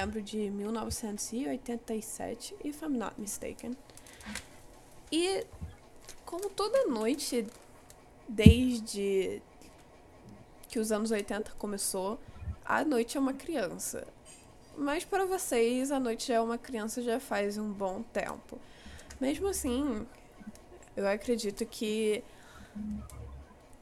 12 de setembro de 1987, if I'm not mistaken. E como toda noite, desde que os anos 80 começou, a noite é uma criança. Mas para vocês, a noite é uma criança já faz um bom tempo. Mesmo assim, eu acredito que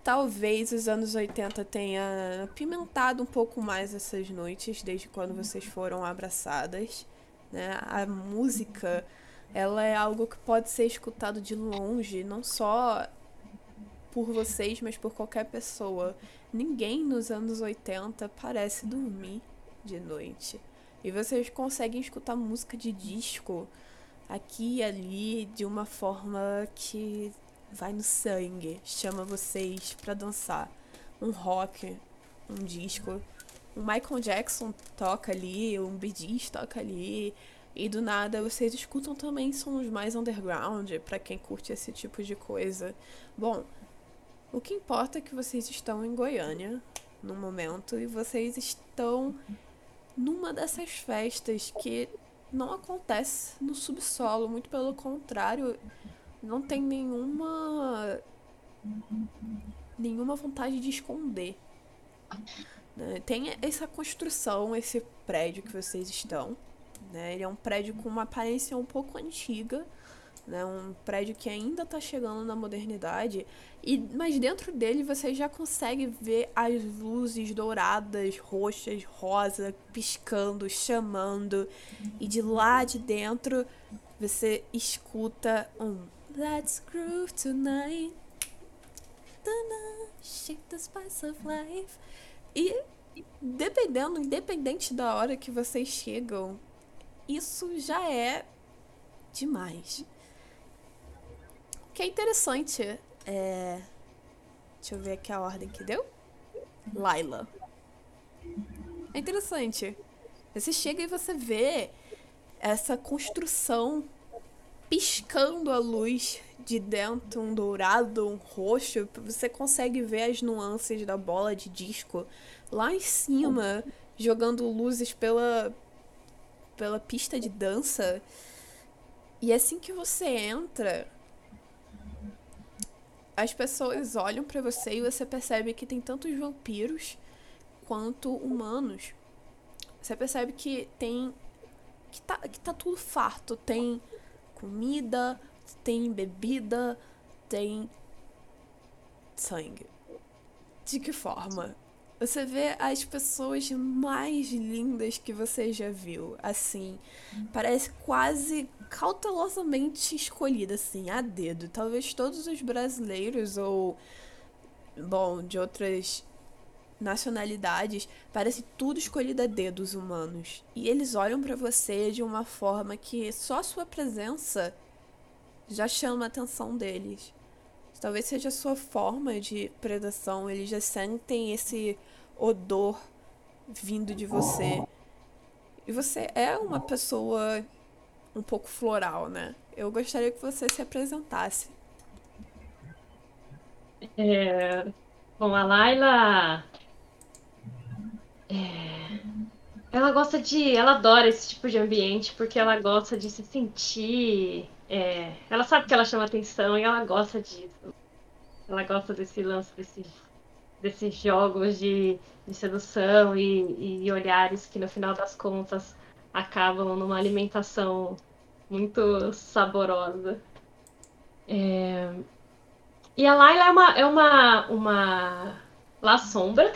talvez os anos 80 tenha apimentado um pouco mais essas noites, desde quando vocês foram abraçadas. Né? A música, ela é algo que pode ser escutado de longe, não só por vocês, mas por qualquer pessoa. Ninguém nos anos 80 parece dormir de noite. E vocês conseguem escutar música de disco aqui e ali de uma forma que vai no sangue, chama vocês para dançar. Um rock, um disco. Um Michael Jackson toca ali, um Bee toca ali. E do nada vocês escutam também sons mais underground, para quem curte esse tipo de coisa. Bom, o que importa é que vocês estão em Goiânia no momento e vocês estão numa dessas festas que não acontece no subsolo, muito pelo contrário, não tem nenhuma nenhuma vontade de esconder. Né? Tem essa construção, esse prédio que vocês estão. Né? Ele é um prédio com uma aparência um pouco antiga, né? um prédio que ainda está chegando na modernidade. E, mas dentro dele você já consegue ver as luzes douradas, roxas, rosa, piscando, chamando. E de lá de dentro você escuta um Let's groove tonight. Shake the spice of life. E dependendo, independente da hora que vocês chegam, isso já é demais. O que é interessante é. Deixa eu ver aqui a ordem que deu. Laila. É interessante. Você chega e você vê essa construção piscando a luz de dentro, um dourado, um roxo, você consegue ver as nuances da bola de disco lá em cima, jogando luzes pela pela pista de dança. E assim que você entra, as pessoas olham para você e você percebe que tem tantos vampiros quanto humanos. Você percebe que tem que tá, que tá tudo farto, tem comida, tem bebida, tem sangue. De que forma? Você vê as pessoas mais lindas que você já viu, assim, parece quase cautelosamente escolhida, assim, a dedo. Talvez todos os brasileiros ou, bom, de outras nacionalidades, parece tudo escolhido a dedo os humanos. E eles olham para você de uma forma que só a sua presença já chama a atenção deles. Talvez seja a sua forma de predação, eles já sentem esse odor vindo de você. E você é uma pessoa um pouco floral, né? Eu gostaria que você se apresentasse. É... Bom, a Laila é... Ela gosta de. Ela adora esse tipo de ambiente porque ela gosta de se sentir. É... Ela sabe que ela chama atenção e ela gosta disso. Ela gosta desse lance, desse, desses jogos de, de sedução e, e olhares que no final das contas acabam numa alimentação muito saborosa. É... E a Laila é uma, é uma, uma La Sombra,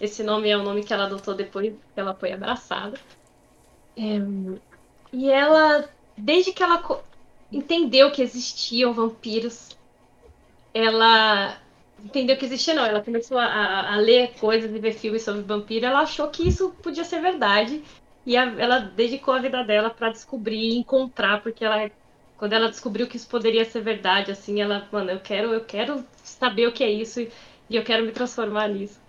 esse nome é o nome que ela adotou depois que ela foi abraçada. É, e ela, desde que ela entendeu que existiam vampiros, ela entendeu que existia não, ela começou a, a, ler coisas e ver filmes sobre vampiro, ela achou que isso podia ser verdade e a, ela dedicou a vida dela para descobrir e encontrar, porque ela quando ela descobriu que isso poderia ser verdade, assim, ela, mano, eu quero, eu quero saber o que é isso e, e eu quero me transformar nisso.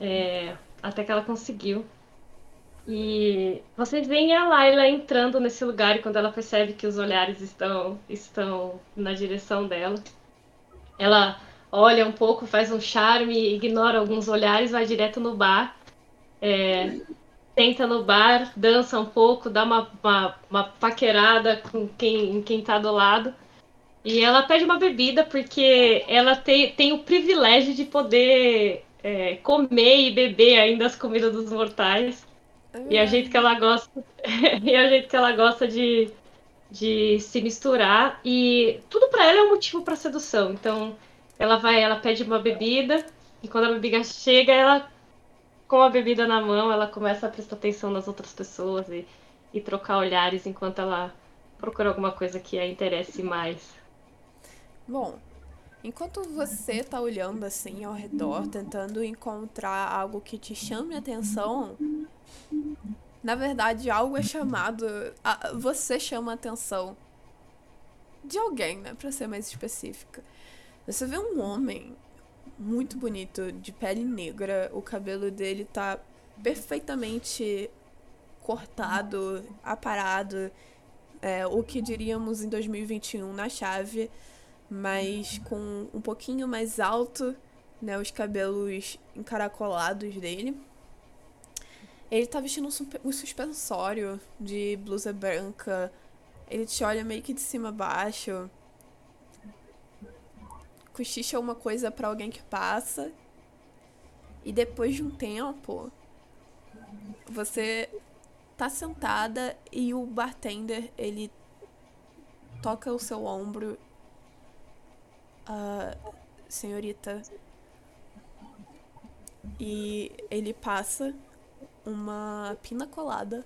É, até que ela conseguiu. E vocês veem a Layla entrando nesse lugar e quando ela percebe que os olhares estão, estão na direção dela. Ela olha um pouco, faz um charme, ignora alguns olhares, vai direto no bar. É, senta no bar, dança um pouco, dá uma, uma, uma paquerada com quem, quem tá do lado. E ela pede uma bebida porque ela tem, tem o privilégio de poder é, comer e beber ainda as comidas dos mortais. E a jeito que ela gosta. e a jeito que ela gosta de, de se misturar. E tudo para ela é um motivo para sedução. Então ela vai, ela pede uma bebida, e quando a bebida chega, ela com a bebida na mão, ela começa a prestar atenção nas outras pessoas e, e trocar olhares enquanto ela procura alguma coisa que a interesse mais. Bom, enquanto você tá olhando assim ao redor, tentando encontrar algo que te chame a atenção, na verdade algo é chamado. A, você chama a atenção de alguém, né? Pra ser mais específica. Você vê um homem muito bonito, de pele negra. O cabelo dele tá perfeitamente cortado, aparado. É, o que diríamos em 2021 na chave, mas com um pouquinho mais alto, né, os cabelos encaracolados dele. Ele tá vestindo um, suspensório de blusa branca. Ele te olha meio que de cima a baixo cochicha uma coisa para alguém que passa. E depois de um tempo, você tá sentada e o bartender, ele toca o seu ombro. Uh, senhorita. E ele passa uma pina colada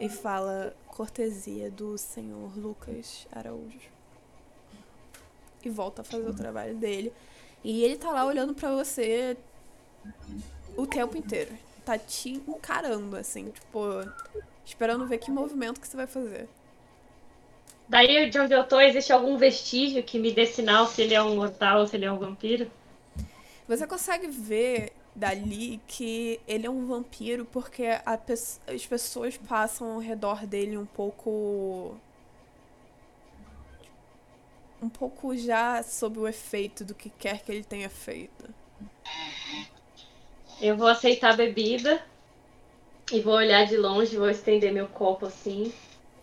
e fala cortesia do senhor Lucas Araújo e volta a fazer o trabalho dele. E ele tá lá olhando para você o tempo inteiro. Tá te encarando, assim, tipo, esperando ver que movimento que você vai fazer. Daí, de onde eu tô, existe algum vestígio que me dê sinal se ele é um mortal ou se ele é um vampiro? Você consegue ver dali que ele é um vampiro porque pe as pessoas passam ao redor dele um pouco um pouco já sob o efeito do que quer que ele tenha feito. Eu vou aceitar a bebida e vou olhar de longe, vou estender meu copo assim.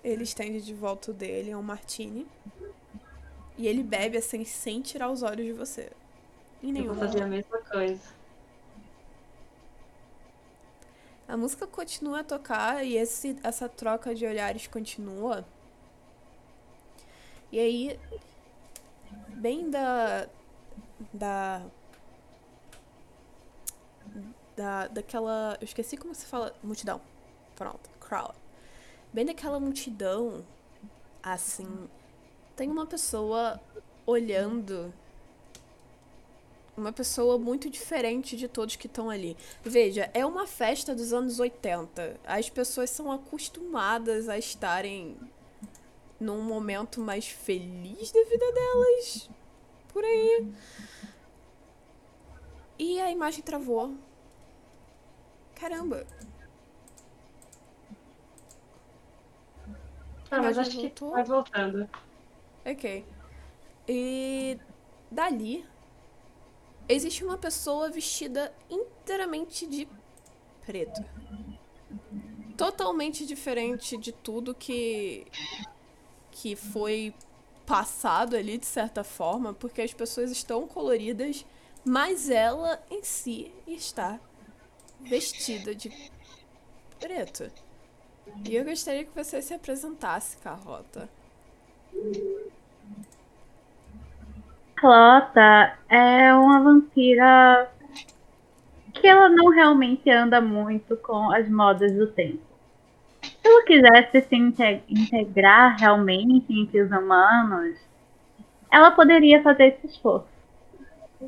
Ele estende de volta dele, é um martini. E ele bebe assim sem tirar os olhos de você. Em nenhum Eu vou fazer a mesma coisa. A música continua a tocar e esse, essa troca de olhares continua. E aí bem da. da. da daquela. Eu esqueci como se fala. Multidão. Pronto, crowd. Bem daquela multidão, assim. Tem uma pessoa olhando uma pessoa muito diferente de todos que estão ali. Veja, é uma festa dos anos 80. As pessoas são acostumadas a estarem num momento mais feliz da vida delas. Por aí. E a imagem travou. Caramba. Ah, mas acho voltou. que vai voltando. Ok. E dali existe uma pessoa vestida inteiramente de preto. Totalmente diferente de tudo que que foi passado ali de certa forma, porque as pessoas estão coloridas, mas ela em si está vestida de preto. E eu gostaria que você se apresentasse, Carlota. Carlota é uma vampira que ela não realmente anda muito com as modas do tempo se ela quisesse se integrar realmente entre os humanos, ela poderia fazer esse esforço.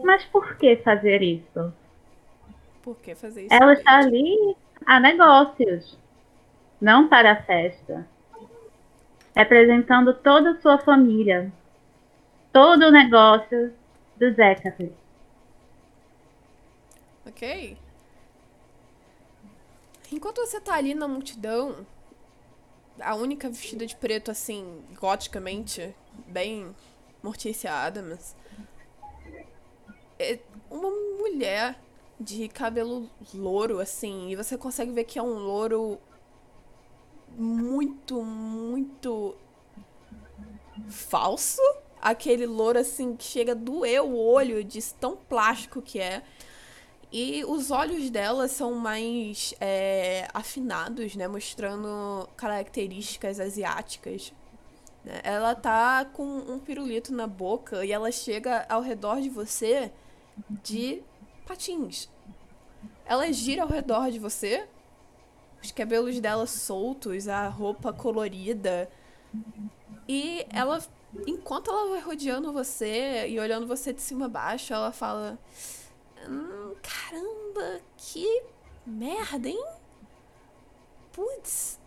Mas por que fazer isso? Por que fazer isso? Ela está ali a negócios, não para a festa. Representando toda a sua família. Todo o negócio do Zécate. Ok. Enquanto você tá ali na multidão, a única vestida de preto, assim, goticamente, bem Mortícia Adams, é uma mulher de cabelo louro, assim, e você consegue ver que é um louro muito, muito falso. Aquele louro, assim, que chega a doer o olho de tão plástico que é. E os olhos dela são mais é, afinados, né? Mostrando características asiáticas. né? Ela tá com um pirulito na boca e ela chega ao redor de você de patins. Ela gira ao redor de você, os cabelos dela soltos, a roupa colorida. E ela, enquanto ela vai rodeando você e olhando você de cima a baixo, ela fala: hum, Caramba, que merda, hein? Putz,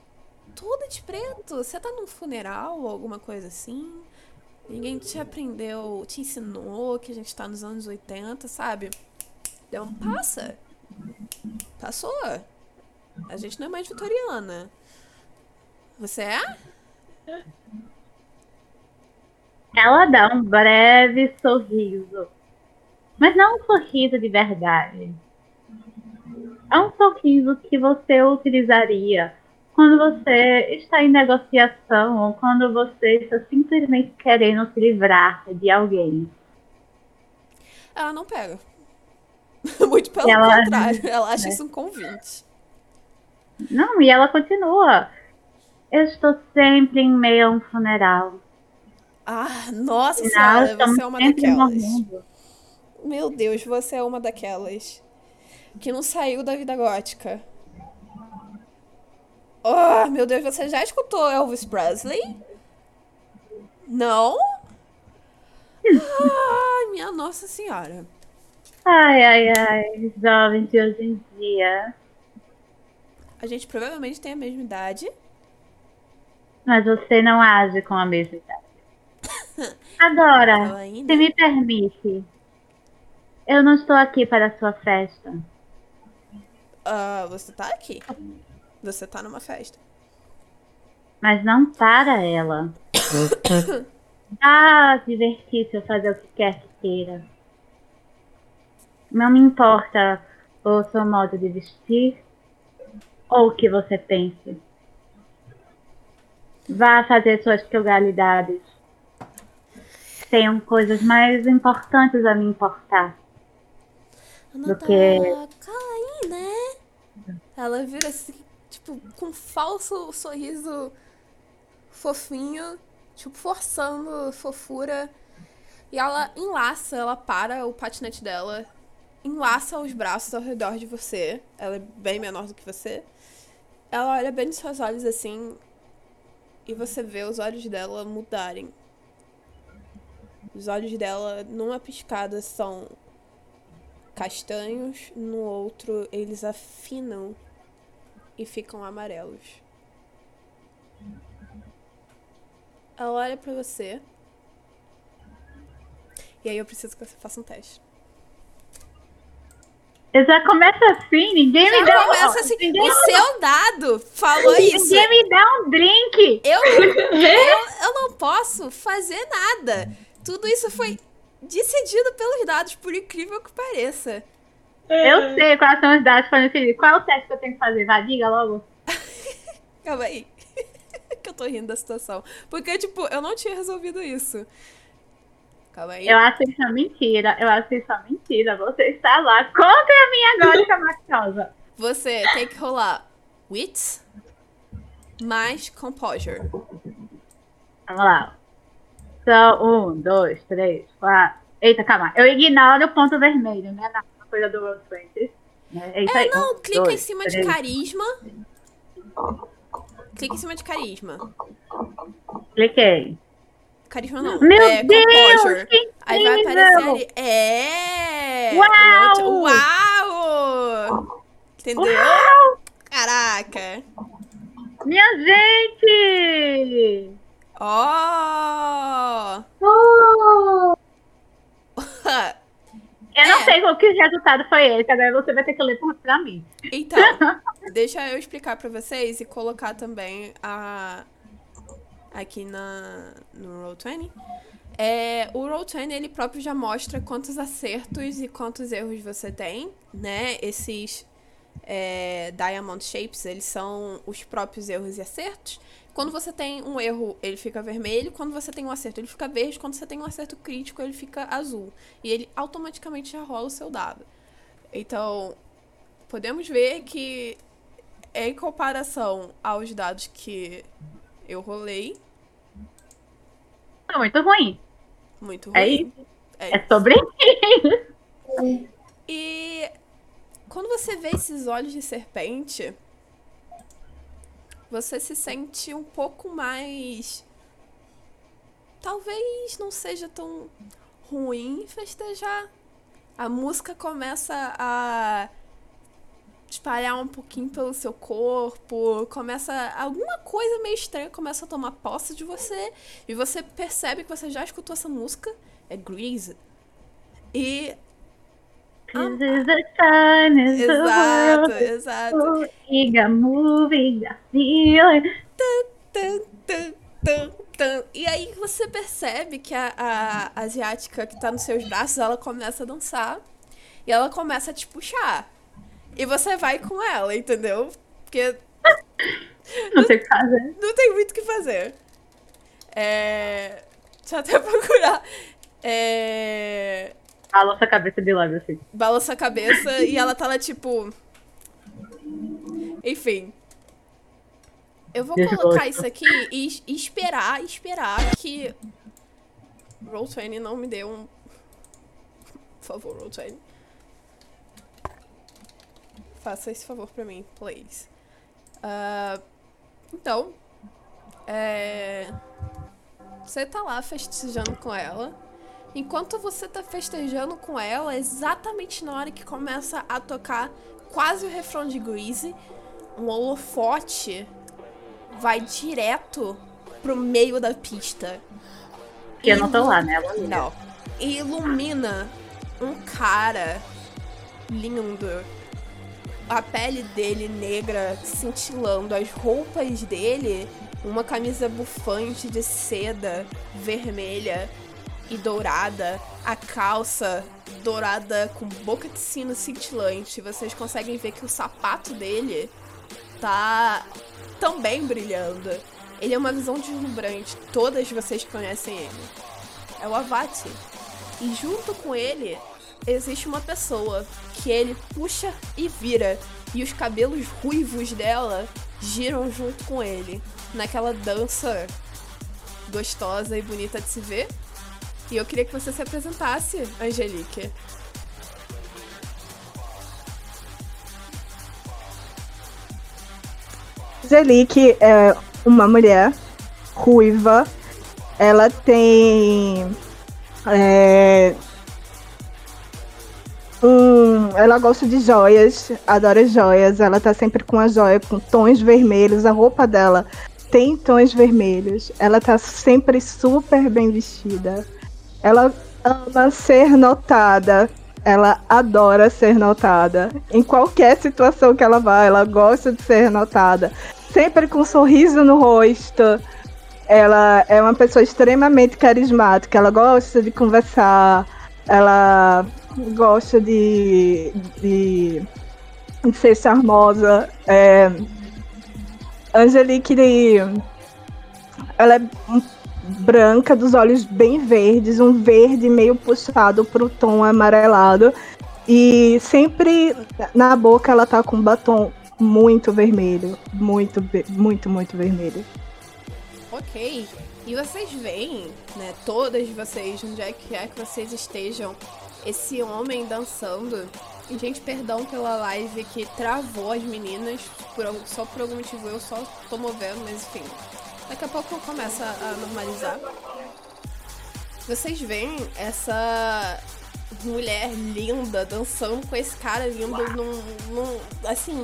toda de preto. Você tá num funeral ou alguma coisa assim? Ninguém te aprendeu, te ensinou que a gente tá nos anos 80, sabe? Então passa. Passou. A gente não é mais vitoriana. Você é? Ela dá um breve sorriso. Mas não um sorriso de verdade. É um sorriso que você utilizaria quando você está em negociação ou quando você está simplesmente querendo se livrar de alguém. Ela não pega. Muito pelo Ela- contrário. Ela acha isso um convite. Não, e ela continua. Eu estou sempre em meio a um funeral. Ah, nossa senhora, você é uma daquelas. Meu Deus, você é uma daquelas. Que não saiu da vida gótica. Oh, meu Deus, você já escutou Elvis Presley? Não? Ai, minha Nossa Senhora. Ai, ai, ai, jovens de hoje em dia. A gente provavelmente tem a mesma idade. Mas você não age com a mesma idade. Ainda. se me permite, eu não estou aqui para a sua festa. Ah, você tá aqui. Você tá numa festa. Mas não para ela. Ah, divertir-se ou fazer o que quer que queira. Não me importa o seu modo de vestir ou o que você pense. Vá fazer suas frugalidades. Tenham coisas mais importantes a me importar. Ana Do que- tá aí, né? Ela vira assim, tipo, com um falso sorriso fofinho, tipo, forçando fofura. E ela enlaça, ela para o patinete dela, enlaça os braços ao redor de você. Ela é bem menor do que você. Ela olha bem nos seus olhos assim, e você vê os olhos dela mudarem. Os olhos dela, numa piscada, são castanhos, no outro eles afinam e ficam amarelos. Ela olha pra você. E aí eu preciso que você faça um teste. Eu já começa assim, ninguém me Já dá começa assim, ninguém, o seu dado falou isso. ninguém me dá um drink. Eu, eu, eu não posso fazer nada. Tudo isso foi decidido pelos dados, por incrível que pareça. Eu sei quais são os dados para decidir. Qual é o teste que eu tenho que fazer? Vai, diga logo. Calma aí. que eu tô rindo da situação. Porque, tipo, eu não tinha resolvido isso. Calma aí. Eu acho isso uma mentira. Eu acho isso uma mentira. Você está lá contra a minha gótica maciosa. Você tem que rolar wits mais composure. Vamos lá. São um, dois, três, quatro. Eita, calma. Eu ignoro o ponto vermelho, né? Na coisa do Roll Twenties. Né? É É, não, Um, clica em dois, cima de três. carisma. Clica em cima de carisma. Cliquei. Carisma não. Meu é Deus! composure. Que Aí vai aparecer ali. É! Uau! Uau! Entendeu? Uau! Caraca! Minha gente! Ó! Oh! Eu não É. sei qual que o resultado foi esse. Agora você vai ter que ler pra mim. Então, deixa eu explicar pra vocês e colocar também a aqui na no Roll20. É, o Roll20 ele próprio já mostra quantos acertos e quantos erros você tem, né? Esses é, Diamond Shapes, eles são os próprios erros e acertos. Quando você tem um erro, ele fica vermelho. Quando você tem um acerto, ele fica verde. Quando você tem um acerto crítico, ele fica azul. E ele automaticamente já rola o seu dado. Então, podemos ver que, em comparação aos dados que eu rolei. Tá muito ruim. Muito é ruim. Isso. É, é sobre isso. E quando você vê esses olhos de serpente, você se sente um pouco mais. Talvez não seja tão ruim festejar. A música começa a espalhar um pouquinho pelo seu corpo, começa alguma coisa meio estranha começa a tomar posse de você e você percebe que você já escutou essa música, é Grease. E is exato, exato. moving, moving, tum, tum, tum. E aí você percebe que a, a asiática que tá nos seus braços, ela começa a dançar e ela começa a te puxar. E você vai com ela, entendeu? Porque. Não tem o que fazer. Não tem muito o que fazer. É. Deixa eu até procurar. É. Balança a cabeça de lado assim. Balança a cabeça e ela tá lá tipo. Enfim. Eu vou Desgosto. colocar isso aqui e, e esperar, esperar que. Roll20 não me dê um. Por favor, Roll20. Faça esse favor pra mim, please. Ah, então. É. Você tá lá festejando com ela. Enquanto você tá festejando com ela, exatamente na hora que começa a tocar quase o refrão de Greasy, um holofote vai direto pro meio da pista. Porque eu não tô lá, né? Ela. Não. E ilumina um cara lindo. A pele dele negra cintilando, as roupas dele, uma camisa bufante de seda vermelha e dourada, a calça dourada com boca de sino cintilante. Vocês conseguem ver que o sapato dele tá também brilhando. Ele é uma visão deslumbrante. Todas vocês conhecem ele. É o Avati. E junto com ele existe uma pessoa que ele puxa e vira. E os cabelos ruivos dela giram junto com ele. Naquela dança gostosa e bonita de se ver. E eu queria que você se apresentasse, Angelique. Angelique é uma mulher ruiva. Ela tem. é, um, ela gosta de joias, adora joias. Ela tá sempre com a joia com tons vermelhos. A roupa dela tem tons vermelhos. Ela tá sempre super bem vestida. Ela ama ser notada. Ela adora ser notada. Em qualquer situação que ela vai, ela gosta de ser notada. Sempre com um sorriso no rosto. Ela é uma pessoa extremamente carismática. Ela gosta de conversar. Ela gosta de, de, de ser charmosa. É, Angelique, ela é branca, dos olhos bem verdes, um verde meio puxado pro tom amarelado. E sempre na boca ela tá com batom muito vermelho. Muito, muito, muito vermelho. Ok. E vocês veem, né, todas vocês, onde é que é que vocês estejam, esse homem dançando. E, gente, perdão pela live que travou as meninas, por, só por algum motivo eu só tô movendo, mas enfim. Daqui a pouco começa a normalizar. Vocês veem essa mulher linda dançando com esse cara lindo num, num- assim,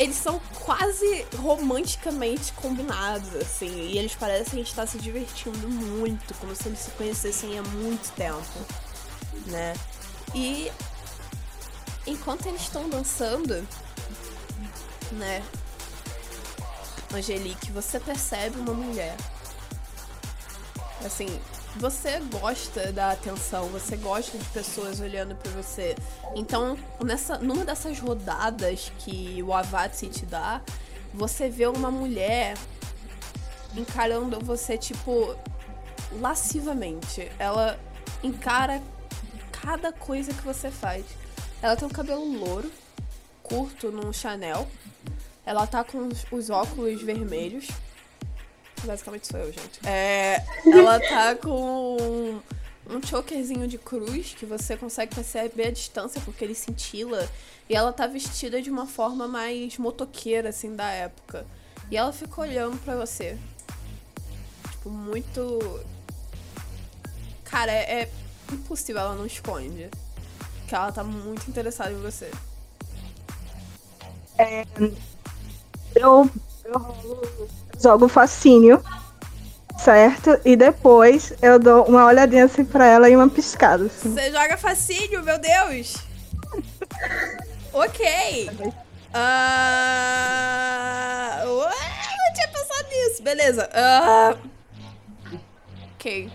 eles são quase romanticamente combinados, assim, e eles parecem estar se divertindo muito, como se eles se conhecessem há muito tempo, né? E enquanto eles estão dançando, né? Angelique, você percebe uma mulher. Assim, você gosta da atenção, você gosta de pessoas olhando pra você. Então, nessa, numa dessas rodadas que o Avatsi te dá, você vê uma mulher encarando você, tipo, lascivamente. Ela encara cada coisa que você faz. Ela tem um cabelo louro, curto, num Chanel. Ela tá com os óculos vermelhos. Basicamente sou eu, gente. É, ela tá com um, um chokerzinho de cruz que você consegue perceber a distância porque ele cintila. E ela tá vestida de uma forma mais motoqueira, assim, da época. E ela fica olhando pra você. Tipo, muito. Cara, é, é impossível ela não esconde. Que ela tá muito interessada em você. Eu, eu rolo- jogo fascínio, certo? E depois eu dou uma olhadinha assim pra ela e uma piscada. Assim. Você joga fascínio, meu Deus! ok! Ah, ué, não tinha pensado nisso. Beleza. Ah, ok.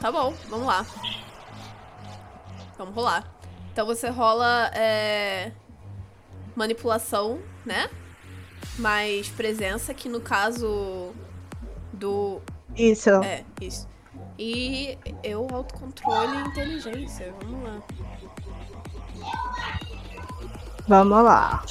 Tá bom, vamos lá. Vamos rolar. Então você rola é, manipulação, né? Mais presença, que no caso do Isso. é, isso. E eu, autocontrole e inteligência. Vamos lá. Vamos lá.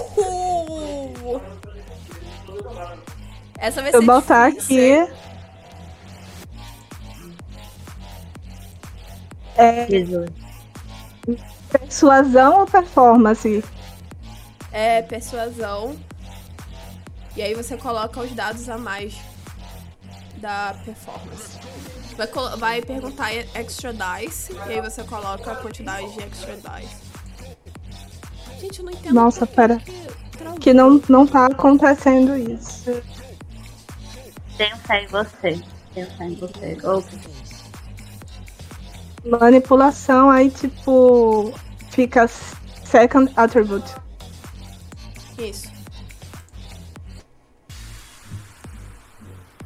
Uhul! Essa vai Eu ser botar difícil, aqui. É Jesus. persuasão ou performance? É persuasão. E aí você coloca os dados a mais da performance. Vai, vai perguntar extra dice. E aí você coloca a quantidade de extra dice. Gente, eu não entendo. Nossa, pera. que. Que não, não tá acontecendo isso. Pensar em você. Pensar em você. Ou Manipulação, aí tipo. Fica second attribute. Isso.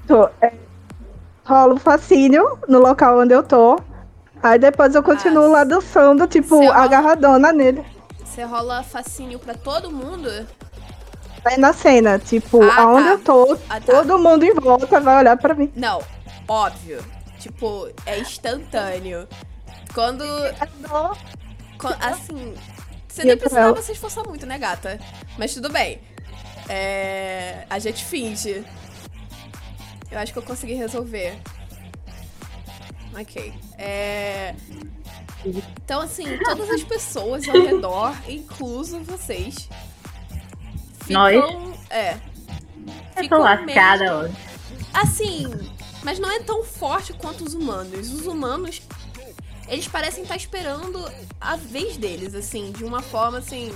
Tô, é, rolo fascínio no local onde eu tô. Aí depois eu continuo Ah, lá dançando, tipo, rola- agarradona nele. Você rola fascínio pra todo mundo? Aí na cena, tipo, Ah, aonde tá. eu tô, Ah, tá. todo mundo em volta vai olhar pra mim. Não, óbvio. Tipo, é instantâneo. Quando. quan- Assim. Você nem precisava se esforçar muito, né, gata? Mas tudo bem. É. A gente finge. Eu acho que eu consegui resolver. Ok. É. Então, assim, todas as pessoas ao redor, incluso vocês, Nós? ficam. É. eu tô ficam lascada hoje. Assim, mas não é tão forte quanto os humanos. Os humanos, eles parecem estar esperando a vez deles, assim, de uma forma, assim,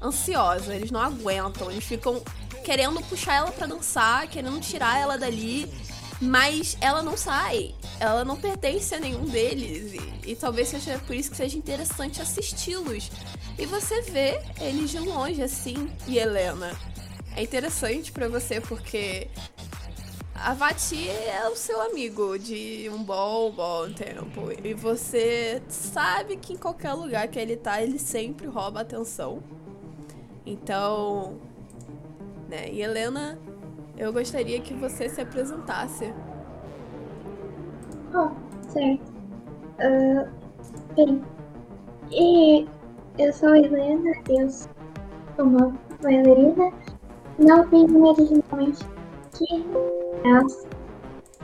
ansiosa. Eles não aguentam, eles ficam querendo puxar ela pra dançar, querendo tirar ela dali, mas ela não sai. Ela não pertence a nenhum deles. E, e talvez seja por isso que seja interessante assisti-los. E você vê eles de longe, assim, e Helena. É interessante pra você porque a Vati é o seu amigo de um bom, bom tempo. E você sabe que em qualquer lugar que ele tá, ele sempre rouba atenção. Então, né? E Helena, eu gostaria que você se apresentasse. Oh, certo. Ah, bem, e eu sou Helena, eu sou uma bailarina. Não vim originalmente aqui,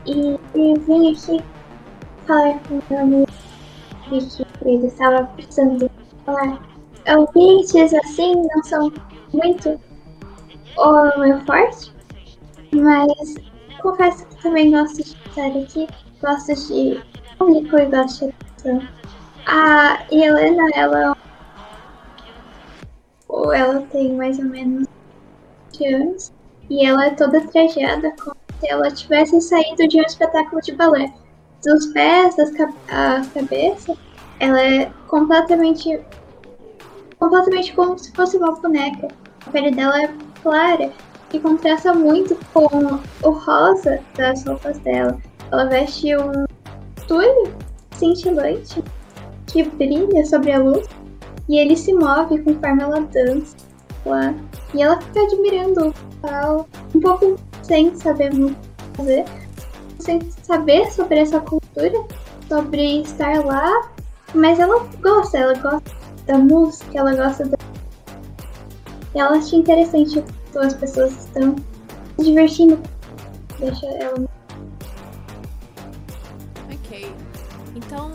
e eu vim aqui falar com meu amigo que ele estava precisando falar. Ouvintes assim não são muito o meu forte, mas confesso que também gosto de estar aqui gosto de público e gosto de atenção. A Helena, ela, ela tem mais ou menos 20 anos e ela é toda trajada como se ela tivesse saído de um espetáculo de balé. Dos pés, das ca- as cabeças, ela é completamente. completamente como se fosse uma boneca. A pele dela é clara e contrasta muito com o rosa das roupas dela. Ela veste um túnel cintilante que brilha sobre a luz e ele se move conforme ela dança lá. E ela fica admirando o pau, um pouco sem saber muito fazer, sem saber sobre essa cultura, sobre estar lá, mas ela gosta, ela gosta da música, ela gosta da. Ela acha interessante quando as pessoas estão se divertindo. Deixa ela. Ok. Então,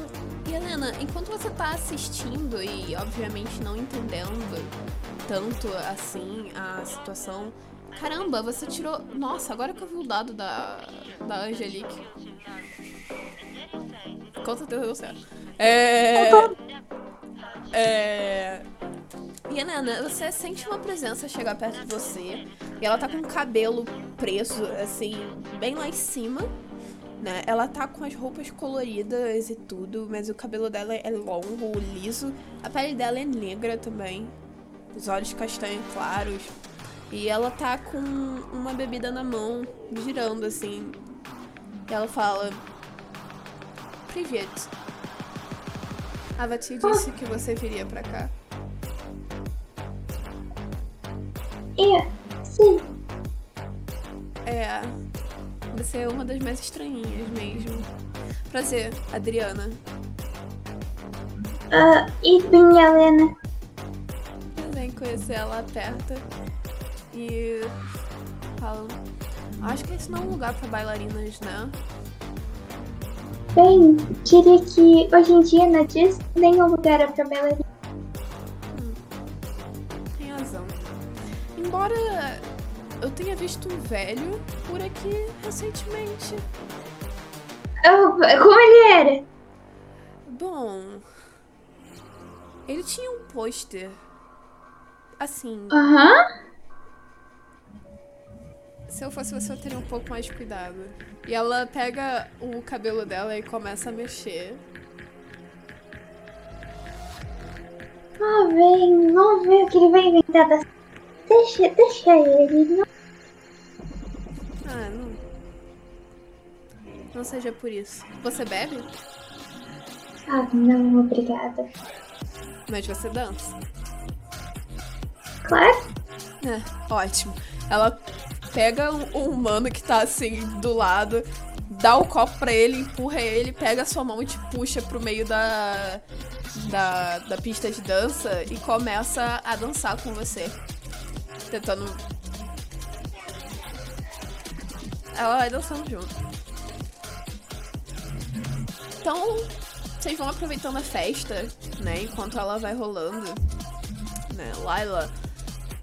Helena, enquanto você tá assistindo e obviamente não entendendo tanto assim a situação. Caramba, você tirou. Nossa, agora que eu vi o dado da, da Angelique. Com certeza deu certo. É. É. E Helena, você sente uma presença chegar perto de você. E ela tá com o cabelo preso, assim, bem lá em cima. Né? Ela tá com as roupas coloridas e tudo, mas o cabelo dela é longo, liso. A pele dela é negra também. Os olhos castanhos claros. E ela tá com uma bebida na mão, girando assim. E ela fala: Privet. A Vati disse que você viria pra cá. É, sim. É. Você é uma das mais estranhinhas mesmo. Prazer, Adriana. Ah, e minha Helena. Vem conhecer ela aperta e. Acho que esse não é um lugar pra bailarinas, né? Bem, diria que hoje em dia na Disney nenhum lugar é pra bailarina. Tem razão. Embora eu tenha visto um velho por aqui recentemente. Oh, como ele era? Bom. Ele tinha um pôster. Assim, Aham. Se eu fosse você, eu teria um pouco mais de cuidado. E ela pega o cabelo dela e começa a mexer. Ah, vem, vamos ver o que ele vai inventar das... Deixa, deixa ele, não... Ah, não. Não seja por isso. Você bebe? Ah, não, obrigada. Mas você dança. Claro. É, ótimo. Ela pega um humano que tá assim do lado, dá o copo pra ele, empurra ele, pega a sua mão e te puxa pro meio da, da, da pista de dança e começa a dançar com você. Tentando. Ela vai dançando junto. Então, vocês vão aproveitando a festa, né? Enquanto ela vai rolando. Né? Laila,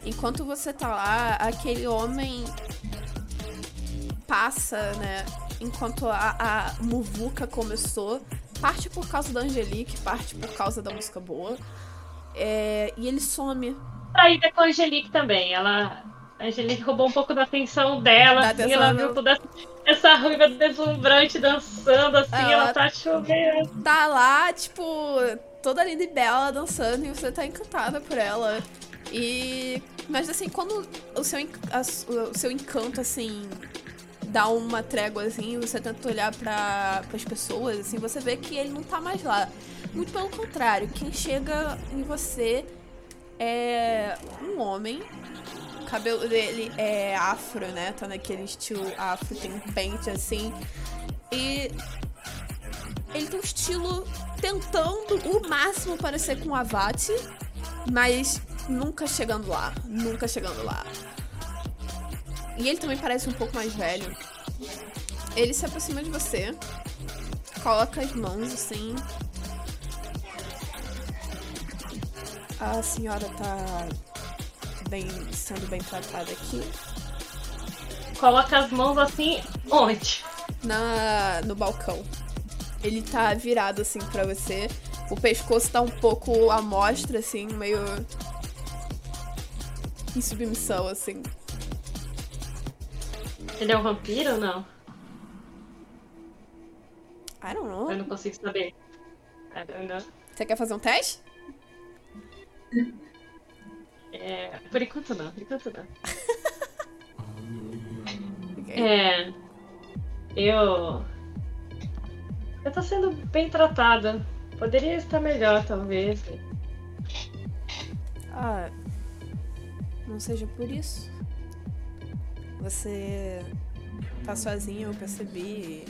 enquanto você tá lá, aquele homem passa, né? Enquanto a, a muvuca começou. Parte por causa da Angelique, parte por causa da música boa. É, e ele some. Traída com a Angelique também. Ela. A Angelique roubou um pouco da atenção dela, Da assim, atenção ela viu toda essa ruiva deslumbrante dançando, assim, Ela- ela tá chovendo. Tá lá, tipo, toda linda e bela dançando e você tá encantada por ela. E. Mas assim, quando o seu, o seu encanto, assim, dá uma trégua, assim, você tenta olhar para as pessoas, assim, você vê que ele não tá mais lá. Muito pelo contrário, quem chega em você é um homem. O cabelo dele é afro, né? Tá naquele estilo afro, tem um pente assim. E ele tem um estilo tentando o máximo parecer com a Vati, mas nunca chegando lá. Nunca chegando lá. E ele também parece um pouco mais velho. Ele se aproxima de você, coloca as mãos assim. A senhora tá bem, sendo bem tratada aqui. Coloca as mãos assim, onde? na no balcão. Ele tá virado assim pra você. O pescoço tá um pouco à mostra, assim, meio. Em submissão, assim. Ele é um vampiro ou não? I don't know. Eu não consigo saber. I don't know. Você quer fazer um teste? É, por enquanto não, por enquanto não. É. Eu. Eu tô sendo bem tratada. Poderia estar melhor, talvez. Ah, não seja por isso. Você tá sozinha, eu percebi.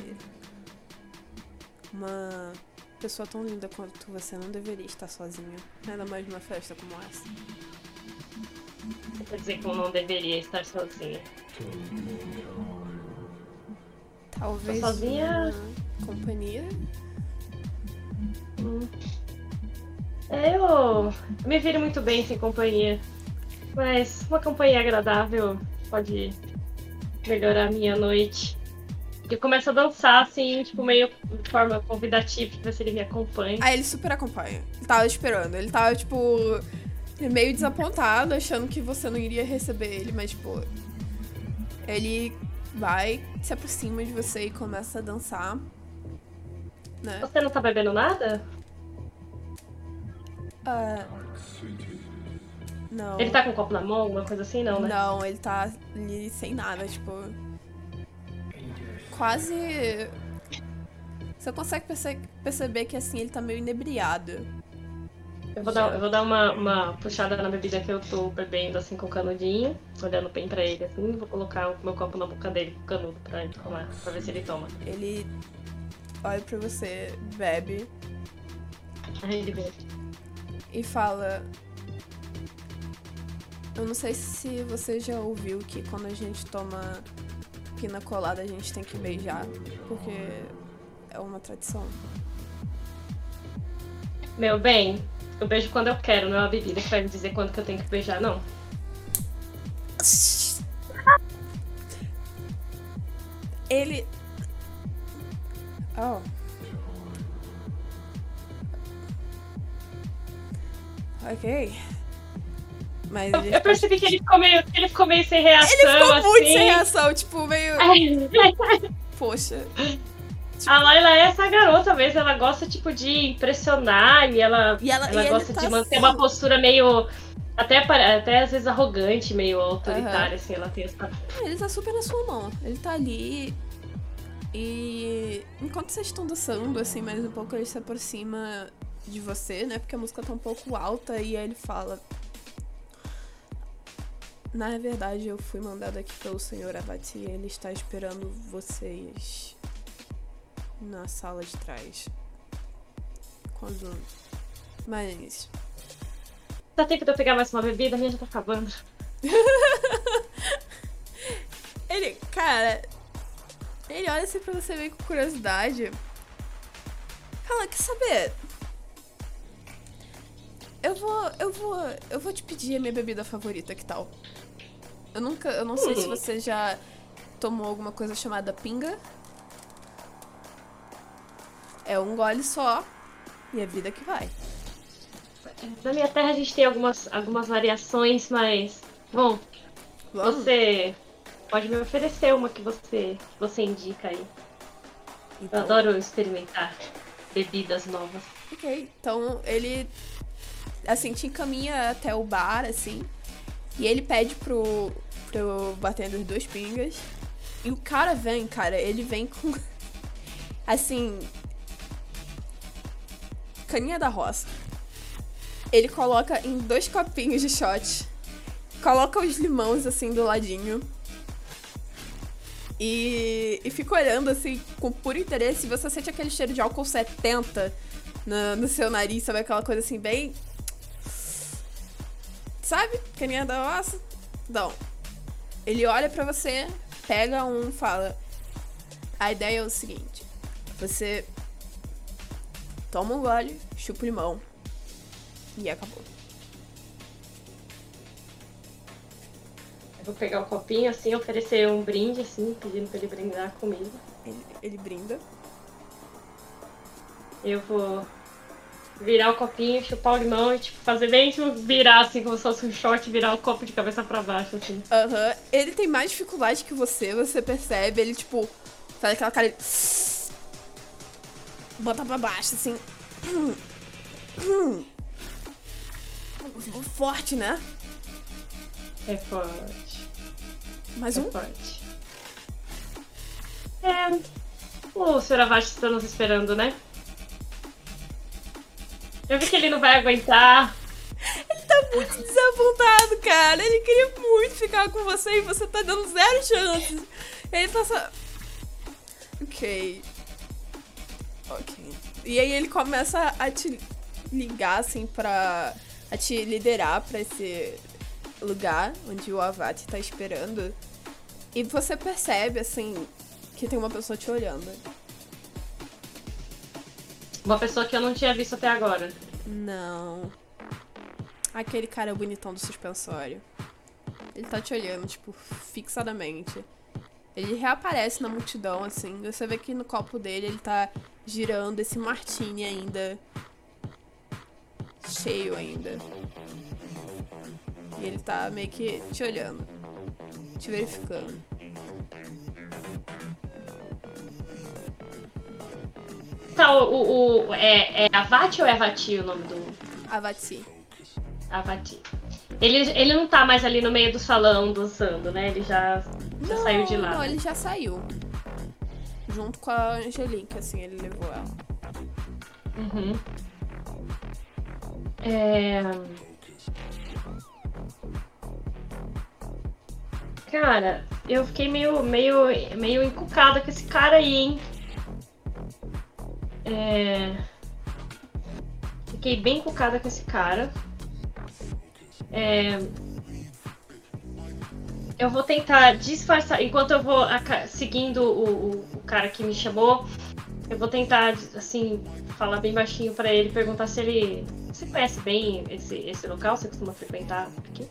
Uma pessoa tão linda quanto você não deveria estar sozinha. Ainda mais numa festa como essa. Quer dizer que eu não deveria estar sozinha. Talvez Tô sozinha? companhia. Hum. É, eu me viro muito bem sem companhia. Mas uma companhia agradável pode melhorar a minha noite. Eu começo a dançar, assim, tipo, meio de forma convidativa, pra ver se ele me acompanha. Aí ele super acompanha. Ele tava esperando. Ele tava, tipo, meio desapontado, achando que você não iria receber ele, mas, tipo. Ele vai, se aproxima de você e começa a dançar. Né? Você não tá bebendo nada? Ah, não. Ele tá com um copo na mão, alguma coisa assim, não, né? Não, ele tá ali sem nada, tipo. Quase. Você consegue perce- perceber que assim ele tá meio inebriado. Eu vou dar, eu vou dar uma, uma puxada na bebida que eu tô bebendo, assim, com o canudinho, olhando bem pra ele, assim, vou colocar o meu copo na boca dele com o canudo pra ele tomar, pra ver se ele toma. Ele olha pra você, bebe Aí ele bebe. e fala. Eu não sei se você já ouviu que quando a gente toma pina colada a gente tem que beijar, porque é uma tradição. Meu bem, eu beijo quando eu quero, não é uma bebida que vai me dizer quando que eu tenho que beijar, não. Ele. Oh. Ok. Mas Eu, eu percebi que ele ficou meio, ele ficou meio sem reação, ele ficou assim. muito sem reação, tipo, meio. Poxa. A Laila é essa garota mesmo, ela gosta, tipo, de impressionar e ela, E ela, ela e gosta tá de manter assim, uma postura meio. Até, até às vezes arrogante, meio autoritária, assim, ela tem essa. Ele tá super na sua mão. Ele tá ali. E enquanto vocês estão dançando, assim, mais um pouco, ele se aproxima de você, né? Porque a música tá um pouco alta e aí ele fala. Na verdade, eu fui mandado aqui pelo senhor Abati e ele está esperando vocês na sala de trás. Quando. Mas. Dá tempo de eu pegar mais uma bebida, a minha já tá acabando. Ele, cara, ele olha assim pra você meio com curiosidade. Fala, quer saber? Eu vou, eu vou, eu vou te pedir a minha bebida favorita, que tal? Eu nunca, eu não sei se você já tomou alguma coisa chamada pinga. É um gole só e é vida que vai. Na minha terra a gente tem algumas, algumas variações, mas. Bom, Vamos? você pode me oferecer uma que você, que você indica aí. Eu Então, adoro experimentar bebidas novas. Ok, então ele assim te encaminha até o bar, assim, e ele pede pro, pro bartender duas pingas. E o cara vem, cara, ele vem com assim. Caninha da roça. Ele coloca em dois copinhos de shot. Coloca os limões assim do ladinho. E, e fica olhando assim com puro interesse. Você sente aquele cheiro de álcool 70 no, no seu nariz, sabe? Aquela coisa assim, bem. Sabe? Caninha da roça? Então, ele olha pra você, pega um e fala: A ideia é o seguinte: você toma um gole, chupa o limão e acabou. Eu vou pegar o copinho assim, oferecer um brinde, assim, pedindo pra ele brindar comigo. Ele, ele brinda. Eu vou virar o copinho, chupar o limão e tipo, fazer bem tipo, virar assim, como se fosse um shot, virar o copo de cabeça pra baixo, assim. Aham. Ele tem mais dificuldade que você, você percebe. Ele, tipo, faz aquela cara. Ele... Bota pra baixo, assim. Forte, né? É forte. Mais É um? forte. É. O Sr. Avast está nos esperando, né? Eu vi que ele não vai aguentar. Tá muito desapontado, cara. Ele queria muito ficar com você e você tá dando zero chances. Ele tá só. Ok. Ok. E aí ele começa a te ligar, assim, pra. a te liderar pra esse lugar onde o Avat tá esperando. E você percebe, assim, que tem uma pessoa te olhando. Uma pessoa que eu não tinha visto até agora. Não. Aquele cara bonitão do suspensório. Ele tá te olhando, tipo, fixadamente. Ele reaparece na multidão, assim. Você vê que no copo dele ele tá girando esse martini ainda. Cheio ainda. E ele tá meio que te olhando. Te verificando. Tá, o. o, o- é, é Avati ou é Avati o nome do. Avati. Avati. Ele, ele não tá mais ali no meio do salão dançando, né? Ele já, já Não, saiu de lá. Não, ele já saiu. Junto com a Angelique, assim, ele levou ela. Uhum. É... Cara, eu fiquei meio, meio, meio encucada com esse cara aí, hein? É... Fiquei bem encucada com esse cara. É... Eu vou tentar disfarçar, enquanto eu vou seguindo o, o, o cara que me chamou, eu vou tentar, assim, falar bem baixinho pra ele, perguntar se ele. Você conhece bem esse, esse local? Você costuma frequentar aqui?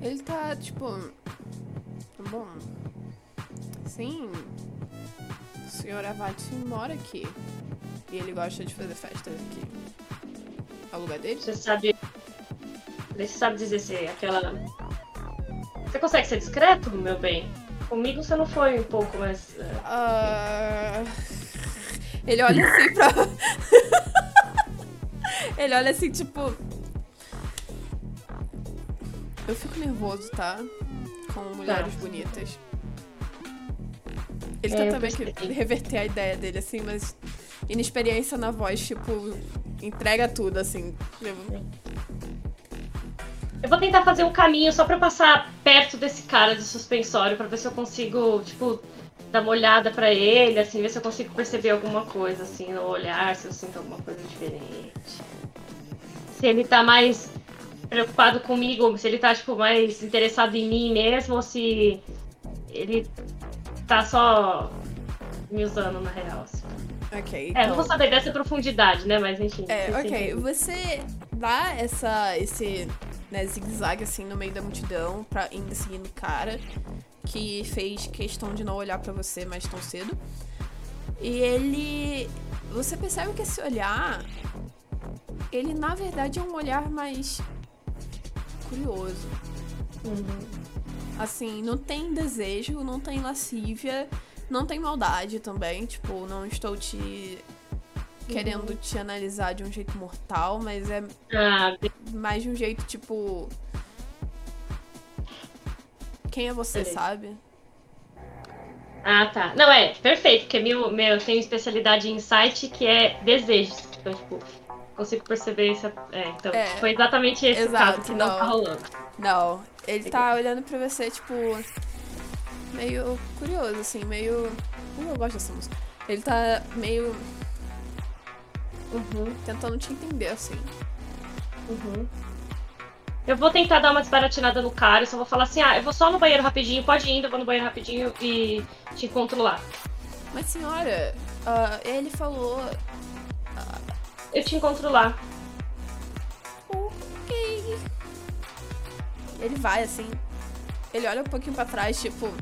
Ele tá, tipo. Bom. Sim. O senhor Avati mora aqui. E ele gosta de fazer festas aqui. É o lugar dele? Você sabe. Você sabe dizer se aquela. Você consegue ser discreto, meu bem? Comigo você não foi um pouco, mas. é, Ah, Ele olha assim pra. ele olha assim, tipo. Eu fico nervoso, tá? Com mulheres bonitas. Ele É, tenta meio que reverter a ideia dele, assim, mas inexperiência na voz, tipo, entrega tudo, assim. Eu- vou tentar fazer um caminho só pra passar perto desse cara de suspensório pra ver se eu consigo, tipo, dar uma olhada pra ele, assim, ver se eu consigo perceber alguma coisa, assim, no olhar, se eu sinto alguma coisa diferente. Se ele tá mais preocupado comigo, se ele tá, tipo, mais interessado em mim mesmo, ou se ele tá só me usando na real. assim. Ok. É, então- não vou saber dessa profundidade, né? Mas enfim. É, ok. entendem. Você dá essa, esse né, zigue-zague assim no meio da multidão pra indo seguindo o cara que fez questão de não olhar pra você mais tão cedo. E ele. Você percebe que esse olhar. Ele na verdade é um olhar mais curioso. Uhum. Assim, não tem desejo, não tem lascívia, não tem maldade também. Tipo, não estou te querendo te analisar de um jeito mortal, mas é Ah, mais de um jeito tipo. Quem é você, sabe? Ah, tá. Não, é, perfeito, porque meu, meu, eu tenho especialidade em insight que é desejos. Então, tipo, consigo perceber essa. É, então, É, foi exatamente esse exato, caso que não, não. tá rolando. Não, ele tá olhando pra você, tipo. Meio curioso, assim, meio. Uh, eu gosto dessa música. Ele tá meio Uhum, tentando te entender, assim. uhum. Eu vou tentar dar uma desbaratinada no cara, eu só vou falar assim, ah, eu vou só no banheiro rapidinho, pode ir indo, eu vou no banheiro rapidinho e te encontro lá. Mas senhora, ah, ele falou. Eu te encontro lá. Ele vai assim. Ele olha um pouquinho pra trás, tipo.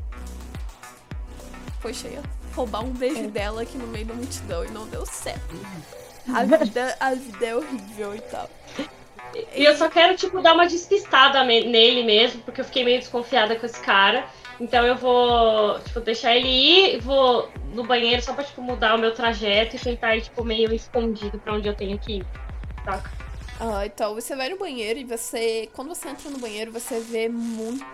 Poxa, eu ia roubar um beijo dela aqui no meio da multidão e não deu certo. A vida, a vida é horrível e tal. E eu só quero, tipo, dar uma despistada nele mesmo, porque eu fiquei meio desconfiada com esse cara. Então eu vou, tipo, deixar ele ir, vou no banheiro só pra, tipo, mudar o meu trajeto e tentar ir, tipo, meio escondido pra onde eu tenho que ir. Saca? Ah, então você vai no banheiro e você. Quando você entra no banheiro, você vê muito.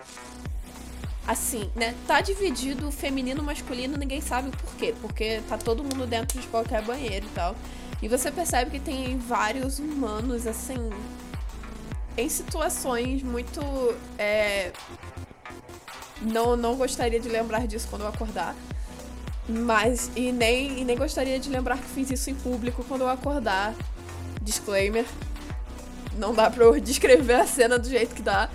Assim, né? Tá dividido feminino masculino, ninguém sabe o porquê. Porque tá todo mundo dentro de qualquer banheiro e tal. E você percebe que tem vários humanos, assim. Em situações muito. É... Não, não gostaria de lembrar disso quando eu acordar. Mas. E nem, e nem gostaria de lembrar que fiz isso em público quando eu acordar. Disclaimer. Não dá pra eu descrever a cena do jeito que dá.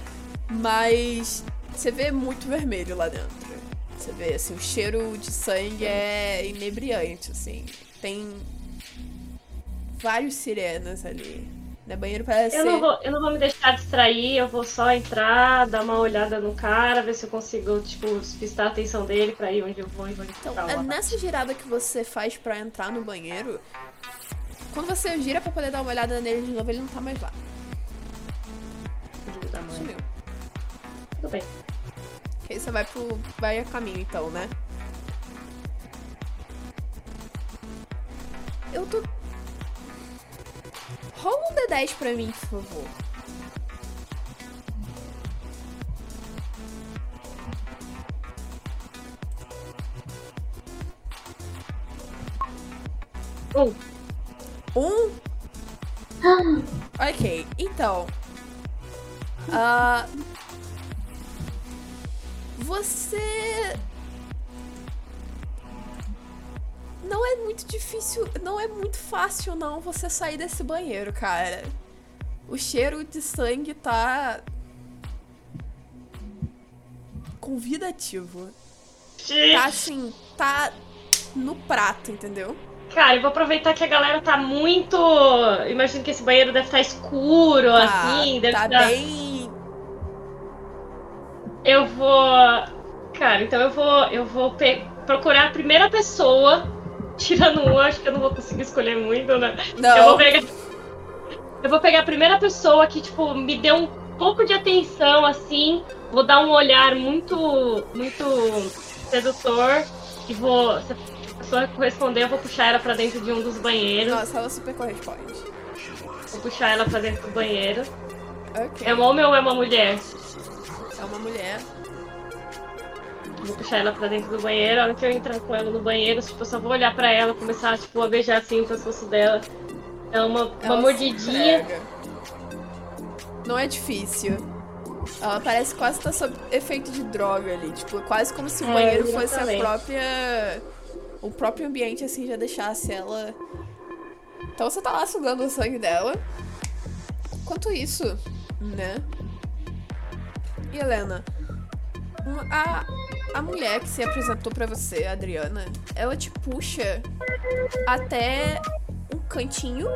Mas você vê muito vermelho lá dentro. Você vê, assim, o cheiro de sangue é inebriante, assim. Tem vários sirenas ali. Né? Banheiro parece Eu ser... não, vou, eu não vou me deixar distrair, eu vou só entrar, dar uma olhada no cara, ver se eu consigo, tipo, despistar a atenção dele pra ir onde eu vou e vou Então, é nessa girada que você faz pra entrar no banheiro, quando você gira pra poder dar uma olhada nele de novo, ele não tá mais lá. Sumiu. Tudo bem. Aí você vai pro. vai a caminho então, né? Eu tô. Rola um D10 pra mim, por favor. Um. Um? Ok, então. ah, você. Não é muito difícil, não é muito fácil não você sair desse banheiro, cara. O cheiro de sangue tá. convidativo. Tá assim, tá no prato, entendeu? Cara, eu vou aproveitar que a galera tá muito. Imagino que esse banheiro deve estar escuro, Tá, assim, deve tá estar. bem. Eu vou. Cara, então eu vou. Eu vou pe- procurar a primeira pessoa. Tirando um, acho que eu não vou conseguir escolher muito, né? Não. Eu vou pegar. Eu vou pegar a primeira pessoa que, tipo, me deu um pouco de atenção, assim. Vou dar um olhar muito. muito sedutor. E vou. Corresponder, eu vou puxar ela pra dentro de um dos banheiros. Nossa, ela super corresponde. Vou puxar ela pra dentro do banheiro. Ok. É um homem ou é uma mulher? É uma mulher. Vou puxar ela pra dentro do banheiro. A hora que eu entrar com ela no banheiro, tipo, eu só vou olhar pra ela, começar tipo, a beijar assim o pescoço dela. É uma, uma Ela mordidinha. Não é difícil. Ela parece quase estar sob efeito de droga ali. Tipo, quase como se o É, banheiro fosse a própria. O próprio ambiente, assim, já deixasse ela. Então você tá lá sugando o sangue dela. Enquanto isso, né? E Helena, a, a mulher que se apresentou pra você, Adriana, ela te puxa até um cantinho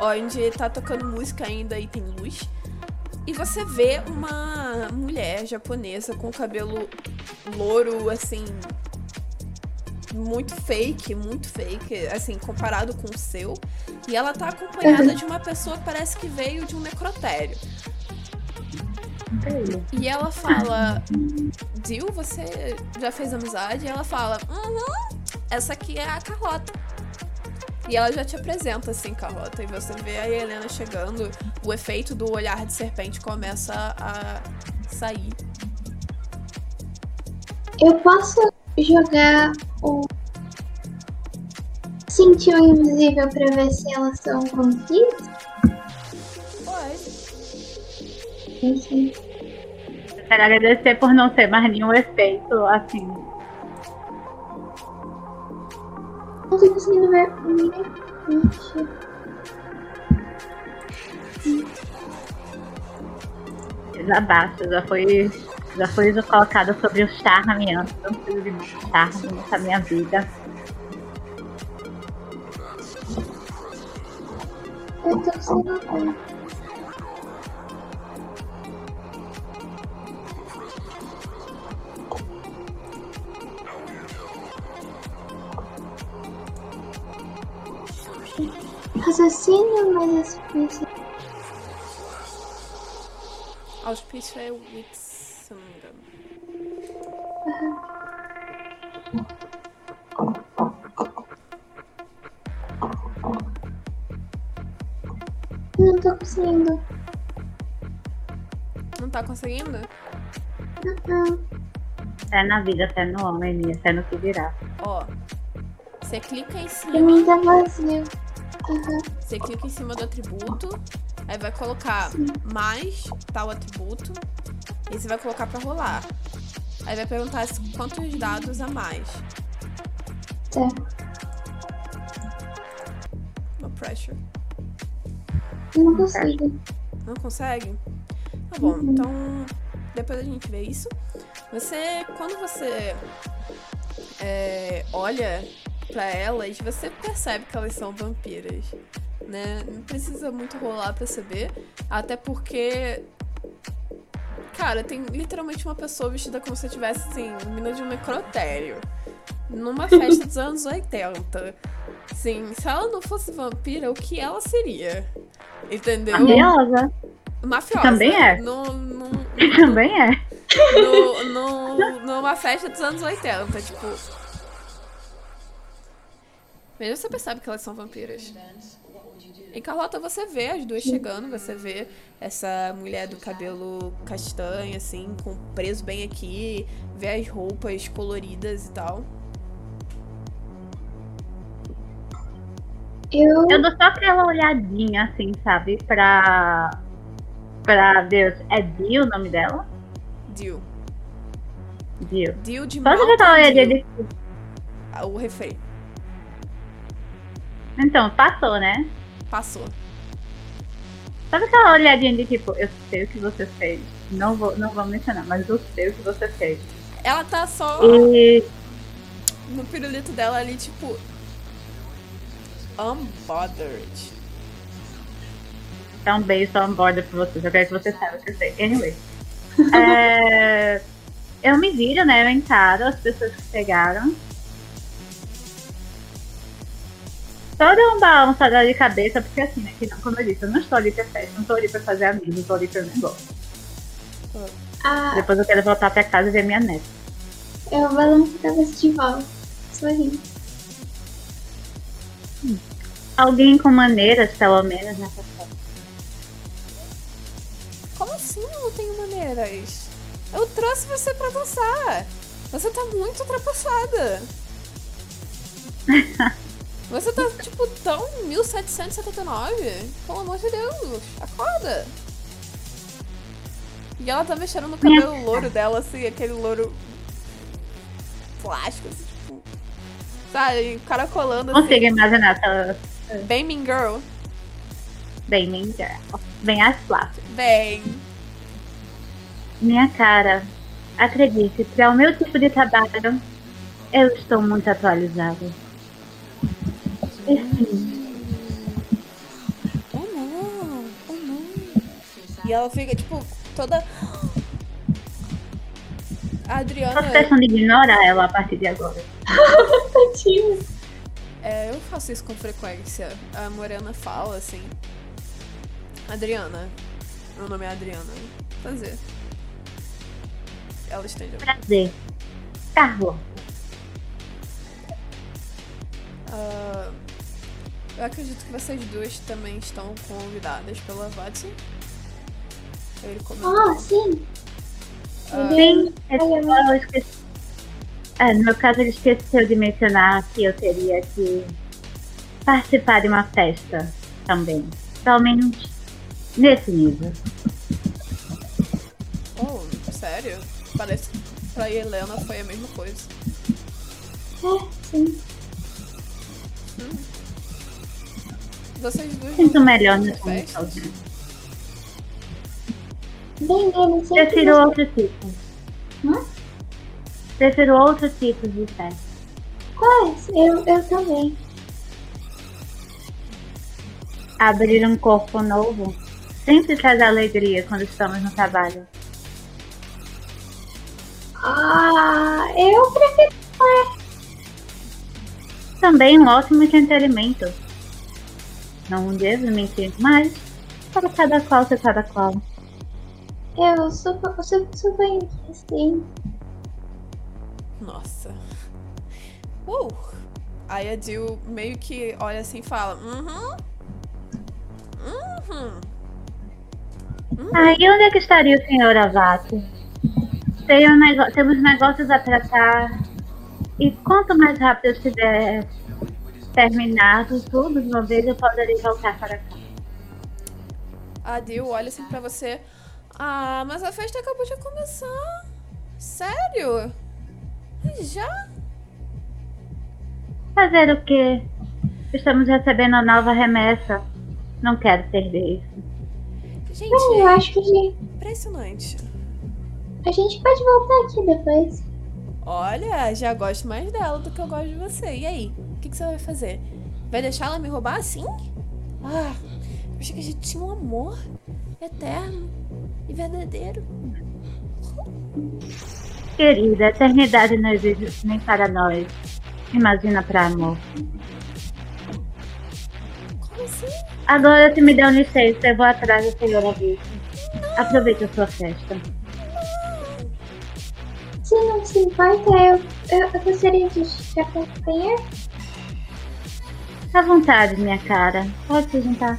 onde tá tocando música ainda e tem luz. E você vê uma mulher japonesa com cabelo louro, assim. Muito fake, muito fake, assim, comparado com o seu. E ela tá acompanhada de uma pessoa que parece que veio de um necrotério. E ela fala: Dil, você já fez amizade? E ela fala: Uhum, essa aqui é a Carlota. E ela já te apresenta assim, Carlota. E você vê a Helena chegando, o efeito do olhar de serpente começa a sair. Eu posso jogar o sentir o invisível pra ver se elas são vampiros? Pode. Enfim. Eu quero agradecer por não ter mais nenhum efeito, assim. Não tô conseguindo ver. Ixi. Desabasta, já foi. Já foi colocada sobre o charme antes, não preciso de mais charme nessa minha vida. Eu tô ver. Raciocínio, mas isso. Auspício é Wits, se eu não me engano. Não tô conseguindo. Não tá conseguindo? Não. Fé na vida, fé no homem, minha, fé no que virá. Ó. Você clica em Pra mim cima. tá vazio. Aham. Você clica em cima do atributo. Aí vai colocar mais tal atributo. E você vai colocar pra rolar. Aí vai perguntar quantos dados a mais. Tá. No pressure. Não consigo. Não consegue? Tá bom, então depois a gente vê isso. Você, quando você é, olha pra elas, você percebe que elas são vampiras, né? Não precisa muito rolar pra saber, até porque, cara, tem literalmente uma pessoa vestida como se tivesse, assim, mina de um necrotério. Numa festa dos anos 80. Sim, se ela não fosse vampira, o que ela seria? Entendeu? Mafiosa. Mafiosa. Também é. No, no, Também é. no, no, numa festa dos anos 80, tipo. Mesmo você percebe que elas são vampiras. Em Carlota você vê as duas chegando, você vê essa mulher do cabelo castanho, assim, com preso bem aqui, vê as roupas coloridas e tal. Eu. Eu dou só aquela olhadinha, assim, sabe? Pra. Pra Deus. É Dio o nome dela? Dio. Dio. Dio de Só dar aquela olhadinha de. Ah, O refém. Então, passou, né? Passou. Sabe aquela olhadinha de tipo, eu sei o que você fez. Não vou, não vou mencionar, mas eu sei o que você fez. Ela tá só E no pirulito dela ali, tipo. Unbothered. um beijo on board pra você. Eu quero que você saiba o que eu sei. Anyway. É, eu me viro, né? Eu encaro as pessoas que pegaram. Só deu um balançada de cabeça, porque assim, né? Que não, como eu disse, eu não estou ali pra festa, não estou ali pra fazer amigos, estou ali pra negócio. Ah, Depois eu quero voltar pra casa e ver minha neta. eu balanço a cabeça de volta. Sorrindo. Alguém com maneiras, pelo menos, nessa festa. Como assim eu não tenho maneiras? Eu trouxe você pra dançar. Você tá muito ultrapassada. Você tá, tipo, tão 1779. Pelo amor de Deus, acorda. E ela tá mexendo no cabelo louro dela, assim, aquele louro plástico, assim, tipo. Sabe, caracolando, assim. Consigo imaginar essa Bem Mean Girl. bem linda. Bem as plásticas. Bem. Minha cara, acredite, para o meu tipo de trabalho, eu estou muito atualizada. E sim, Oh não, oh não. E ela fica, tipo, toda. A Adriana. faço questão de ignorar ela a partir de agora. Tadinho. É, eu faço isso com frequência. A Morena fala assim. Adriana. Meu nome é Adriana. Prazer. Ela estende a mão. Prazer. Carlos, Ah, eu acredito que vocês duas também estão convidadas pela Vatsi. Ele comentou. Ah, sim. Ah, sim, é eu esqueci. É, no meu caso, ele esqueceu de mencionar que eu teria que participar de uma festa também. Pelo menos nesse nível. oh, sério? Parece que pra Helena foi a mesma coisa. É, sim. Vocês duas Sinto melhor nas nesse momento. festas? Bem, ele sempre. Prefiro outro tipo. Hã? Prefiro outro tipo de festa. Quais? Eu, eu também. Abrir um corpo novo sempre traz alegria quando estamos no trabalho. Ah, eu prefiro. Também um ótimo entretenimento. Não devo mentir, mas para cada qual, ser cada qual. Eu super, super, super sim. Nossa. Uh! Aí a Jill meio que olha assim e fala: Uhum. Uhum. Ah, e onde é que estaria o senhor Avato? Tem um nego- temos negócios a tratar. E quanto mais rápido eu tiver terminado tudo de uma vez, eu poderia voltar para cá. A Dil olha assim pra você. Ah, mas a festa acabou de começar. Sério? Já? Fazer o quê? Estamos recebendo a nova remessa. Não quero perder isso. Gente, Não, eu é acho que a gente, impressionante. a gente pode voltar aqui depois. Olha, já gosto mais dela do que eu gosto de você. E aí? O que, que você vai fazer? Vai deixar ela me roubar assim? Ah, eu achei que a gente tinha um amor eterno e verdadeiro. Querida, a eternidade não existe nem para nós. Imagina para amor. Como assim? Agora, se me dão licença, eu vou atrás da senhora Vicky. Aproveite a sua festa. Se não se importa, eu, eu, eu gostaria de te acompanhar. À vontade, minha cara. Pode se juntar.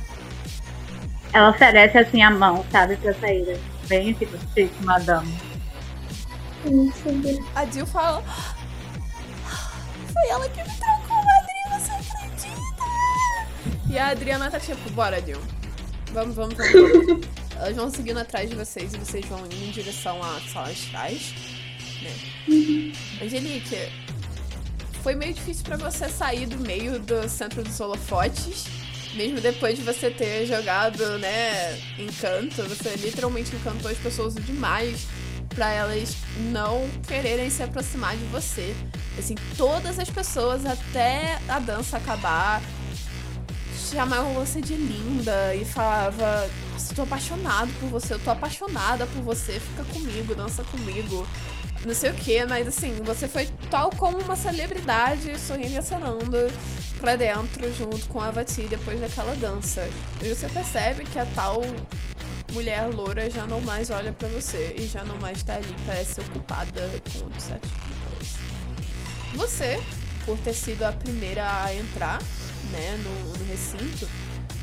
Ela oferece assim a mão, sabe, pra sair. Bem tipo, chique, madame. A Jill fala. Foi ela que me trocou, Adri, você acredita? E a Adriana tá tipo, bora, Jill. Vamos, vamos, vamos. Elas vão seguindo atrás de vocês e vocês vão indo em direção à sala de trás. Né? Angelique, foi meio difícil pra você sair do meio do centro dos holofotes. Mesmo depois de você ter jogado, né, encanto, você literalmente encantou as pessoas demais pra elas não quererem se aproximar de você. Assim, todas as pessoas até a dança acabar chamavam você de linda e falava, "Nossa, tô apaixonado por você, eu tô apaixonada por você, fica comigo, dança comigo. Não sei o que, mas assim, você foi tal como uma celebridade sorrindo e acenando pra dentro junto com a Vati depois daquela dança. E você percebe que a tal mulher loura já não mais olha pra você e já não mais tá ali, parece ocupada com outros coisas. Você, por ter sido a primeira a entrar, né, no, no recinto,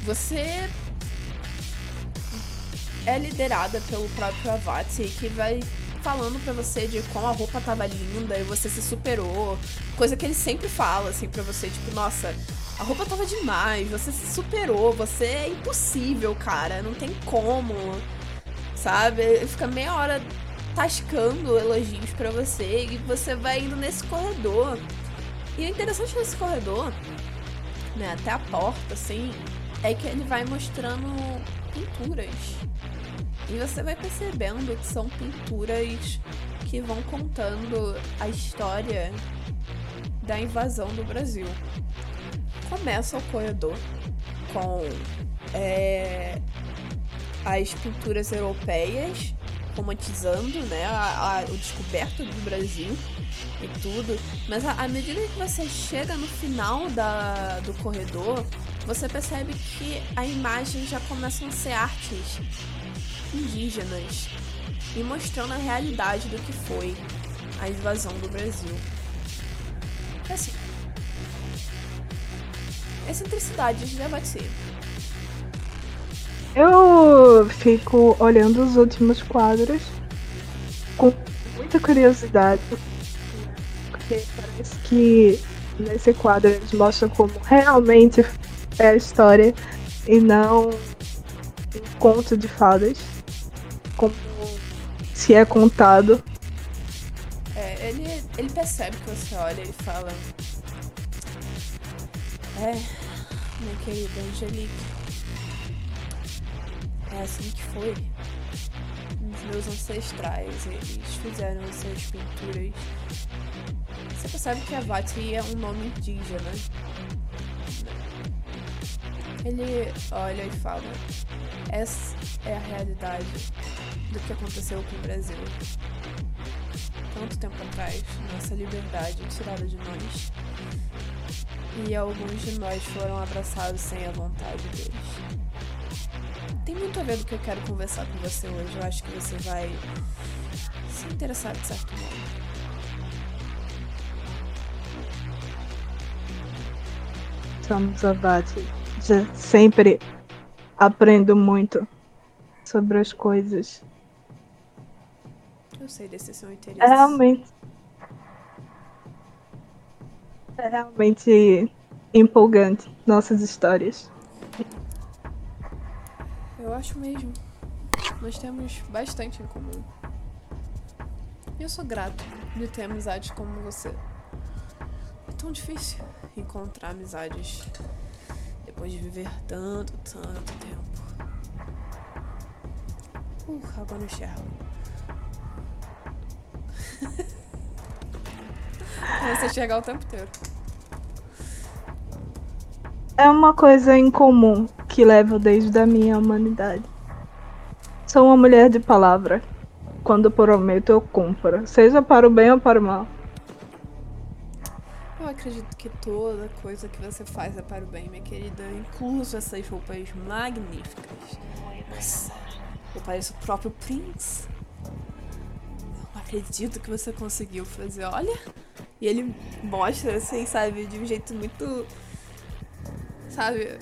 você é liderada pelo próprio Avati, que vai falando pra você de como a roupa tava linda e você se superou. Coisa que ele sempre fala, assim, pra você, tipo, nossa, a roupa tava demais, você se superou, você é impossível, cara, não tem como. Sabe? Ele fica meia hora tascando elogios pra você e você vai indo nesse corredor. E o interessante desse corredor, né, até a porta, assim, é que ele vai mostrando pinturas. E você vai percebendo que são pinturas que vão contando a história da invasão do Brasil. Começa o corredor com é, as pinturas europeias romantizando né, a, a, o descoberto do Brasil e tudo. Mas à medida que você chega no final da, do corredor, você percebe que a imagem já começam a ser artes indígenas e mostrando a realidade do que foi a invasão do Brasil. Assim, excentricidades de debater. Eu fico olhando os últimos quadros com muita curiosidade. Porque parece que nesse quadro eles mostram como realmente é a história e não um conto de fadas. Como se é contado. É, ele, ele percebe que você olha, ele fala. É, minha querida Angelique. É assim que foi. Os meus ancestrais, eles fizeram essas pinturas. Você percebe que Avati é um nome indígena. Ele olha e fala: Essa é a realidade do que aconteceu com o Brasil. Tanto tempo atrás, nossa liberdade tirada de nós. E alguns de nós foram abraçados sem a vontade deles. Tem muito a ver do que eu quero conversar com você hoje. Eu acho que você vai se interessar de certo modo. Somos abate. Sempre aprendo muito sobre as coisas. Sei desse seu interesse. É realmente. É realmente empolgante nossas histórias. Eu acho mesmo. Nós temos bastante em comum. E eu sou grato de ter amizades como você. É tão difícil encontrar amizades depois de viver tanto, tanto tempo. Uh, água no enxergo. Você chegar o tempo inteiro. É uma coisa em comum que levo desde a minha humanidade. Sou uma mulher de palavra. Quando prometo, eu cumpro. Seja para o bem ou para o mal. Eu acredito que toda coisa que você faz é para o bem, minha querida. Incluso essas roupas magníficas. Nossa, eu pareço o próprio Prince. Acredito que você conseguiu fazer. Olha. E ele mostra, assim, sabe, de um jeito muito. Sabe?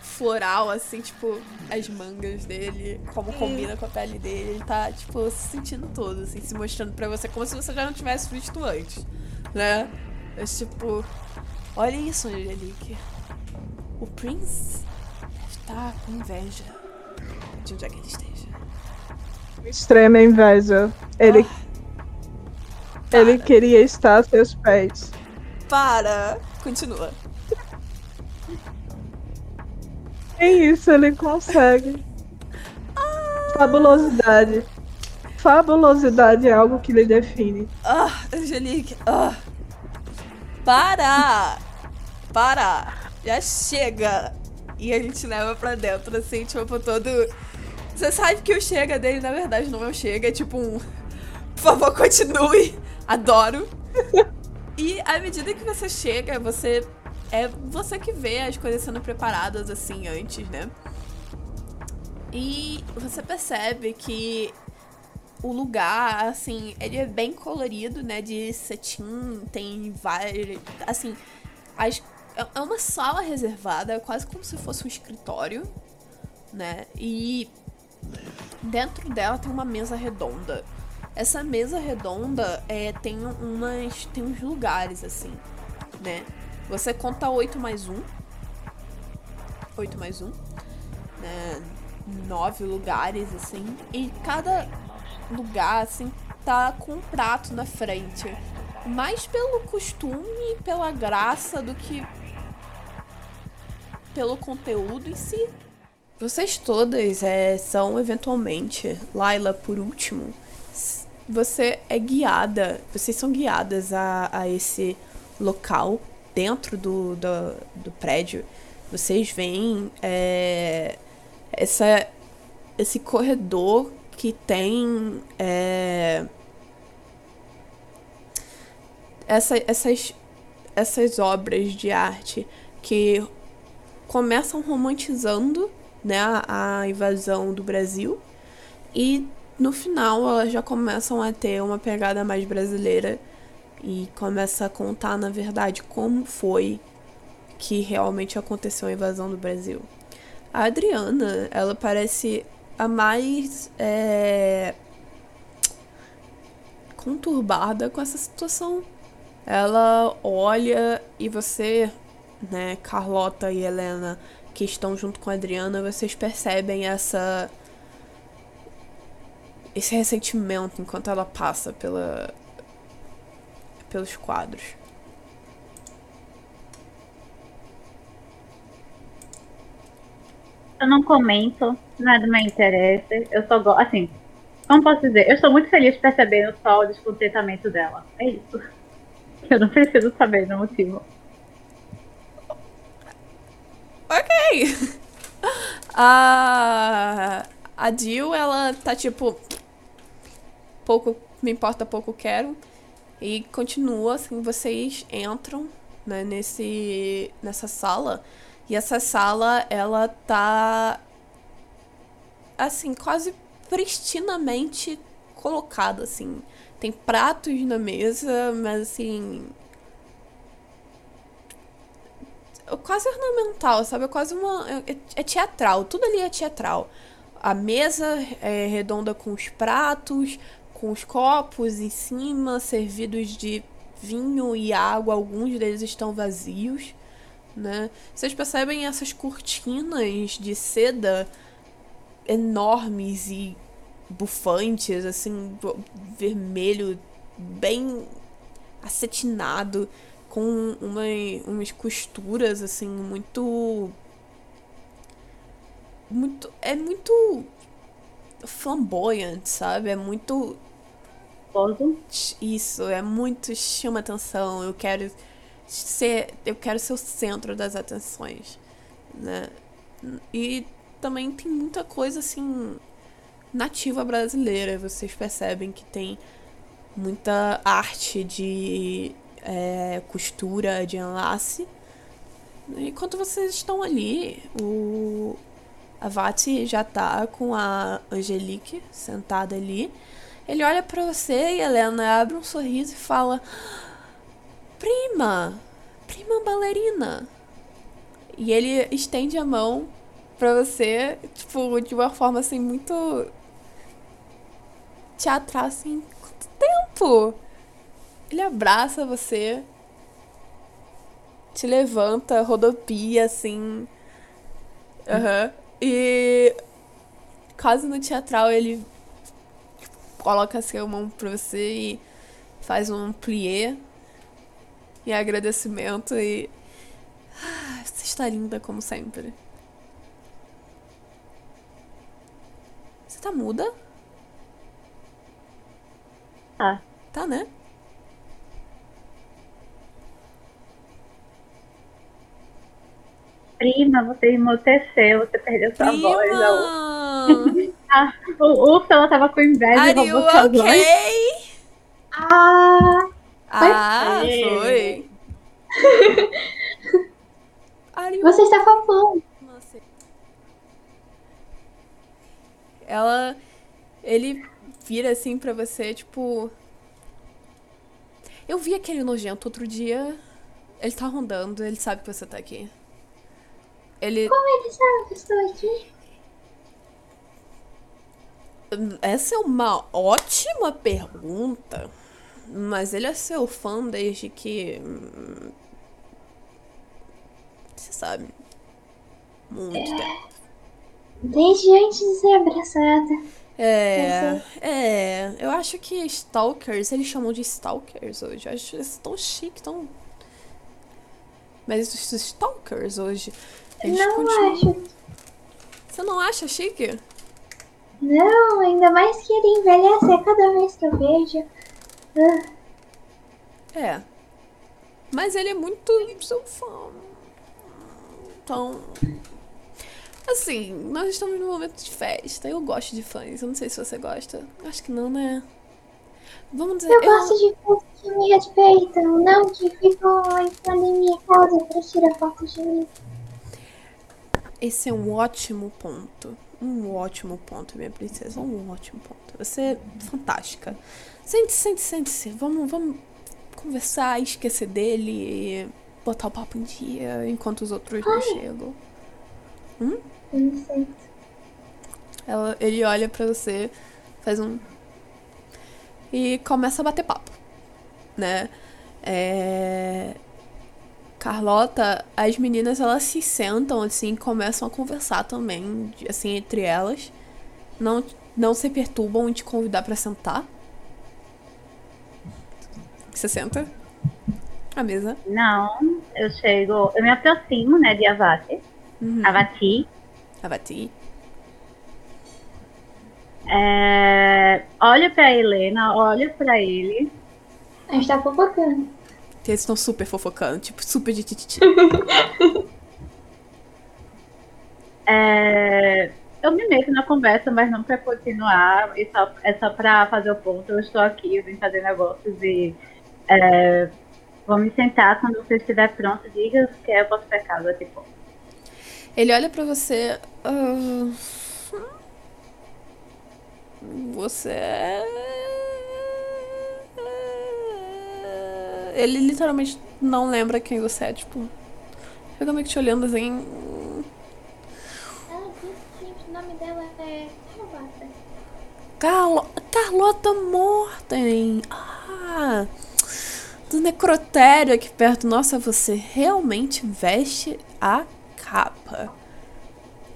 Floral, assim, tipo, as mangas dele, como combina com a pele dele. Ele tá, tipo, se sentindo todo, assim, se mostrando pra você como se você já não tivesse visto antes, né? Mas, tipo, olha isso, Angelique. O Prince está com inveja de onde é que ele esteja. Extrema inveja. Ele, Ah, ele queria estar a seus pés. Para! Continua. É isso, ele consegue. Fabulosidade. Fabulosidade é algo que lhe define. Ah, Angelique. Ah. Para! Para! Já chega! E a gente leva pra dentro, assim, tipo, todo. Você sabe que o chega dele, na verdade, não é o chega, é tipo um. Por favor, continue! Adoro! E à medida que você chega, você. É você que vê as coisas sendo preparadas assim antes, né? E você percebe que o lugar, assim, ele é bem colorido, né? De cetim, tem várias. Assim, as, é- é uma sala reservada, quase como se fosse um escritório, né? E dentro dela tem uma mesa redonda. Essa mesa redonda é, tem umas. tem uns lugares, assim, né? Você conta 8 mais 1. 8 mais 1. Né? Nove lugares, assim. E cada lugar, assim, tá com um prato na frente. Mais pelo costume e pela graça do que pelo conteúdo em si. Vocês todas é, são eventualmente, Laila por último, você é guiada, vocês são guiadas a, a esse local dentro do, do, do prédio. Vocês veem é, essa, esse corredor que tem é, essa, essas, essas obras de arte que começam romantizando né, a invasão do Brasil e no final elas já começam a ter uma pegada mais brasileira e começa a contar na verdade como foi que realmente aconteceu a invasão do Brasil. A Adriana, ela parece a mais é, conturbada com essa situação. Ela olha e você, né, Carlota e Helena, que estão junto com a Adriana, vocês percebem essa esse ressentimento enquanto ela passa pela pelos quadros. Eu não comento, nada me interessa. Eu só gosto. Assim, como posso dizer? Eu estou muito feliz percebendo só o descontentamento dela. É isso. Eu não preciso saber do motivo. Ok. A a Jill, ela tá tipo pouco me importa, pouco quero. E continua assim, vocês entram, né, nesse nessa sala e essa sala ela tá assim, quase pristinamente colocada assim. Tem pratos na mesa, mas assim, quase ornamental, sabe? É quase uma. É, é teatral, tudo ali é teatral. A mesa é redonda com os pratos, com os copos em cima, servidos de vinho e água, alguns deles estão vazios, né? Vocês percebem essas cortinas de seda enormes e bufantes, assim, vermelho, bem acetinado, com uma, umas costuras, assim, muito. Muito. É muito. flamboyant, sabe? É muito. Isso, é muito. chama atenção. Eu quero ser. Eu quero ser o centro das atenções, né? E também tem muita coisa, assim. nativa brasileira. Vocês percebem que tem muita arte de é, costura, de enlace. Enquanto vocês estão ali, o Avati já tá com a Angelique sentada ali. Ele olha para você e Helena abre um sorriso e fala: Prima! Prima bailarina! E ele estende a mão pra você, tipo, de uma forma assim muito teatral, assim, tempo? Ele abraça você, te levanta, rodopia, assim. Aham. Uhum. E quase no teatral ele coloca a mão pra você e faz um plié e agradecimento e. Ah, você está linda como sempre. Você tá muda? Tá. Tá, né? Prima, você emoteceu, você perdeu sua Prima! voz. ah, o Úrsula tava com inveja Are you sua voz. okay? Ah, Ah, Foi. you você está falando. Ela. Ele vira assim pra você, tipo. Eu vi aquele nojento outro dia. Ele tá rondando, ele sabe que você tá aqui. Ele. Como ele sabe que estou aqui? Essa é uma ótima pergunta. Mas ele é seu fã desde que. Você sabe. Muito tempo. Desde antes de ser abraçada. É, é, eu acho que stalkers, eles chamam de stalkers hoje. Eu acho isso tão chique, tão. Mas os stalkers hoje. Eles Não continuam- acho. Você não acha chique? Não, ainda mais que ele envelhece a cada vez que eu vejo. Ah, É. Mas ele é muito fã. Então. Assim, nós estamos num momento de festa. Eu gosto de fãs. Eu não sei se você gosta. Acho que não, né? Vamos dizer. eu gosto de fotos que me respeitam, não que ficam entrando em minha casa pra tirar fotos de mim. Esse é um ótimo ponto. Um ótimo ponto, minha princesa. Um ótimo ponto. Você é fantástica. Sente, sente, sente-se. Vamos, vamos conversar, esquecer dele e botar o papo em dia enquanto os outros não chegam. Não sei. Ela, ele olha pra você, faz um. E começa a bater papo. Né? É. Carlota, as meninas elas se sentam assim e começam a conversar também, assim, entre elas. Não, não se perturbam em te convidar pra sentar. Você senta? A mesa. Não, eu chego, eu me aproximo, né, de Avati. Uhum. Avati. Avati. É, olho pra Helena, olho pra ele. A gente tá fofocando. Eles estão super fofocando, tipo, super de tititi. É, eu me meto na conversa, mas não pra continuar, e só, é só pra fazer o ponto. Eu estou aqui, eu vim fazer negócios e é, vou me sentar quando você estiver pronto. Diga que eu posso ir pra casa, tipo. Ele olha pra você. ah, você é. Ele literalmente não lembra quem você é, tipo. Fica meio que te olhando assim. Ela disse que o nome dela é Carlota. Carlo... Carlota Morten! Ah! Do necrotério aqui perto. Nossa, você realmente veste a capa.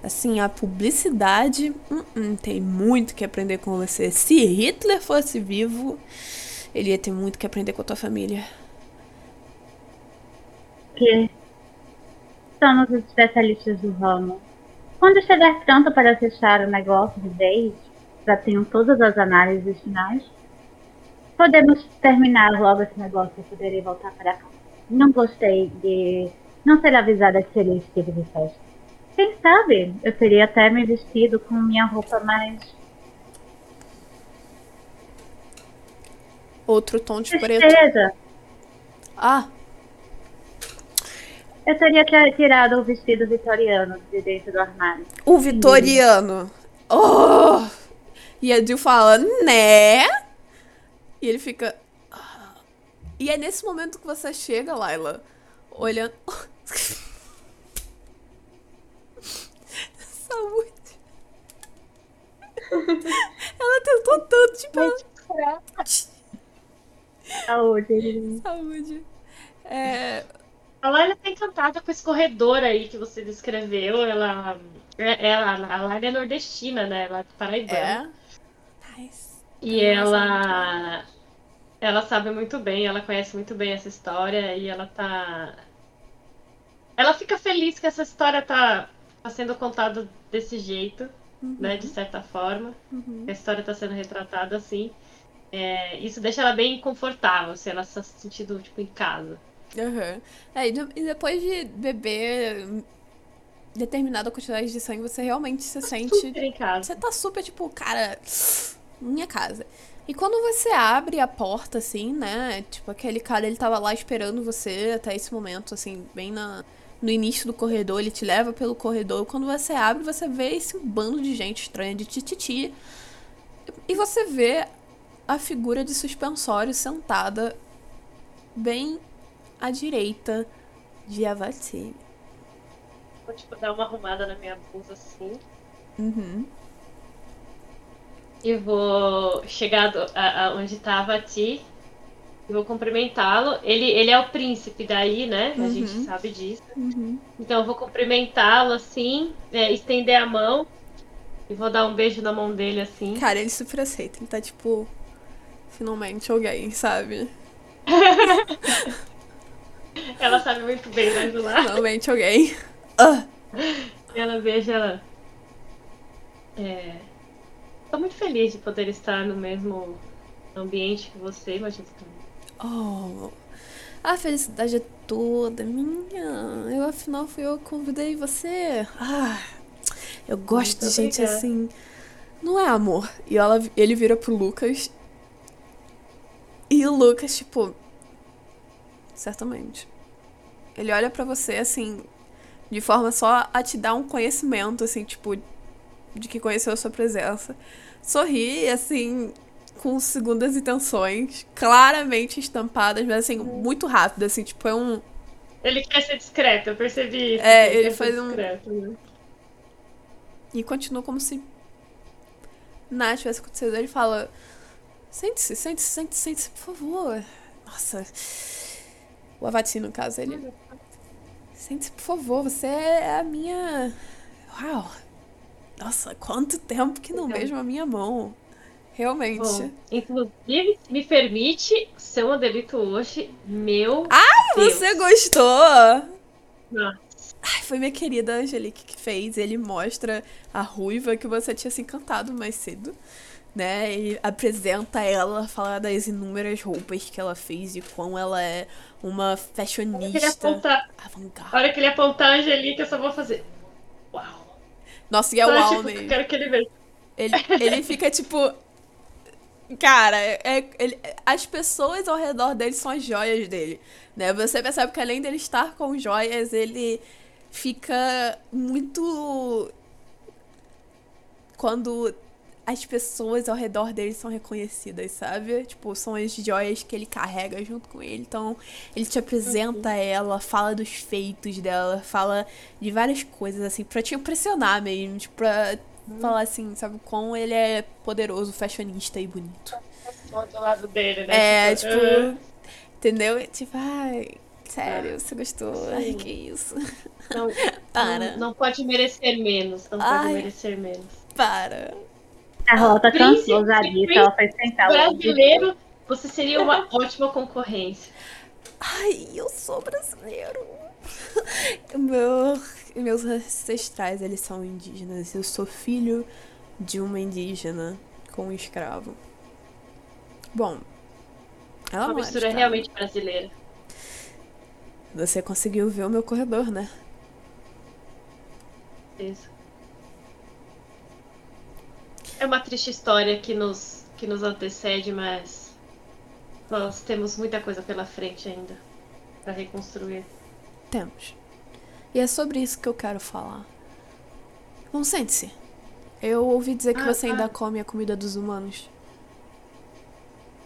Assim, a publicidade hum, hum, tem muito que aprender com você. Se Hitler fosse vivo, ele ia ter muito que aprender com a tua família. Que somos os especialistas do ramo. Quando estiver pronto para fechar o negócio de vez, já tenho todas as análises finais, podemos terminar logo esse negócio e poderei voltar para cá. Não gostei de não ser avisada que seria esse tipo de festa. Quem sabe eu teria até me vestido com minha roupa mais Outro tom de preto. tristeza. Ah, Eu teria tirado o vestido vitoriano de dentro do armário. o vitoriano. Oh! E a Jill fala, né? E ele fica. "Ah." E é nesse momento que você chega, Laila, olhando. Saúde. Ela tentou tanto, tipo, ela- Saúde. saúde. É, A Laila tá encantada com esse corredor aí que você descreveu. Ela, é- ela, a Laila é nordestina, né? Ela é paraibana. é. Nice. E ela ela sabe muito bem, ela conhece muito bem essa história e ela tá ela fica feliz que essa história tá, tá sendo contada desse jeito, né, de certa forma. Uhum. Que a história tá sendo retratada assim. É, isso deixa ela bem confortável, se ela está se sentindo tipo em casa. Aham. É, e, de- depois de beber hum, determinada quantidade de sangue, você realmente se sente. Em casa. Você tá super, tipo, cara, minha casa. E quando você abre a porta, assim, né? Tipo, aquele cara, ele tava lá esperando você até esse momento, assim, bem na, no início do corredor, ele te leva pelo corredor. Quando você abre, você vê esse bando de gente estranha de tititi. E você vê a figura de suspensório sentada bem à direita de Avati. Vou tipo, dar uma arrumada na minha blusa assim. Uhum. E vou chegar do- a- a onde tava a Ti. E vou cumprimentá-lo. Ele, ele é o príncipe daí, né? A gente Uhum. sabe disso. Uhum. Então eu vou cumprimentá-lo assim, é, estender a mão. E vou dar um beijo na mão dele assim. Cara, ele super aceita. Ele tá tipo. Finalmente alguém, sabe? Ela sabe muito bem me ajudar. Finalmente alguém. E ela beija ela. É... Tô muito feliz de poder estar no mesmo ambiente que você, Magistra. oh. A felicidade é toda minha. Eu, afinal, fui eu que convidei você. Ah, eu gosto Muito de gente obrigada. assim. Não é amor. E ela, ele vira pro Lucas. E o Lucas, tipo. Certamente. Ele olha pra você assim. De forma só a te dar um conhecimento, assim, tipo. De que conheceu a sua presença. Sorri, assim. Com segundas intenções. Claramente estampadas, mas assim, muito rápido, assim, tipo, é um. Ele quer ser discreto, eu percebi isso. É, ele ser faz um- discreto, né? E continua como se nada tivesse acontecido. Ele fala: Sente-se, sente-se, sente-se, sente-se, por favor. Nossa. O Avati, no caso, ele. Sente-se, por favor, você é a minha. Uau! Nossa, quanto tempo que não Então. vejo a minha mão. Realmente. Bom, inclusive, me permite ser um delito hoje, meu Deus. Você gostou? Nossa. Ai, foi minha querida Angelique que fez. Ele mostra a ruiva que você tinha se encantado mais cedo, né? E apresenta ela, fala das inúmeras roupas que ela fez e quão ela é uma fashionista apontar, avant-garde. hora que ele apontar a Angelique, eu só vou fazer. Uau. Nossa, e é uau tipo, mesmo. eu quero que ele veja. Ele, ele fica tipo. Cara, é, ele- as pessoas ao redor dele são as joias dele. Né? Você percebe que além dele estar com joias, ele fica muito. Quando as pessoas ao redor dele são reconhecidas, sabe? Tipo, são as joias que ele carrega junto com ele. Então, ele te apresenta Uhum. ela, fala dos feitos dela, fala de várias coisas, assim, pra te impressionar mesmo. Tipo, pra Uhum. falar assim, sabe? Como ele é poderoso, fashionista e bonito. Do lado dele, né? É, tipo. ah, Entendeu? Tipo, ai, sério, você gostou? Ai, que isso. não, Para. não, não pode merecer menos. Não pode Ai. merecer menos. Para. A Rota Príncipe, cansou já disso, ela foi sentar. Brasileiro, você seria uma ótima concorrência. Ai, eu sou brasileiro. O Meu, meus ancestrais, eles são indígenas. Eu sou filho de uma indígena com um escravo. Bom, ela Uma é mistura realmente brasileira. Você conseguiu ver o meu corredor, né? Isso. É uma triste história que nos, que nos antecede, mas nós temos muita coisa pela frente ainda para reconstruir. Temos. E é sobre isso que eu quero falar. Bom, sente-se. Eu ouvi dizer que Ah, você ainda ah. come a comida dos humanos.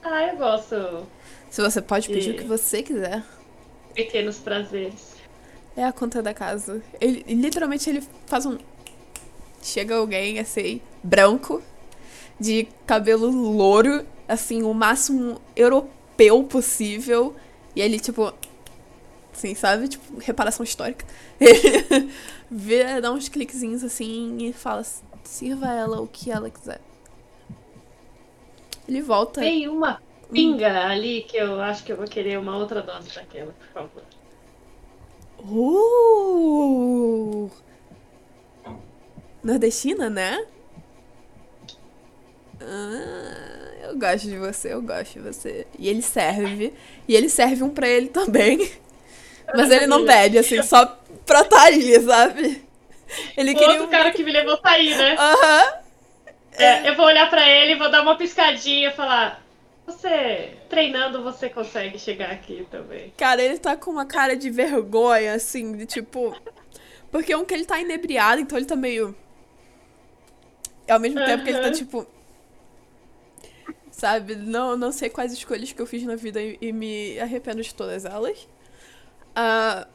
Ah, eu gosto Se você pode pedir o E- que você quiser. pequenos prazeres. É a conta da casa. Ele, literalmente, ele faz um. Chega alguém, assim, branco, de cabelo louro, assim, o máximo europeu possível. E ele, tipo. Assim, sabe? Tipo, reparação histórica. Ele vê, dá uns cliquezinhos assim e fala: sirva ela o que ela quiser. Ele volta. Tem uma pinga ali que eu acho que eu vou querer uma outra dose daquela, por favor. Uh! Nordestina, né? Ah, eu gosto de você, eu gosto de você. E ele serve. E ele serve um pra ele também. Mas ele não bebe, assim, só pra tá ali, sabe? Ele O outro um- cara que me levou a sair, né? Aham. É, eu vou olhar pra ele, vou dar uma piscadinha e falar: Você, treinando, você consegue chegar aqui também. Cara, ele tá com uma cara de vergonha, assim, de tipo. Porque um que ele tá inebriado, então ele tá meio. Ao mesmo tempo que ele tá tipo. Sabe? Não, não sei quais escolhas que eu fiz na vida e, e me arrependo de todas elas. Ah,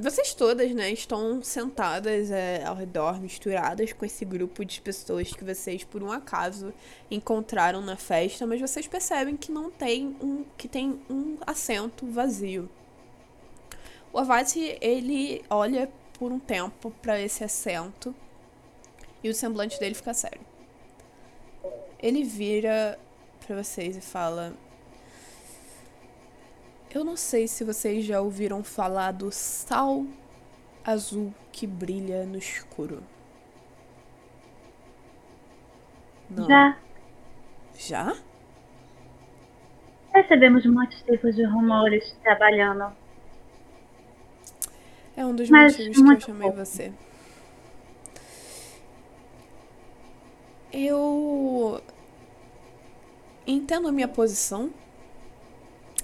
vocês todas, né, estão sentadas é, ao redor, misturadas com esse grupo de pessoas que vocês, por um acaso, encontraram na festa, mas vocês percebem que não tem um. que tem um assento vazio. O Avati, ele olha por um tempo pra esse assento e o semblante dele fica sério. Ele vira pra vocês e fala: Eu não sei se vocês já ouviram falar do sal azul que brilha no escuro. Não. Já Já? recebemos muitos tipos de rumores trabalhando. É um dos Mas motivos que eu chamei pouco. você. Eu entendo a minha posição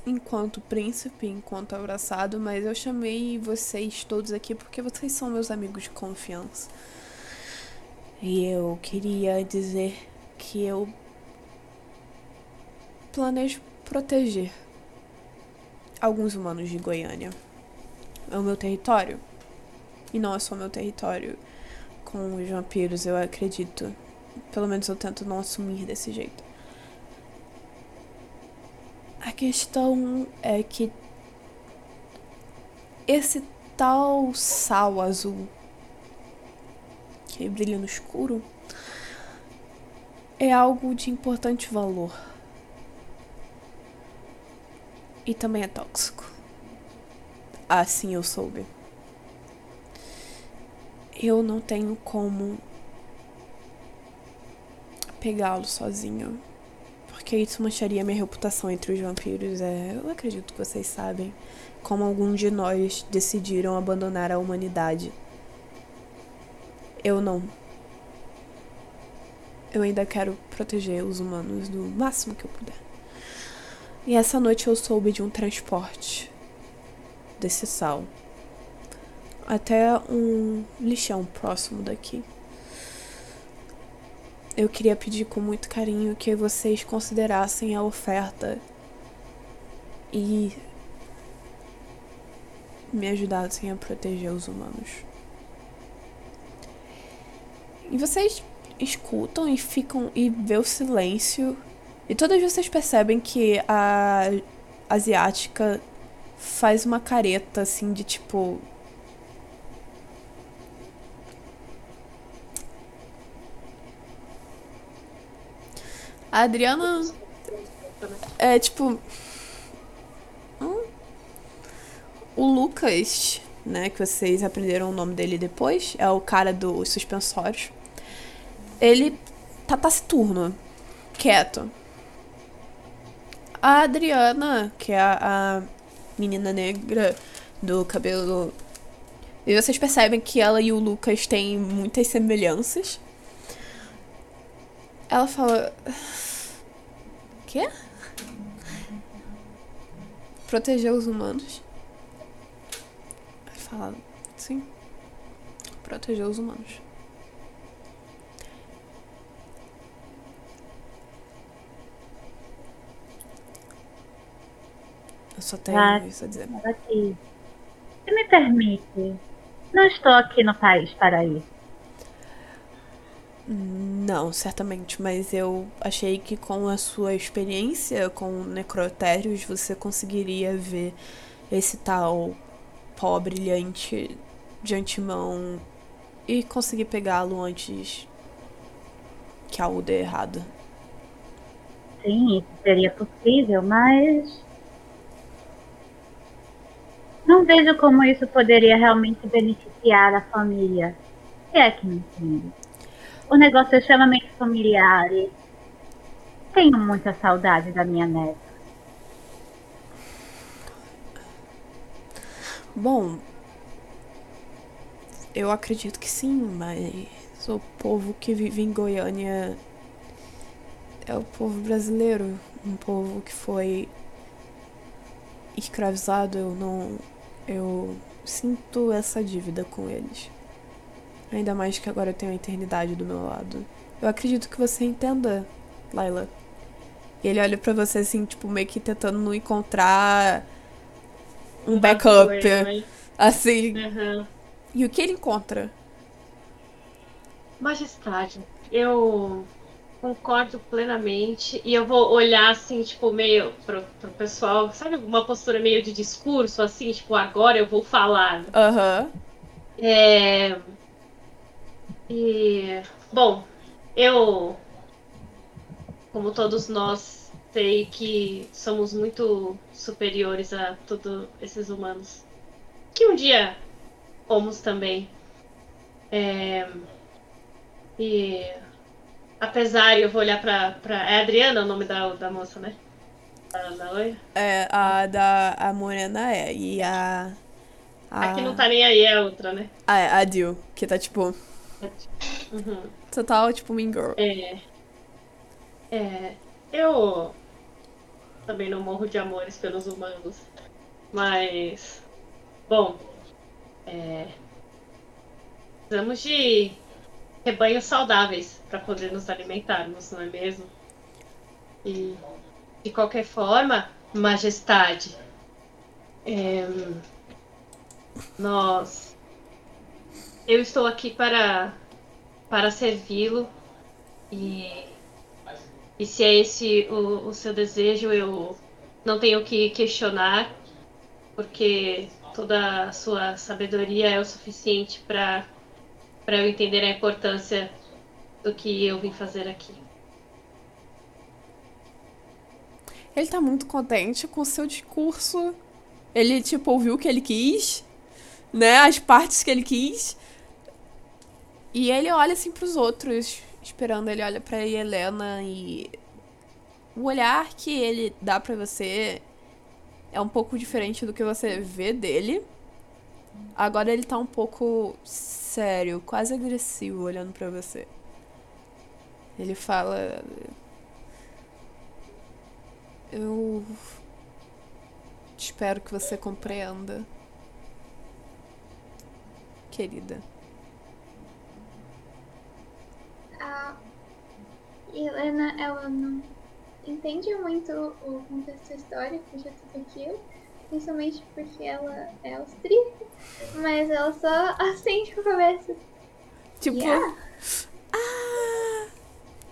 enquanto príncipe, enquanto abraçado, mas eu chamei vocês todos aqui porque vocês são meus amigos de confiança. E eu queria dizer que eu planejo proteger alguns humanos de Goiânia é o meu território. E não é só meu território com os vampiros, eu acredito. Pelo menos eu tento não assumir desse jeito. A questão é que esse tal sal azul que brilha no escuro é algo de importante valor. E também é tóxico. Assim eu soube. Eu não tenho como pegá-lo sozinho. Porque isso mancharia minha reputação entre os vampiros. É, eu acredito que vocês sabem como alguns de nós decidiram abandonar a humanidade. Eu não. Eu ainda quero proteger os humanos do máximo que eu puder. E essa noite eu soube de um transporte desse sal até um lixão próximo daqui. Eu queria pedir com muito carinho que vocês considerassem a oferta e me ajudassem a proteger os humanos. E vocês escutam e ficam e vê o silêncio. E todas vocês percebem que a asiática faz uma careta assim de tipo. A Adriana é tipo. Hum? O Lucas, né? Que vocês aprenderam o nome dele depois. É o cara dos suspensórios. Ele tá taciturno, quieto. A Adriana, que é a, a menina negra do cabelo. E vocês percebem que ela e o Lucas têm muitas semelhanças. Ela fala. Quê? Proteger os humanos. Fala. Sim. Proteger os humanos. Eu só tenho Ah. isso a dizer. Aqui. Se me permite, não estou aqui no país para ir. Não, certamente, mas eu achei que com a sua experiência com necrotérios você conseguiria ver esse tal pó brilhante de antemão e conseguir pegá-lo antes que algo dê errado. Sim, seria possível, mas. Não vejo como isso poderia realmente beneficiar a família. Se é que me entende. O negócio é extremamente familiar e. Tenho muita saudade da minha neta. Bom, eu acredito que sim, mas o povo que vive em Goiânia é o povo brasileiro, um povo que foi escravizado. Eu não. Eu sinto essa dívida com eles. Ainda mais que agora eu tenho a eternidade do meu lado. Eu acredito que você entenda, Laila. E ele olha pra você assim, tipo, meio que tentando não encontrar um backup. Né? Assim. Uhum. E o que ele encontra? Majestade, eu concordo plenamente e eu vou olhar assim, tipo, meio pro, pro pessoal, sabe, uma postura meio de discurso, assim, tipo, agora eu vou falar. Aham. É... E, bom, eu, como todos nós, sei que somos muito superiores a todos esses humanos. Que um dia fomos também. É... E, apesar, eu vou olhar pra, pra... É Adriana o nome da, da moça, né? Da, da loira? É, a da a Morena é. E a. A, A que não tá nem aí é a outra, né? Ah, é, a Jill, que tá tipo. Uhum. Total, tipo, Mean Girl. É. É. Eu também não morro de amores pelos humanos. Mas. Bom. É. Precisamos de rebanhos saudáveis para poder nos alimentarmos, não é mesmo? E. De qualquer forma, Majestade. é, nós. Eu estou aqui para para servi-lo e e se é esse o, o seu desejo eu não tenho que questionar porque toda a sua sabedoria é o suficiente para para eu entender a importância do que eu vim fazer aqui. Ele tá muito contente com o seu discurso. Ele, tipo, ouviu o que ele quis, né? As partes que ele quis. E ele olha assim pros outros, esperando. Ele olha pra Helena e. O olhar que ele dá pra você é um pouco diferente do que você vê dele. Agora ele tá um pouco sério, quase agressivo olhando pra você. Ele fala. Eu espero que você compreenda, querida. E Helena, ela não entende muito o contexto histórico de tudo aquilo, principalmente porque ela é austríaca, mas ela só acende com a cabeça. Tipo, Yeah. ah,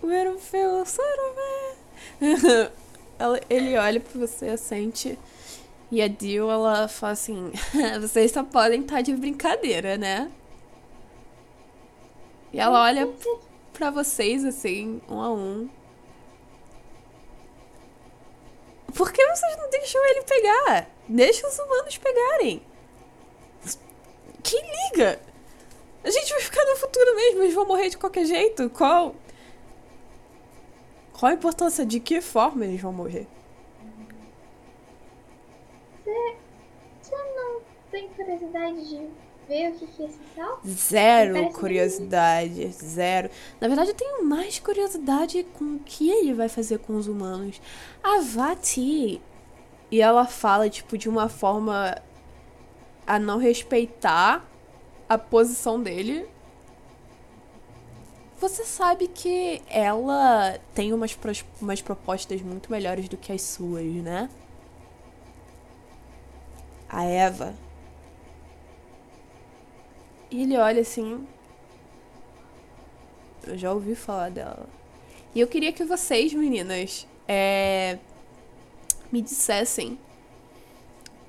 o feu, né? Ela- Ele olha pra você, assente. E a Dio, ela fala assim: Vocês só podem estar de brincadeira, né? E ela olha pra vocês, assim, um a um. Por que vocês não deixam ele pegar? Deixa os humanos pegarem. Quem liga? A gente vai ficar no futuro mesmo, eles vão morrer de qualquer jeito. Qual. Qual a importância? De que forma eles vão morrer? Você não tem curiosidade de ver o que, que é esse sal? Zero curiosidade. Zero. Na verdade, eu tenho mais curiosidade com o que ele vai fazer com os humanos. A Vati. E ela fala, tipo, de uma forma a não respeitar a posição dele. Você sabe que ela tem umas, pros- umas propostas muito melhores do que as suas, né? A Eva. E ele olha assim. Eu já ouvi falar dela. E eu queria que vocês, meninas, é, me dissessem.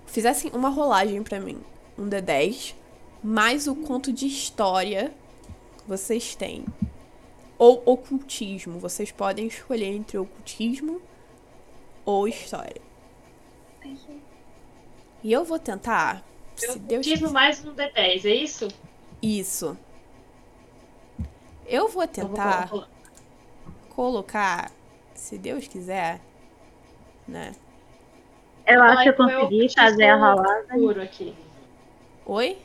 Fizessem uma rolagem pra mim. Um D10. Mais o quanto de história vocês têm. Ou ocultismo. Vocês podem escolher entre ocultismo ou história. E eu vou tentar. Se Deus mais um D10, é isso? Isso. Eu vou Então, vou tentar colocar- colocar, se Deus quiser, né? Eu Ai, acho que eu consegui ocultismo fazer a rolagem. puro aqui. Oi?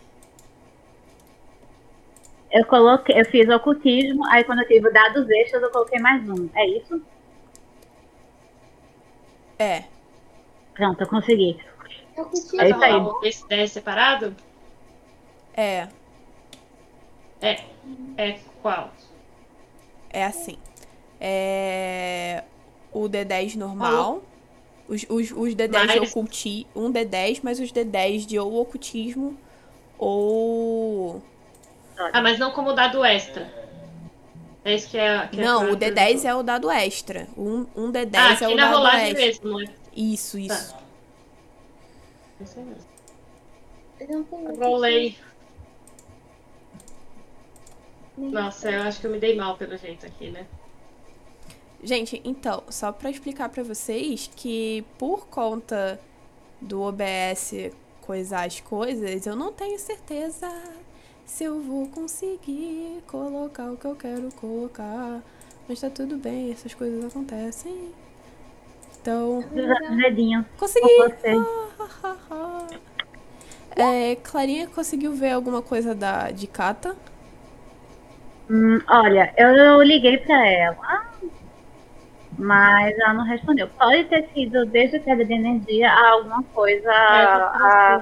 Eu coloquei, eu fiz ocultismo, aí quando eu tive dados extras eu coloquei mais um. É isso? É. Pronto, eu consegui. Eu curti É isso aí. Esse 10 separado? É. É. É qual? É assim. É. O D10 normal. Os, os, os D10 de Mais- oculti... Um D10, mas os D10 de ou ocultismo ou. Ah, mas não como dado extra. É isso que é. Que Não, a o D10 é o dado extra. Um, um D10 Ah, é aqui o na dado rolagem extra. mesmo, não é? Isso, isso. Isso mesmo. Eu não tenho Rolei. Nossa, eu acho que eu me dei mal pelo jeito aqui, né? Gente, então, só pra explicar pra vocês que por conta do OBS coisar as coisas, eu não tenho certeza se eu vou conseguir colocar o que eu quero colocar. Mas tá tudo bem, essas coisas acontecem. Então, Os dedinhos consegui! com você. É, Clarinha conseguiu ver alguma coisa da de Kata? Hum, olha, eu liguei pra ela, mas ela não respondeu. Pode ter sido desde a queda de energia a alguma coisa, a,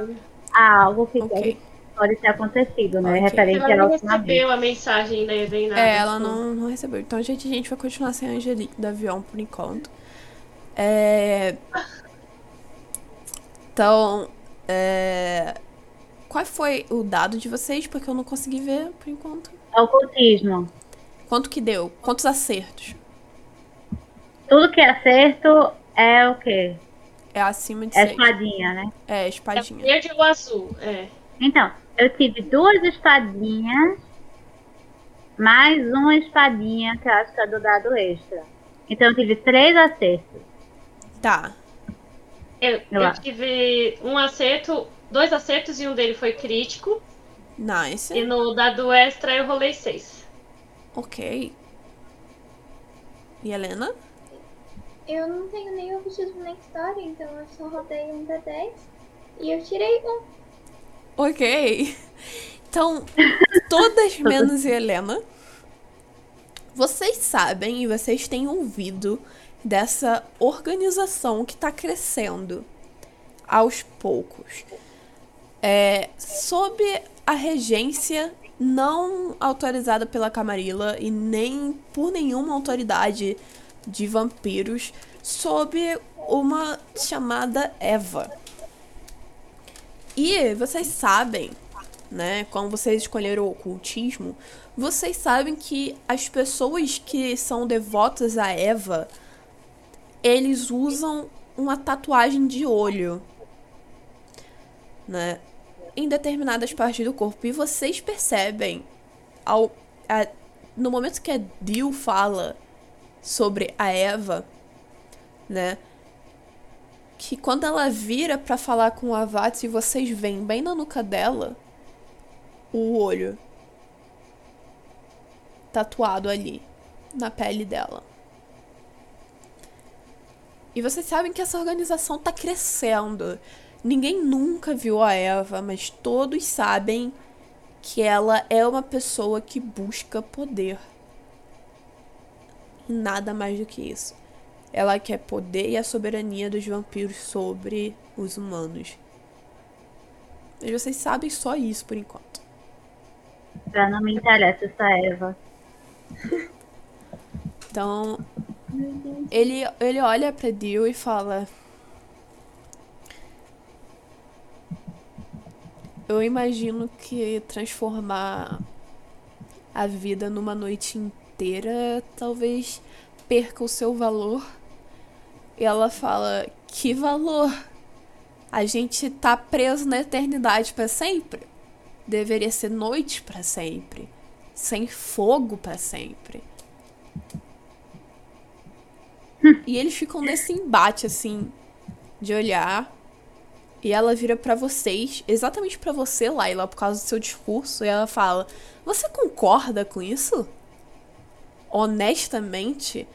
a algo que Ok. pode ter acontecido, né? Ok. Referente Ela não vez. recebeu a mensagem né, nem nada. É, ela não, não recebeu. Então, gente, a gente vai continuar sem a Angelique do avião por enquanto. É... Então, é... qual foi o dado de vocês? Porque eu não consegui ver por enquanto. Ocultismo. Quanto que deu? Quantos acertos? Tudo que é acerto é o quê? É acima de É seis. espadinha, né? É, É espadinha. verde ou azul, é. Então, eu tive duas espadinhas, mais uma espadinha que eu acho que é do dado extra. Então eu tive três acertos. Tá. Eu, Eu tive um acerto, dois acertos e um dele foi crítico. Nice. E no dado extra eu rolei seis. Ok. E Helena? Eu não tenho nem ocultismo nem história, então eu só rodei um D10 e eu tirei um. Ok. Então, todas menos Helena. Vocês sabem e vocês têm ouvido dessa organização que está crescendo aos poucos. É, sob a regência não autorizada pela Camarilla e nem por nenhuma autoridade de vampiros sob uma chamada Eva. E vocês sabem, né, quando vocês escolheram o ocultismo, vocês sabem que as pessoas que são devotas a Eva, eles usam uma tatuagem de olho, né, em determinadas partes do corpo. E vocês percebem, ao, a, no momento que a Dil fala sobre a Eva, né, que quando ela vira para falar com a Vati, vocês veem bem na nuca dela o olho tatuado ali na pele dela. E vocês sabem que essa organização tá crescendo. Ninguém nunca viu a Eva, mas todos sabem que ela é uma pessoa que busca poder. E nada mais do que isso. Ela quer poder e a soberania dos vampiros sobre os humanos. Mas vocês sabem só isso por enquanto. Já não me interessa essa Eva. Então, ele, ele olha pra Dio e fala: Eu imagino que transformar a vida numa noite inteira talvez perca o seu valor. E ela fala: Que valor? A gente tá preso na eternidade para sempre. Deveria ser noite para sempre, sem fogo para sempre. e eles ficam nesse embate assim de olhar. E ela vira para vocês, exatamente para você, Laila, por causa do seu discurso, e ela fala: "Você concorda com isso?" Honestamente,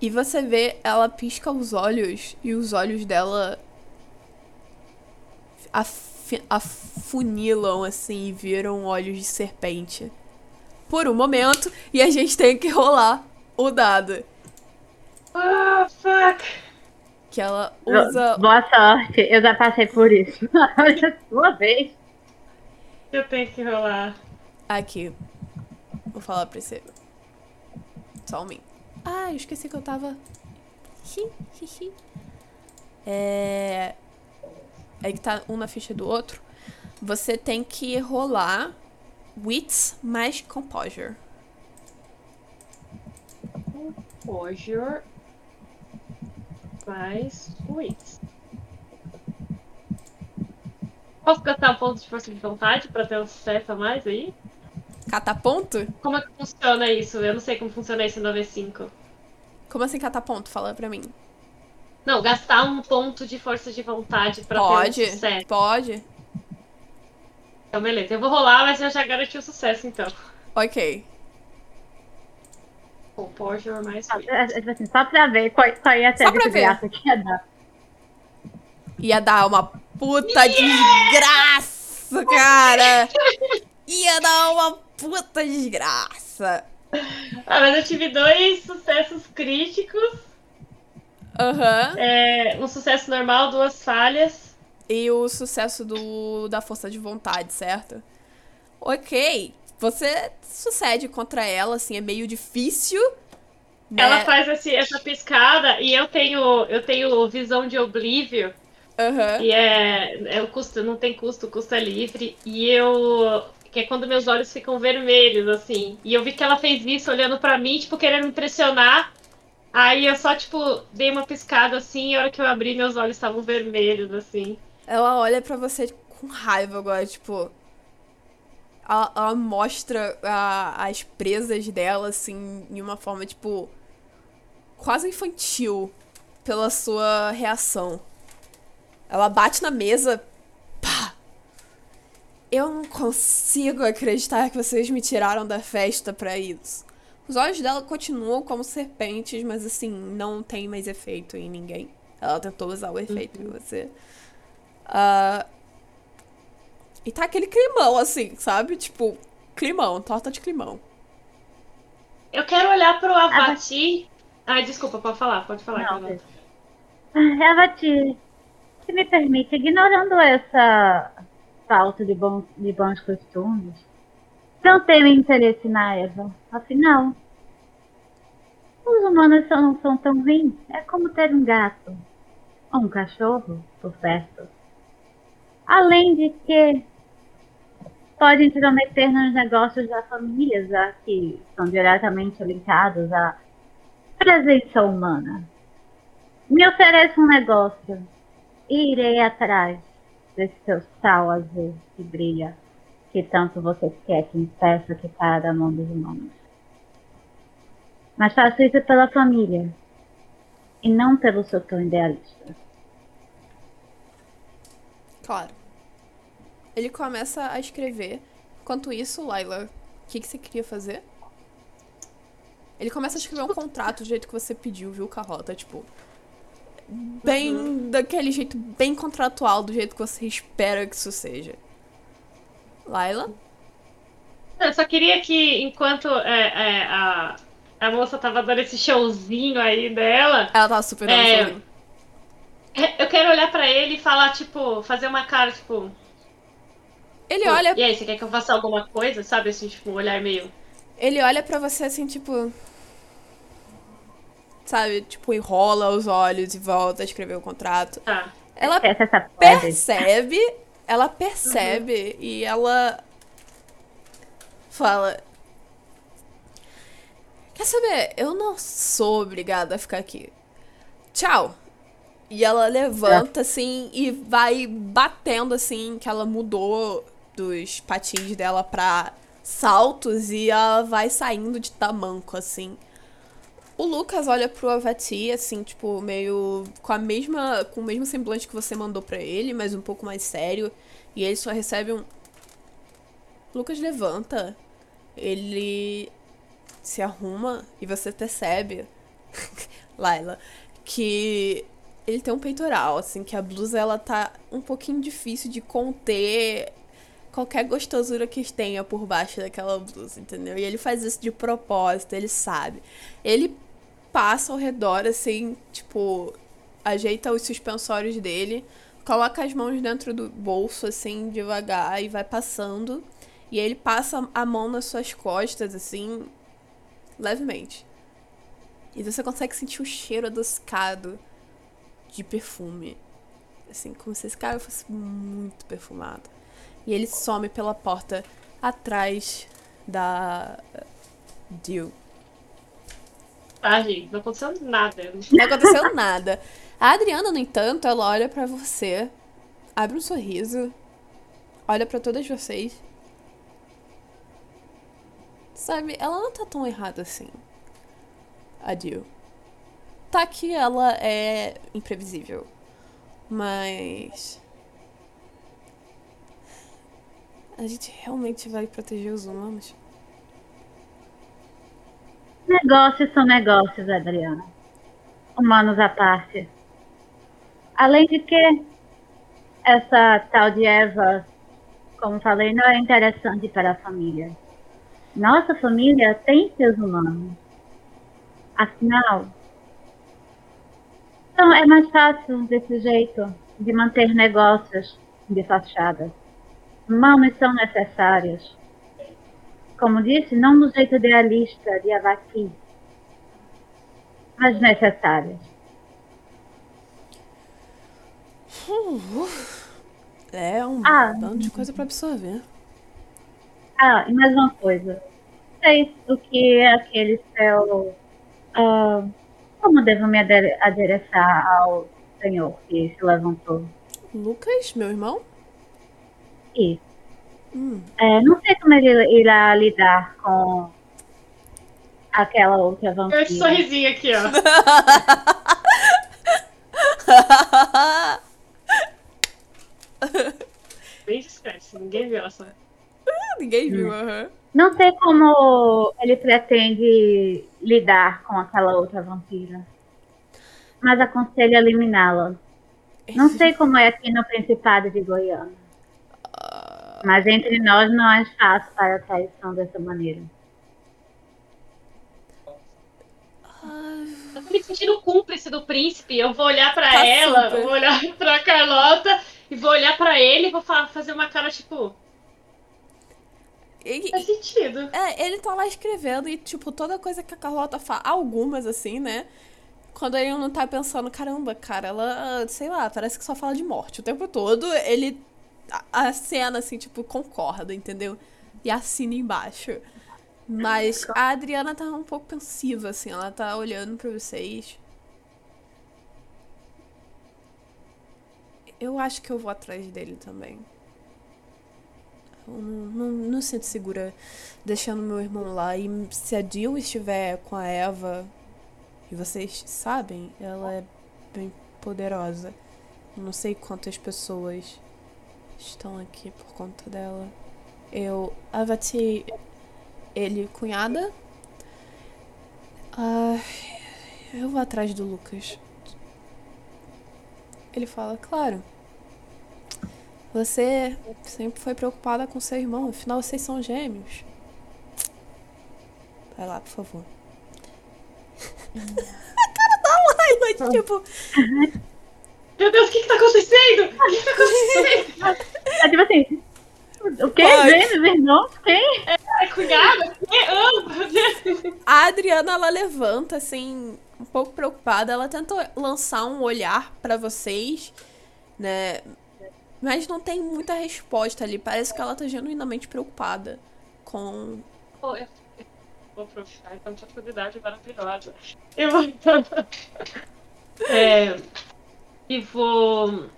e você vê ela pisca os olhos e os olhos dela afunilam assim e viram olhos de serpente. Por um momento, e a gente tem que rolar o dado. Ah, fuck! Que ela usa. Boa sorte, eu já passei por isso. Sua vez. Eu tenho que rolar. Aqui. Vou falar pra você. Só um minuto. Ah, eu esqueci que eu tava. Hi, hi, hi. É. É que tá um na ficha do outro. Você tem que rolar Wits mais Composure. Composure mais Wits. Posso gastar pontos de força de vontade pra ter um sucesso a mais aí? Cataponto? Como é que funciona isso? Eu não sei como funciona isso no V5. Como assim cataponto? Fala pra mim. Não, gastar um ponto de força de vontade pra ter Pode, um sucesso. pode. Então, beleza. Eu vou rolar, mas eu já garanti o sucesso, então. Ok. Composure mais Só, é, tipo assim, só pra ver qual, qual ia ser Só a pra ver. desgraça que ia dar. Ia dar uma puta desgraça, cara! Ia dar uma puta desgraça. Ah, mas eu tive dois sucessos críticos. Aham. É, um sucesso normal, duas falhas. E o sucesso do, da força de vontade, certo? Ok. Você sucede contra ela, assim, é meio difícil. Né? Ela faz esse- essa piscada e eu tenho, eu tenho visão de oblívio. Aham. E é, é o custo, não tem custo, o custo é livre. E eu. Que é quando meus olhos ficam vermelhos, assim. E eu vi que ela fez isso olhando pra mim, tipo, querendo me impressionar. Aí eu só, tipo, dei uma piscada assim, e a hora que eu abri, meus olhos estavam vermelhos, assim. Ela olha pra você com raiva agora, tipo. Ela, ela mostra a- as presas dela, assim, em uma forma, tipo. quase infantil pela sua reação. Ela bate na mesa. Pá! Eu não consigo acreditar que vocês me tiraram da festa pra isso. Os olhos dela continuam como serpentes, mas assim, não tem mais efeito em ninguém. Ela tentou usar o efeito em você. Ah, e tá aquele climão, assim, sabe? Tipo, climão, torta de climão. Eu quero olhar pro Avati. Ai, desculpa, pode falar, pode falar. Não, te, se me permite, ignorando essa falta de, bom, de bons costumes, Não tenho interesse na Eva. Afinal, os humanos só não são tão ruins. É como ter um gato ou um cachorro por perto. Além de que pode intrometer nos negócios da família, já que são diretamente ligados à presença humana. Me ofereça um negócio e irei atrás desse seu sal azul que brilha, que tanto você quer que impeça que caia da mão dos humanos. Mas faço isso pela família e não pelo seu tom idealista. Claro. Ele começa a escrever. Enquanto isso, Laila, o que, que você queria fazer? Ele começa a escrever um contrato do jeito que você pediu, viu, Carrota? Tipo. Bem. daquele jeito bem contratual, do jeito que você espera que isso seja. Laila? Eu só queria que, enquanto é, é, a, a moça tava dando esse showzinho aí dela, Ela tava super dando É. eu quero olhar pra ele e falar, tipo, fazer uma cara, tipo. Ele olha, E aí, você quer que eu faça alguma coisa? Sabe assim, tipo, um olhar meio. ele olha pra você assim, tipo. Sabe, tipo, enrola os olhos e volta a escrever o contrato. Tá. Ela pedra. percebe, ela percebe e ela fala: Quer saber? Eu não sou obrigada a ficar aqui. Tchau. E ela levanta assim e vai batendo assim, que ela mudou dos patins dela pra saltos e ela vai saindo de tamanco assim. O Lucas olha pro Avati, assim, tipo, meio com a mesma. com o mesmo semblante que você mandou pra ele, mas um pouco mais sério. E ele só recebe um. Lucas levanta. Ele se arruma e você percebe, Laila, que ele tem um peitoral, assim, que a blusa ela tá um pouquinho difícil de conter qualquer gostosura que tenha por baixo daquela blusa, entendeu? E ele faz isso de propósito, ele sabe. Ele passa ao redor, assim, tipo, ajeita os suspensórios dele, coloca as mãos dentro do bolso, assim, devagar, e vai passando. E ele passa a mão nas suas costas, assim, levemente. E você consegue sentir o cheiro adocicado de perfume. Assim, como se esse cara fosse muito perfumado. E ele some pela porta atrás da Jill. Tá, gente, não aconteceu nada. Não aconteceu nada. A Adriana, no entanto, ela olha pra você, abre um sorriso, olha pra todas vocês. Sabe, ela não tá tão errada assim. A Jill. Tá que ela é imprevisível. Mas. A gente realmente vai proteger os humanos? Negócios são negócios, Adriana. Humanos à parte. Além de que, essa tal de Eva, como falei, não é interessante para a família. Nossa família tem seus humanos. Afinal, então é mais fácil desse jeito de manter negócios de fachada. Humanos são necessários. Como disse, não do jeito idealista de Avaki, mas necessários. É um Ah. de coisa pra absorver. Ah, e mais uma coisa. Sei o que é aquele seu. ah, como devo me adere- adereçar ao senhor que se levantou? Lucas, meu irmão? Isso. Hum. É, não sei como ele irá lidar com aquela outra Esse vampira. sorrisinho aqui, ó. Bem discreto, ninguém viu ela só. Ninguém viu, aham. Não sei como ele pretende lidar com aquela outra vampira. Mas aconselho eliminá-la. Não sei como é aqui no Principado de Goiânia. Mas entre nós não é fácil para a traição dessa maneira. Eu tô me sentindo cúmplice do príncipe. Eu vou olhar pra Tá ela, super. eu vou olhar pra Carlota e vou olhar pra ele e vou fa- fazer uma cara tipo. E- Faz sentido. É, ele tá lá escrevendo e, tipo, toda coisa que a Carlota fala, algumas assim, né? Quando ele não tá pensando, caramba, cara, ela, sei lá, parece que só fala de morte o tempo todo, ele. A, cena, assim, tipo, concorda, entendeu? E assina embaixo. Mas a Adriana tá um pouco pensiva, assim, ela tá olhando pra vocês. Eu acho que eu vou atrás dele também. Eu não, não, não sinto segura deixando meu irmão lá. E se a Jill estiver com a Eva, e vocês sabem, ela é bem poderosa. Não sei quantas pessoas estão aqui por conta dela. Eu. Avati. Ele, cunhada. Ah, eu vou atrás do Lucas. Ele fala, claro. Você sempre foi preocupada com seu irmão, afinal vocês são gêmeos. Vai lá, por favor. a cara da Laila, tipo, Meu Deus, o que que tá acontecendo? O que que tá acontecendo? É tipo assim. O? Pode. Gêmeos, irmãos? Quem? É cunhada? Que amo, meu Deus. a Adriana ela levanta assim, um pouco preocupada, ela tenta lançar um olhar pra vocês, né? Mas não tem muita resposta ali, parece que ela tá genuinamente preocupada com Pô, eu eu vou aproveitar então essa oportunidade maravilhosa. Eu vou. É, e vou.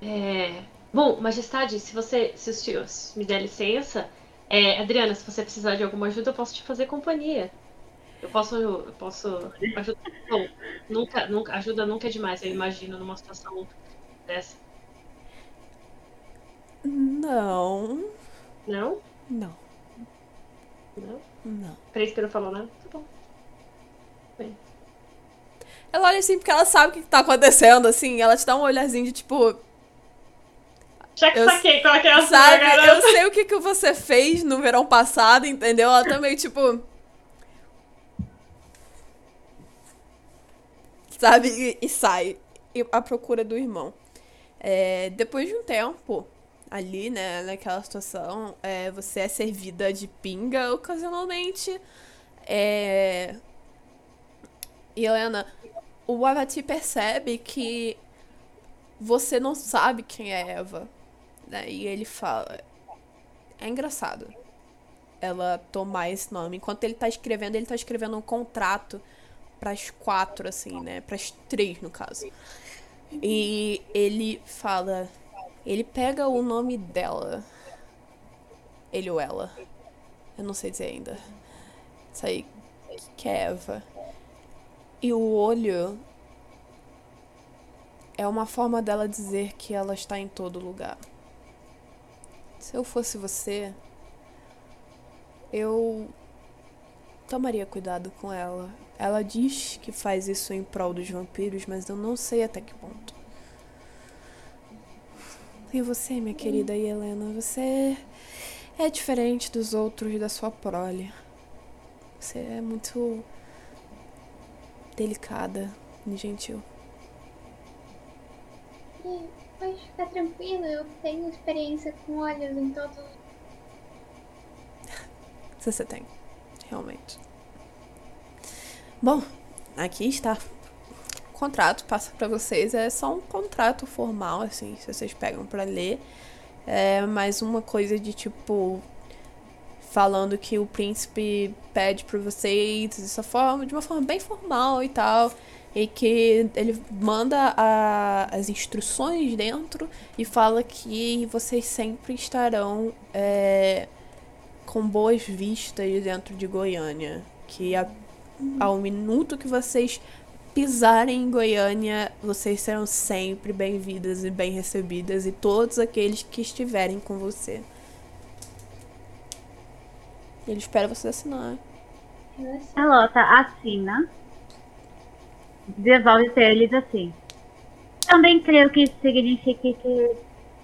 é, bom, Majestade, se você. Se os senhores me der licença, é, Adriana, se você precisar de alguma ajuda, eu posso te fazer companhia. Eu posso. Eu posso. Ajuda, bom, nunca, nunca, ajuda nunca é demais, eu imagino, numa situação dessa. Não, Não? não, Não? não. Três que não falou nada? Tá bom. Ela olha assim porque ela sabe o que tá acontecendo, assim, ela te dá um olharzinho de tipo, Já que Eu- saquei qual que é a sua, sabe, eu garota. sei o que que você fez no verão passado, entendeu? Ela também, tipo. Sabe? E, e sai e- à procura do irmão. É, depois de um tempo, ali, né, naquela situação, é, você é servida de pinga ocasionalmente. É... E Helena, o Avati percebe que você não sabe quem é Eva. Né? E ele fala. É engraçado ela tomar esse nome. Enquanto ele tá escrevendo, ele tá escrevendo um contrato pras quatro, assim, né? Pras três, no caso. E ele fala. Ele pega o nome dela. Ele ou ela. Eu não sei dizer ainda. Isso aí. Que é Eva. E o olho. É uma forma dela dizer que ela está em todo lugar. Se eu fosse você, eu tomaria cuidado com ela. Ela diz que faz isso em prol dos vampiros, mas eu não sei até que ponto. E você, minha querida Helena, você é diferente dos outros da sua prole. Você é muito delicada e gentil. E pode ficar tranquilo, eu tenho experiência com olhos em todos os Se você tem, realmente. Bom, aqui está. O contrato passa pra vocês. É só um contrato formal, assim, se vocês pegam pra ler. É mais uma coisa de tipo. Falando que o príncipe pede pra vocês dessa forma, de uma forma bem formal e tal. E que ele manda a- as instruções dentro e fala que vocês sempre estarão é, com boas vistas dentro de Goiânia. Que a- ao minuto que vocês pisarem em Goiânia, vocês serão sempre bem-vindas e bem recebidas, e todos aqueles que estiverem com você. Ele espera você assinar. A Lota assina. Devolve pra eles assim. Também creio que isso signifique que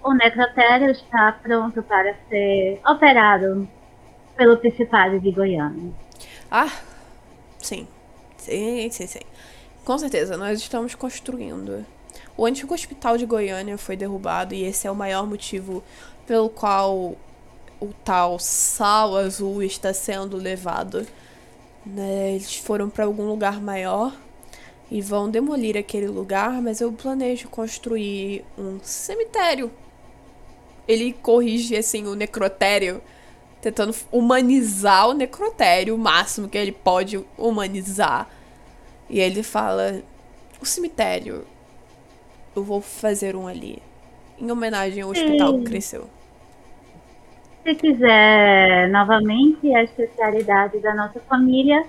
o necrotério está pronto para ser operado pelo Principado de Goiânia. Ah, sim. Sim, sim, sim. Com certeza, nós estamos construindo. O antigo hospital de Goiânia foi derrubado e esse é o maior motivo pelo qual o tal sal azul está sendo levado. Né? Eles foram para algum lugar maior e vão demolir aquele lugar, mas eu planejo construir um cemitério. Ele corrige assim o necrotério, tentando humanizar o necrotério o máximo que ele pode humanizar. E ele fala: "O cemitério eu vou fazer um ali, em homenagem ao hospital que cresceu." Se quiser novamente a especialidade da nossa família,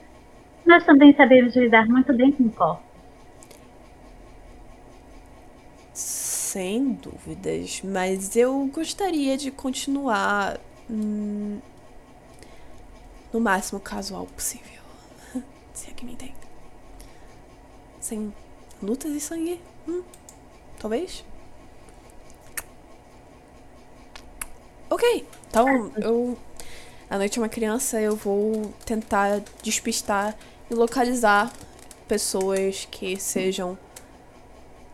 nós também sabemos lidar muito bem com corpos. Sem dúvidas, mas eu gostaria de continuar hum, no máximo casual possível. Se é que me entende. Sem lutas e sangue. Hum, talvez? Ok, então eu. A noite é uma criança, eu vou tentar despistar e localizar pessoas que sejam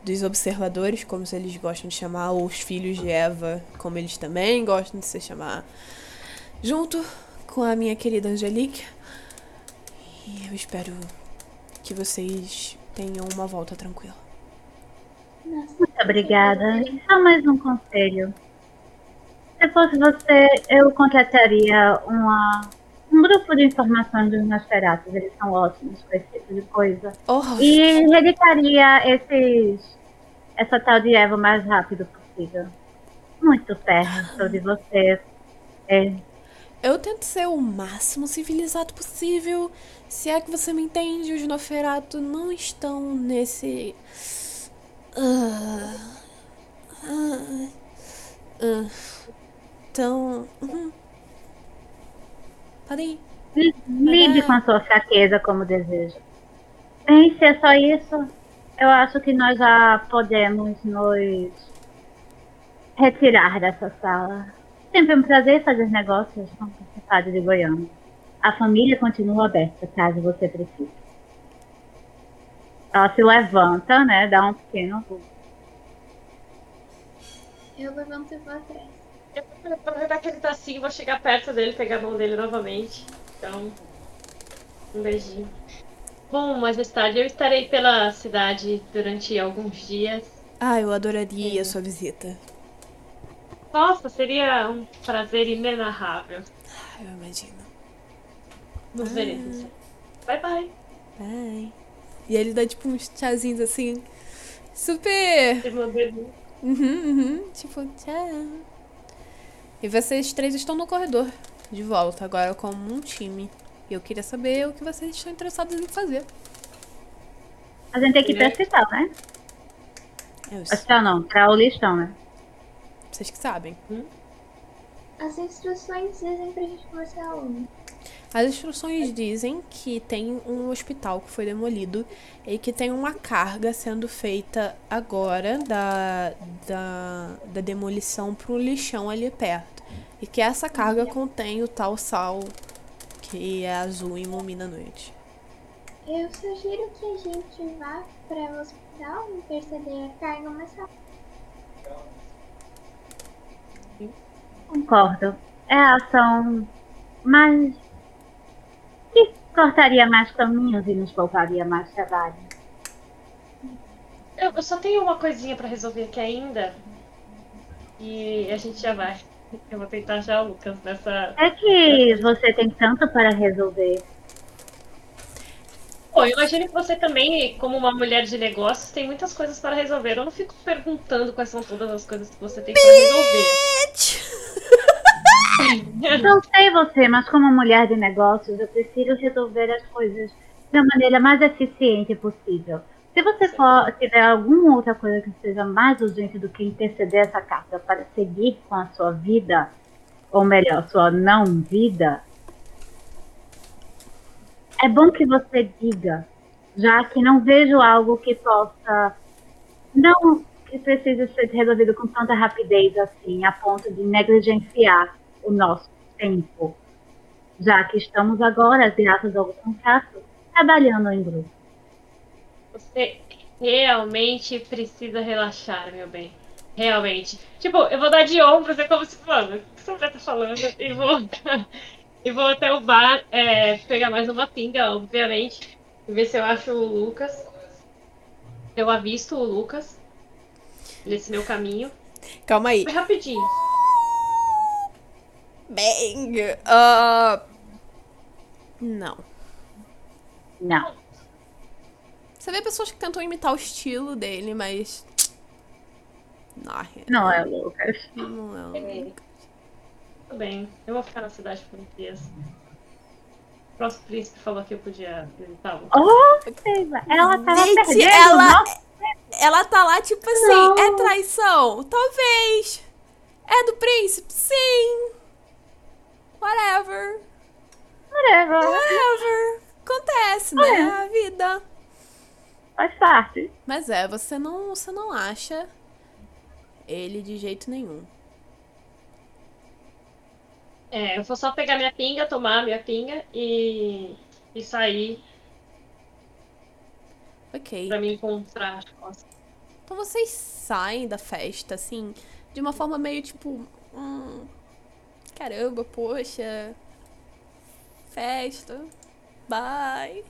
dos observadores, como eles gostam de chamar, ou os filhos de Eva, como eles também gostam de se chamar, junto com a minha querida Angelique. E eu espero que vocês tenham uma volta tranquila. Muito obrigada. Só mais um conselho. Se fosse você, eu contrataria uma, um grupo de informações dos Nosferatus. Eles são ótimos com esse tipo de coisa. Oh, E reeditaria esses, essa tal de Eva o mais rápido possível. Muito perto de você. É, eu tento ser o máximo civilizado possível. Se é que você me entende, os Noferato não estão nesse. Ah, ah, ah. Então. uhum. Podem ir. lide com a sua fraqueza como deseja. Bem, se é só isso, eu acho que nós já podemos nos retirar dessa sala. Sempre um prazer fazer negócios com o Estado de Goiânia. A família continua aberta, caso você precise. Ela se levanta, né? Dá um pequeno. eu levanto e vou atrás. Que ele tá assim, vou chegar perto dele, pegar a mão dele novamente. Então, um beijinho. Bom, mais tarde eu estarei pela cidade durante alguns dias. Ah, eu adoraria a sua visita. Nossa, seria um prazer inenarrável. Ah, Eu imagino. Nos veremos. Bye bye. Bye. E ele dá tipo uns tchazinhos assim. Super. Uhum, uhum. Tipo, tchau. E vocês três estão no corredor. De volta, agora como um time. E eu queria saber o que vocês estão interessados em fazer. A gente tem que ir pra hospital, né? Eu sei. Hospital não, pra o listão, né? Vocês que sabem. As instruções dizem pra gente começar aonde? As instruções dizem que tem um hospital que foi demolido e que tem uma carga sendo feita agora da, da, da demolição para um lixão ali perto. E que essa carga contém o tal sal que é azul e ilumina a noite. Eu sugiro que a gente vá para o hospital e perceber a carga mais rápido. Concordo. É a ação mais. Que cortaria mais caminhos e nos pouparia mais trabalho. Eu, eu só tenho uma coisinha pra resolver aqui ainda. E a gente já vai. Eu vou tentar achar o Lucas nessa. É que você tem tanto para resolver. Pô, eu imagino que você também, como uma mulher de negócios, tem muitas coisas para resolver. Eu não fico perguntando quais são todas as coisas que você tem para resolver. Não sei você, mas como mulher de negócios, eu prefiro resolver as coisas da maneira mais eficiente possível. Se você for, tiver alguma outra coisa que seja mais urgente do que interceder essa carta para seguir com a sua vida, ou melhor, sua não vida, é bom que você diga, já que não vejo algo que possa não que precise ser resolvido com tanta rapidez assim, a ponto de negligenciar o nosso tempo, já que estamos agora, graças ao contrato, trabalhando em grupo. Você realmente precisa relaxar, meu bem. Realmente. Tipo, eu vou dar de ombros, é como se, mano, o que você mulher tá falando? E vou, e vou até o bar é, pegar mais uma pinga, obviamente. E ver se eu acho o Lucas. Eu avisto o Lucas nesse meu caminho. Calma aí. Foi rapidinho. Bang! Ah, não. Não. Você vê pessoas que tentam imitar o estilo dele, mas. Não, Não é o Lucas. não é o- Tudo bem, eu vou ficar na cidade por um dias. O próximo príncipe falou que eu podia visitá-lo. Oh, Eva, ela tava Gente, perdendo. ela- Nossa, Ela tá lá, tipo assim, Não. é traição? Talvez. É do príncipe? Sim. Whatever. whatever. Whatever. Acontece, né? É. A vida. Faz parte. Mas é, você não, você não acha ele de jeito nenhum. É, eu vou só pegar minha pinga, tomar minha pinga e, e sair Ok. pra me encontrar. Então vocês saem da festa, assim, de uma forma meio tipo. Hum, caramba, poxa. Festa. Bye.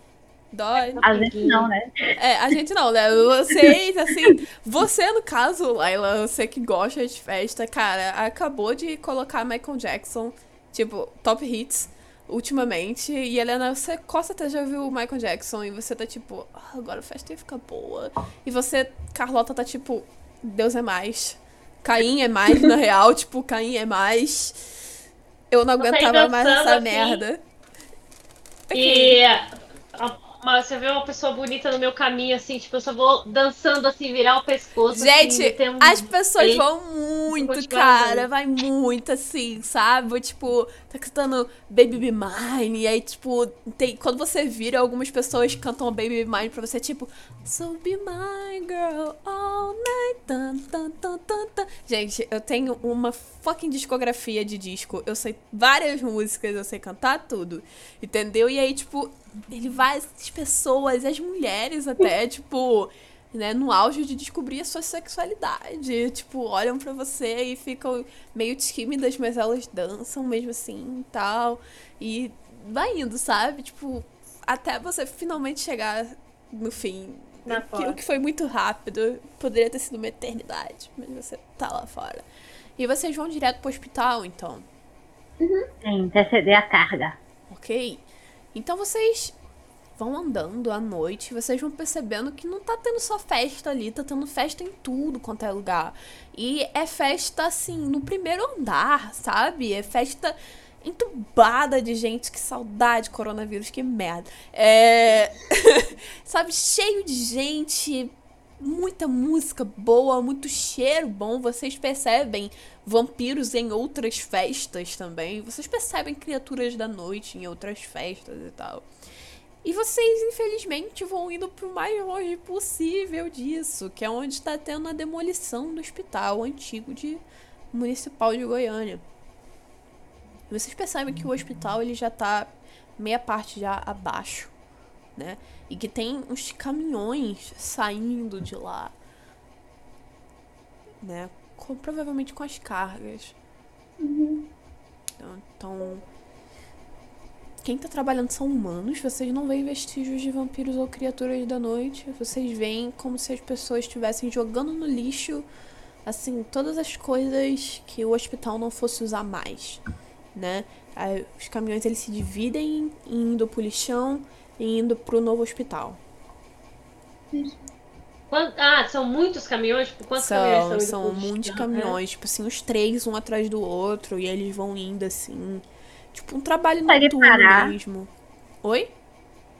Dói. A gente não, né? É, a gente não, né? Vocês, assim. Você, no caso, Laila, você que gosta de festa, cara, acabou de colocar Michael Jackson, tipo, top hits, ultimamente. E Helena, você com certeza já viu o Michael Jackson e você tá tipo, "Ah, agora a festa ia ficar boa. E você, Carlota, tá tipo, Deus é mais. Caim é mais, na real, tipo, Caim é mais. Eu não aguentava mais essa assim. merda. E a- uma- você vê uma pessoa bonita no meu caminho, assim, tipo, eu só vou dançando assim, virar o pescoço. Gente, assim, um- as pessoas vão muito, cara. Vai muito assim, sabe? Tipo, tá cantando Baby Be Mine. E aí, tipo, tem, quando você vira, algumas pessoas cantam Baby Be Mine pra você, tipo, So be my girl all night. Tan, tan, tan, tan, tan. Gente, eu tenho uma fucking discografia de disco. Eu sei várias músicas, eu sei cantar tudo. Entendeu? E aí, tipo, ele vai, as pessoas, as mulheres até, tipo, né, no auge de descobrir a sua sexualidade. Tipo, olham pra você e ficam meio tímidas, mas elas dançam mesmo assim e tal. E vai indo, sabe? Tipo, até você finalmente chegar no fim. Na Aquilo fora. que foi muito rápido. Poderia ter sido uma eternidade, mas você tá lá fora. E vocês vão direto pro hospital, então. Sim, interceder a carga. Ok? Então vocês vão andando à noite, vocês vão percebendo que não tá tendo só festa ali, tá tendo festa em tudo quanto é lugar. E é festa assim, no primeiro andar, sabe? É festa entubada de gente, que saudade, coronavírus, que merda. É. sabe, cheio de gente, muita música boa, muito cheiro bom. Vocês percebem vampiros em outras festas também. Vocês percebem criaturas da noite em outras festas e tal. E vocês, infelizmente, vão indo pro mais longe possível disso, que é onde está tendo a demolição do hospital antigo de municipal de Goiânia. Vocês percebem que o hospital ele já tá meia parte já abaixo, né? E que tem uns caminhões saindo de lá, né? Com, provavelmente com as cargas. Então, então, quem tá trabalhando são humanos, vocês não veem vestígios de vampiros ou criaturas da noite. Vocês veem como se as pessoas estivessem jogando no lixo, assim, todas as coisas que o hospital não fosse usar mais, né? Os caminhões eles se dividem indo pro lixão e indo pro novo hospital. Quan- Ah, são muitos caminhões? Tipo, quantos caminhões São, são indo são pro muitos caminhões, tipo assim, os três um atrás do outro, e eles vão indo assim. Tipo, um trabalho noturno parar? mesmo. Oi?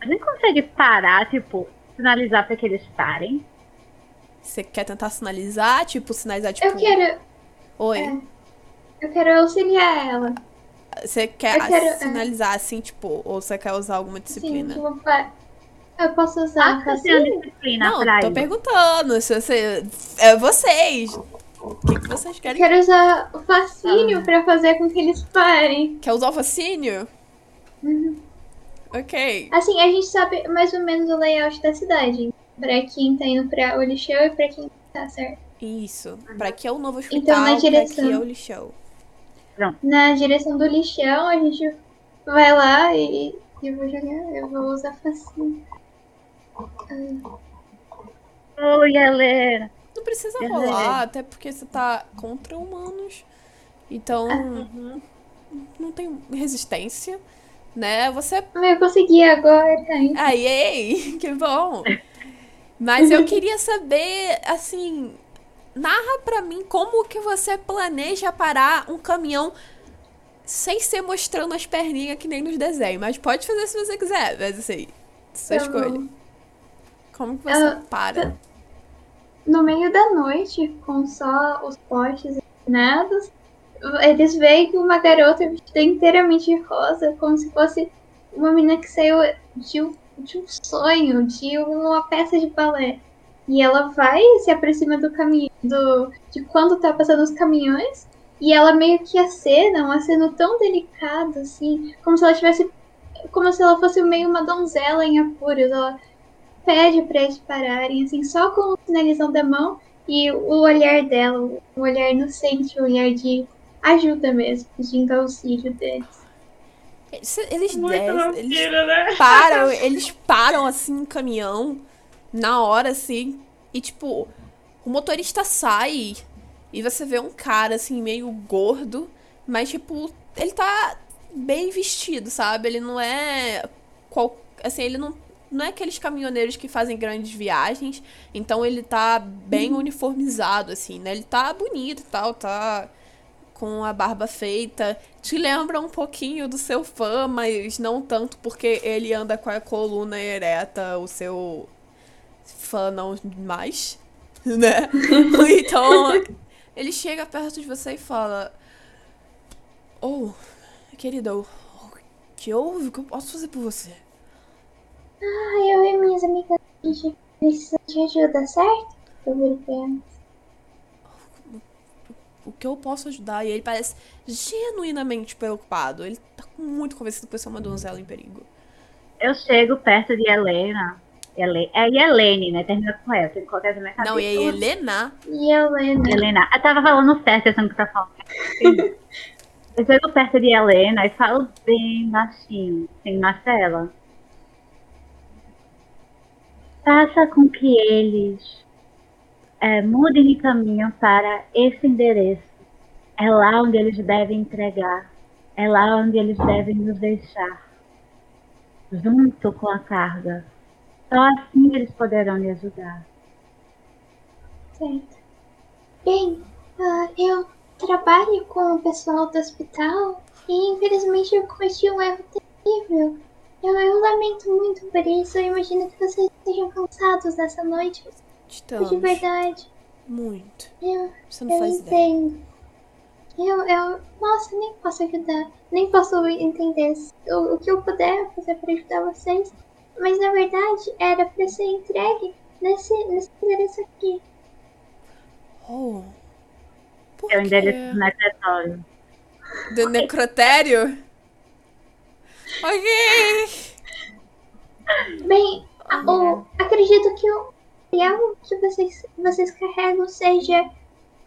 A gente consegue parar, tipo, sinalizar pra que eles parem. Você quer tentar sinalizar? Tipo, sinalizar, tipo. Eu quero, Oi. é. eu quero auxiliar ela. Você quer Eu quero, é. sinalizar assim, tipo, ou você quer usar alguma Sim, disciplina? tipo, pa- eu posso usar Ah, uma disciplina Não, pra tô perguntando. Se você. É vocês. O que, que vocês Eu querem? quero usar o Ah. fascínio pra fazer com que eles parem. Quer usar o fascínio? Uhum. Ok. Assim, a gente sabe mais ou menos o layout da cidade. Pra quem tá indo pra o lixão e pra quem tá certo. Isso. Pra que é o novo Então, hospital, na pra direção. que é o lixão. Na direção do lixão, a gente vai lá e eu vou jogar, eu vou usar facinho. Oi, Helena. Não precisa É. rolar, até porque você tá contra humanos. Então, não tem resistência, né? Você Eu consegui agora, hein? Ai, ei, que bom. Mas eu queria saber, assim, narra pra mim como que você planeja parar um caminhão sem ser mostrando as perninhas que nem nos desenhos. Mas pode fazer se você quiser, mas assim, sua escolha. Como que você Ah, para? No meio da noite, com só os postes iluminados, eles veem que uma garota vestida inteiramente de rosa, como se fosse uma menina que saiu de um, de um sonho, de uma peça de balé. E ela vai, se aproxima do caminho, do, de quando tá passando os caminhões, e ela meio que acena, um aceno tão delicado, assim, como se ela tivesse. Como se ela fosse meio uma donzela em apuros. Ela pede pra eles pararem, assim, só com o sinalizão da mão e o olhar dela, o olhar inocente, o olhar de ajuda mesmo, pedindo auxílio deles. Eles, eles Muito descem, eles né? param, eles param assim o caminhão na hora assim e tipo, o motorista sai e você vê um cara assim meio gordo, mas tipo, ele tá bem vestido, sabe? Ele não é qual, assim, ele não não é aqueles caminhoneiros que fazem grandes viagens, então ele tá bem uniformizado assim, né? Ele tá bonito e tal, tá com a barba feita. Te lembra um pouquinho do seu fã, mas não tanto porque ele anda com a coluna ereta, o seu fã não mais, né? Então, ele chega perto de você e fala: Oh, querida, o que houve? O que eu posso fazer por você? Ah, eu e minhas amigas, a gente precisa de ajuda, certo? Eu pra ela. O que eu posso ajudar? E ele parece genuinamente preocupado. Ele tá muito convencido que você é uma donzela em perigo. Eu chego perto de Helena. Hele... É Helene, né? Termina com ela. Tem que colocar na minha cabeça. Não, e aí, Helena? E a Helena, Helena. Eu tava falando certo, essa que tá falando. Eu chego perto de Helena e falo bem baixinho, sem Marcela. Faça com que eles é, mudem de caminho para esse endereço. É lá onde eles devem entregar. É lá onde eles devem nos deixar. Junto com a carga. Só assim eles poderão lhe ajudar. certo. Bem, ah, eu trabalho com o pessoal do hospital e infelizmente eu cometi um erro terrível. Eu, eu lamento muito por isso. Eu imagino que vocês estejam cansados dessa noite. Estamos. De verdade. Muito. Eu, Você não eu faz ideia. entendo. Eu, eu, nossa, nem posso ajudar. Nem posso entender o, o que eu puder fazer para ajudar vocês. Mas na verdade era para ser entregue nesse, nesse endereço aqui. Oh. Por É o endereço do necrotério. Do necrotério? Ok. Bem, a- o, acredito que o material que vocês, vocês carregam seja,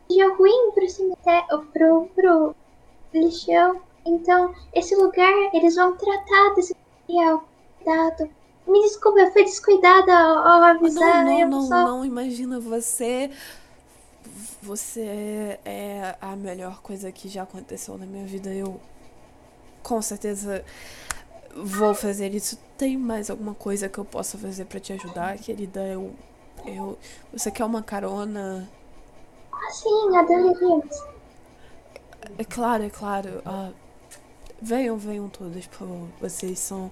seja ruim pro cemitério, pro, pro lixão. Então, esse lugar, eles vão tratar desse material. Cuidado. Me desculpa, eu fui descuidada ao, avisar. Não, eu não, não, só... não. Imagina você. Você é a melhor coisa que já aconteceu na minha vida. Eu com certeza vou fazer isso. Tem mais alguma coisa que eu possa fazer pra te ajudar, querida? Eu. Eu. Você quer uma carona? Ah, sim, a Delirious. É claro, é claro. Ah, venham, venham todas, por favor. Vocês são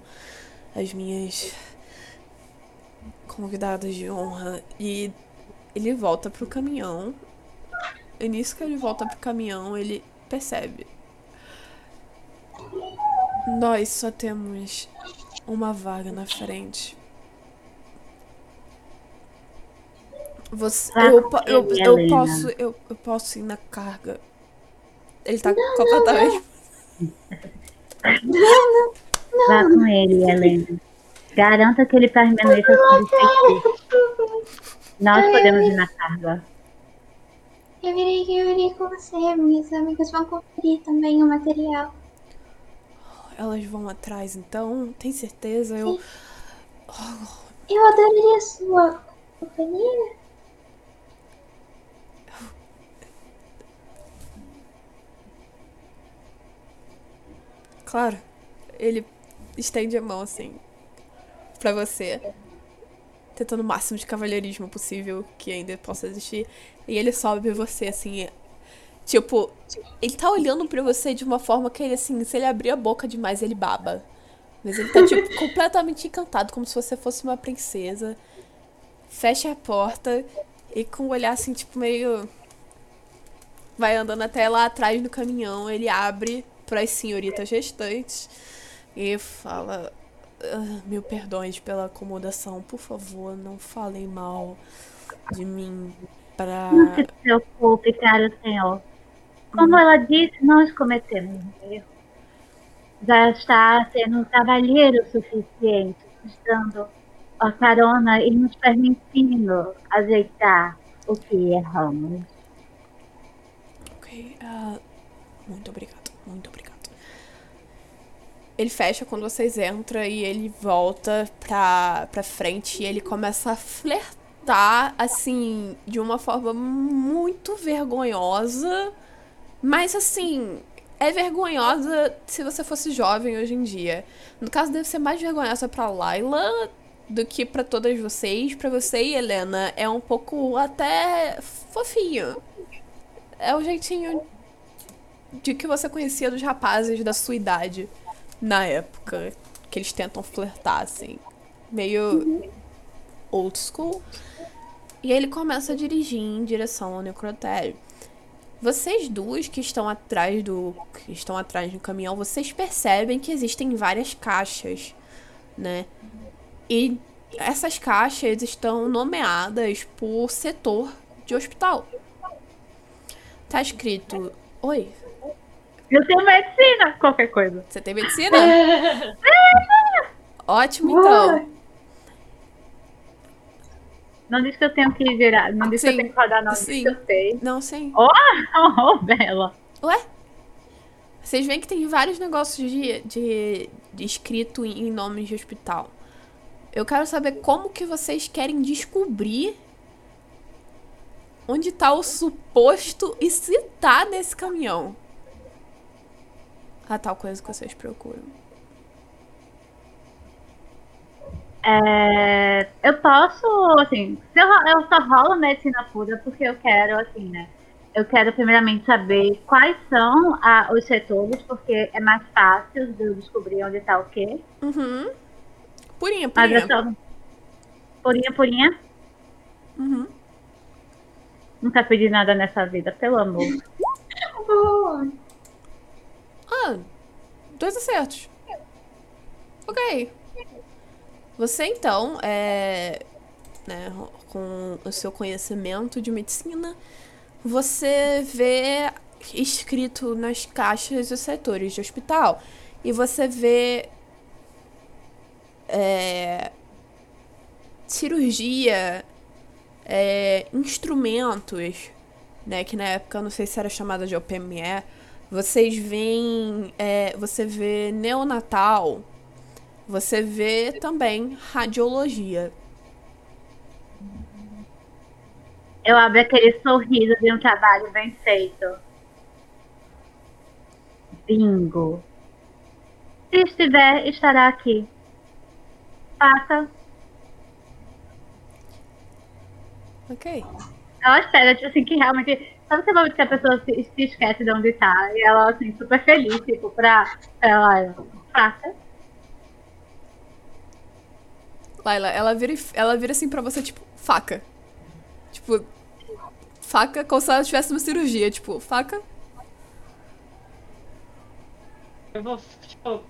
as minhas convidadas de honra. E ele volta pro caminhão. E nisso que ele volta pro caminhão, ele percebe. Nós só temos uma vaga na frente. Você, eu, eu, ele, eu posso eu, eu posso ir na carga. Ele tá completamente. Vá com ele, Helena. Garanta que ele permaneça substituído. Nós podemos ir na carga. Eu virei eu virei com você. Minhas amigas vão conferir também o material. Elas vão atrás, então? Tem certeza? Eu. Eu adoraria sua companhia. Claro. Ele estende a mão assim. Pra você. Tentando o máximo de cavalheirismo possível que ainda possa existir. E ele sobe você, assim. Tipo, ele tá olhando pra você de uma forma que ele, assim, se ele abrir a boca demais, ele baba. Mas ele tá, tipo, completamente encantado, como se você fosse uma princesa. Fecha a porta e com o olhar, assim, tipo, meio. Vai andando até lá atrás no caminhão. Ele abre pras senhoritas restantes e fala: "Ah, Mil perdões pela acomodação, por favor, não falem mal de mim pra. Não se preocupe, caro senhor. Como ela disse, nós cometemos um erro. Já está sendo um cavalheiro suficiente, nos dando a carona e nos permitindo ajeitar o que erramos. Ok, ah, muito obrigado. Ele fecha quando vocês entram e ele volta pra, pra frente e ele começa a flertar, assim, de uma forma muito vergonhosa. Mas, assim, é vergonhosa se você fosse jovem hoje em dia. No caso, deve ser mais vergonhosa pra Laila do que pra todas vocês. Pra você e Helena, é um pouco até fofinho. É o jeitinho de que você conhecia dos rapazes da sua idade na época. Que eles tentam flertar, assim. Meio old school. E aí ele começa a dirigir em direção ao necrotério. Vocês duas que estão atrás do. que estão atrás do caminhão, vocês percebem que existem várias caixas, né? E essas caixas estão nomeadas por setor de hospital. Tá escrito. Oi, Eu tenho medicina, qualquer coisa. você tem medicina? Ótimo, então. Não diz que eu tenho que virar, não diz que Sim, eu tenho que rodar, não sim. que eu sei. Não, sim. Oh, Bela. Ué? Vocês veem que tem vários negócios de, de, de escrito em em nomes de hospital. Eu quero saber como que vocês querem descobrir onde tá o suposto e se tá nesse caminhão. A tal coisa que vocês procuram. É, eu posso, assim, se eu, eu só rolo medicina pura porque eu quero, assim, né? Eu quero primeiramente saber quais são a- os setores, porque é mais fácil de eu descobrir onde tá o quê. Uhum. Purinha, Mas purinha. eu só. Purinha, purinha. Uhum. Nunca pedi nada nessa vida, pelo amor. Boa. Ah, dois acertos. Ok. Você então, é, né, com o seu conhecimento de medicina, você vê escrito nas caixas os setores de hospital. E você vê é, cirurgia, é, instrumentos, né, que na época eu não sei se era chamada de OPME. Vocês veem, é, você vê neonatal, você vê também radiologia. Eu abro aquele sorriso de um trabalho bem feito. Bingo. Se estiver, estará aqui. Faça. Ok. Ela espera, tipo assim, que realmente. Sabe aquele momento que a pessoa se, se esquece de onde tá? E ela, assim, super feliz, tipo, pra, pra ela. Faça. Laila, ela vira, ela vira assim pra você, tipo, faca. Tipo, faca como se ela tivesse uma cirurgia, tipo, faca. Eu vou, tipo,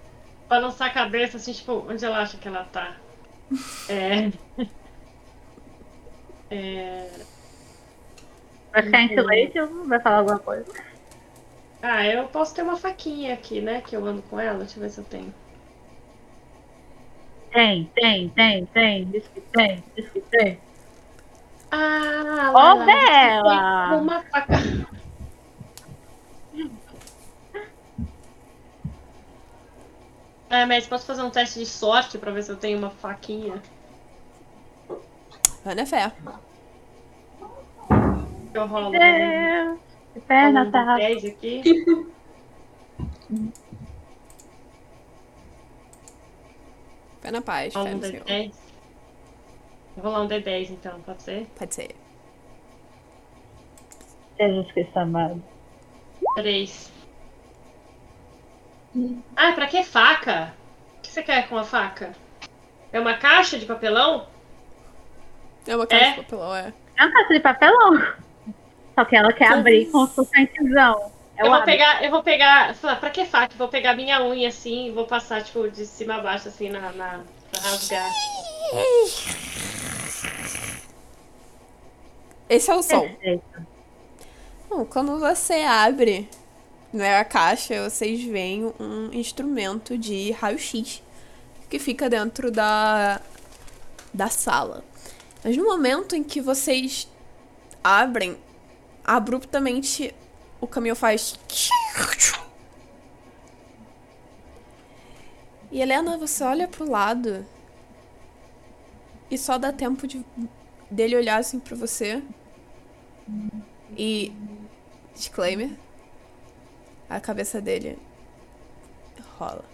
balançar a cabeça, assim, tipo, onde ela acha que ela tá. É. É. Vai ficar em silêncio? Vai falar alguma coisa? Ah, eu posso ter uma faquinha aqui, né? Que eu ando com ela. Deixa eu ver se eu tenho. Tem, tem, tem, tem. Diz que tem, diz que tem. Ah, Ô, lá, lá, Bela! Uma faca. É, mas posso fazer um teste de sorte pra ver se eu tenho uma faquinha? Vai na fé. Eu rolo. Rolo perna um tá. 10 aqui. Fé na paz, Rolo fé um no Senhor. D10. Vou rolar um D10 então, pode ser? Pode ser. Jesus Cristo amado. 3. Ah, pra que faca? O que você quer com a faca? É uma caixa de papelão? É uma caixa É? de papelão, é. É uma caixa de papelão. Só que ela quer abrir com suspentisão. É Eu o vou hábito. pegar, eu vou pegar. Pra que faca? Vou pegar minha unha assim e vou passar, tipo, de cima a baixo, assim, na. na pra rasgar. Esse é o som. Perfeito. Bom, quando você abre né, a caixa, vocês veem um instrumento de raio-x que fica dentro da, da sala. Mas no momento em que vocês abrem, abruptamente o caminhão faz. E Helena, você olha pro lado e só dá tempo de dele olhar assim pra você. E disclaimer, a cabeça dele rola.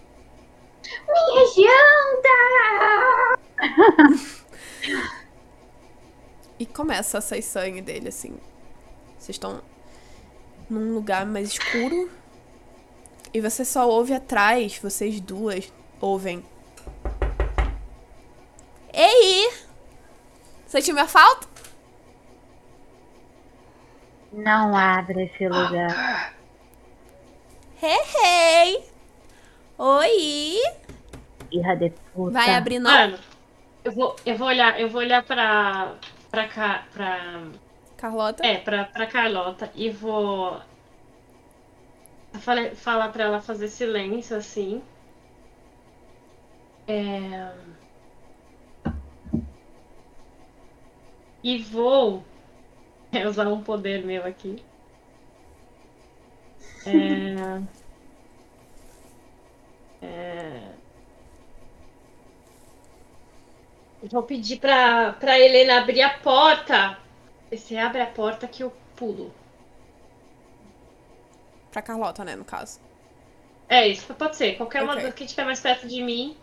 Minha janta! E começa a sair sangue dele, assim. Vocês estão num lugar mais escuro. E você só ouve atrás, vocês duas ouvem. Ei! Sentiu minha falta? Não abre esse lugar. Hey, hey! Oi! Irra de puta. Vai abrir não? Mano, eu vou, eu vou olhar, eu vou olhar pra. pra cá. pra. Carlota? É, pra, pra Carlota e vou. falar pra ela fazer silêncio, assim. É... E vou é, usar um poder meu aqui. É... É... Vou pedir pra, pra Helena abrir a porta. Você abre a porta que eu pulo. Pra Carlota, né, no caso. É isso, pode ser. Qualquer uma Ok. das que estiver mais perto de mim.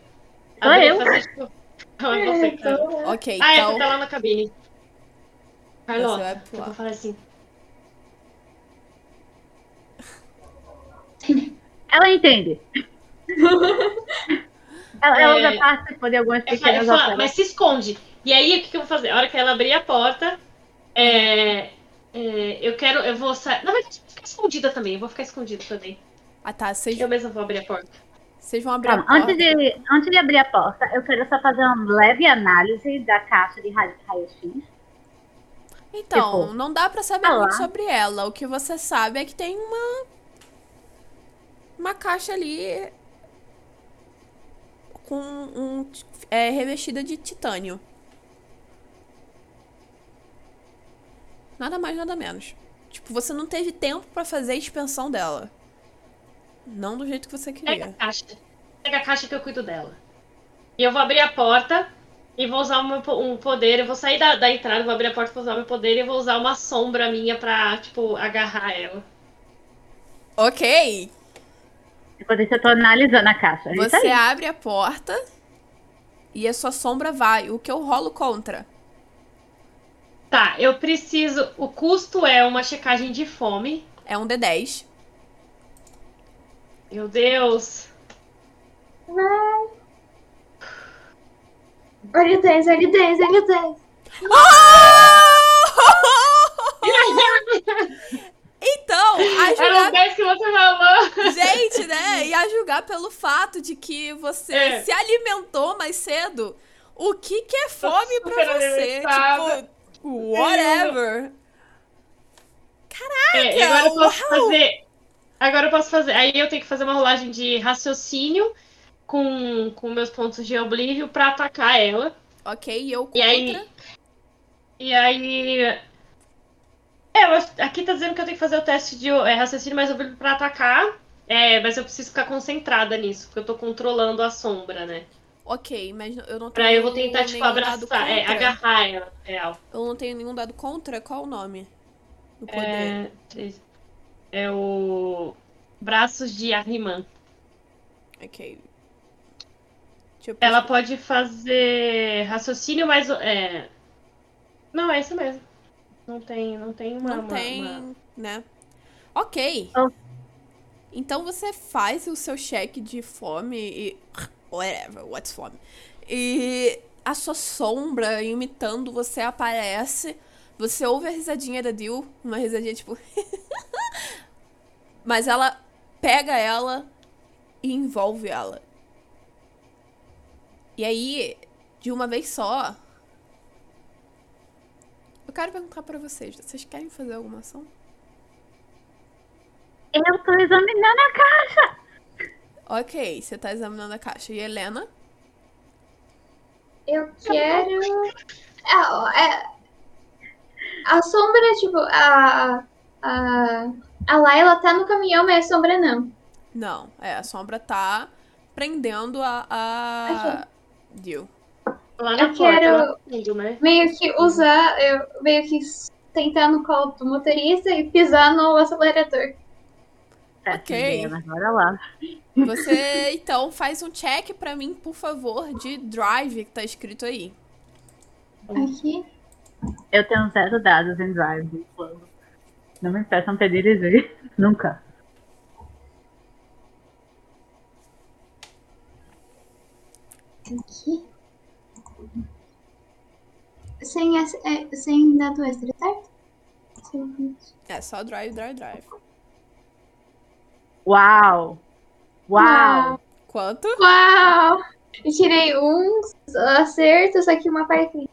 E eu. fazer, tipo... Não, é você, cara. Ok, Ah, é, então. você tá lá na cabine. Carlota, eu vou falar assim. Ela entende. ela, ela É. já participou de algumas falo, pequenas falo, mas se esconde. E aí, o que, que eu vou fazer? A hora que ela abrir a porta, é, é, eu quero. Eu vou sair. Na verdade, eu vou ficar escondida também. Eu vou ficar escondida também. Ah, tá. Vocês Eu mesma vou abrir a porta. vocês vão abrir Calma, a porta. antes de, antes de abrir a porta, eu quero só fazer uma leve análise da caixa de raio- raio-x. Então, Tipo, não dá pra saber tá muito lá. sobre ela. O que você sabe é que tem uma. Uma caixa ali. Com um. É, revestida de titânio. Nada mais, nada menos. Tipo, você não teve tempo pra fazer a expansão dela. Não do jeito que você Pega a queria. caixa. Pega a caixa que eu cuido dela. E eu vou abrir a porta e vou usar o meu um poder. Eu vou sair da, da entrada, vou abrir a porta, vou usar o meu poder e vou usar uma sombra minha pra, tipo, agarrar ela. Ok. Enquanto isso, eu tô analisando a caixa. É Você aí. abre a porta e a sua sombra vai. O que eu rolo contra? Tá, eu preciso. O custo é uma checagem de fome. É um D10. Meu Deus. Olha o 10, olha o 10, olha o 10. Então, a Era julgar 10 que você falou. Gente, né? E a julgar pelo fato de que você É. se alimentou mais cedo, o que que é fome pra você? Tipo, whatever. É, e agora eu posso uau! fazer. Agora eu posso fazer. Aí eu tenho que fazer uma rolagem de raciocínio com, com meus pontos de oblívio pra atacar ela. Ok, e eu E aí. contra. E aí. É, eu aqui tá dizendo que eu tenho que fazer o teste de é, raciocínio mais ouvido pra atacar. É, mas eu preciso ficar concentrada nisso, porque eu tô controlando a sombra, né? Ok, mas eu não tenho. Pra eu vou tentar, tipo, abraçar, é, agarrar ela, real. Eu não tenho nenhum dado contra. Qual o nome? Do poder. É, é o. Braços de Ahriman. Ok. Ela pode fazer raciocínio mais. É... Não, é isso mesmo. Não tem, não tem uma. Não uma- tem, uma- né? Ok. Então você faz o seu cheque de fome e. Whatever, what's fome? E a sua sombra imitando você aparece. Você ouve a risadinha da Dil, uma risadinha tipo. Mas ela pega ela e envolve ela. E aí, de uma vez só. Eu quero perguntar pra vocês, vocês querem fazer alguma ação? Eu tô examinando a caixa. Ok, você tá examinando a caixa. E Helena? Eu quero. Ah, é... A sombra, tipo, a. A. A Laila tá no caminhão, mas a sombra não. Não, é, a sombra tá prendendo a. a... Dil. Eu quero- né? Meio que usar. Eu meio que sentar no colo do motorista e pisar no acelerador. Tá, Ok. Bora lá. Você então faz um check pra mim, por favor, de drive que tá escrito aí. Aqui. Eu tenho zero dados em Drive. Não me peçam pra dirigir. Nunca. Aqui. Sem, é, sem dado extra, certo? Sim. É só drive, drive, drive. Uau! Uau! Quanto? Uau! Eu tirei um acerto, só que uma parte.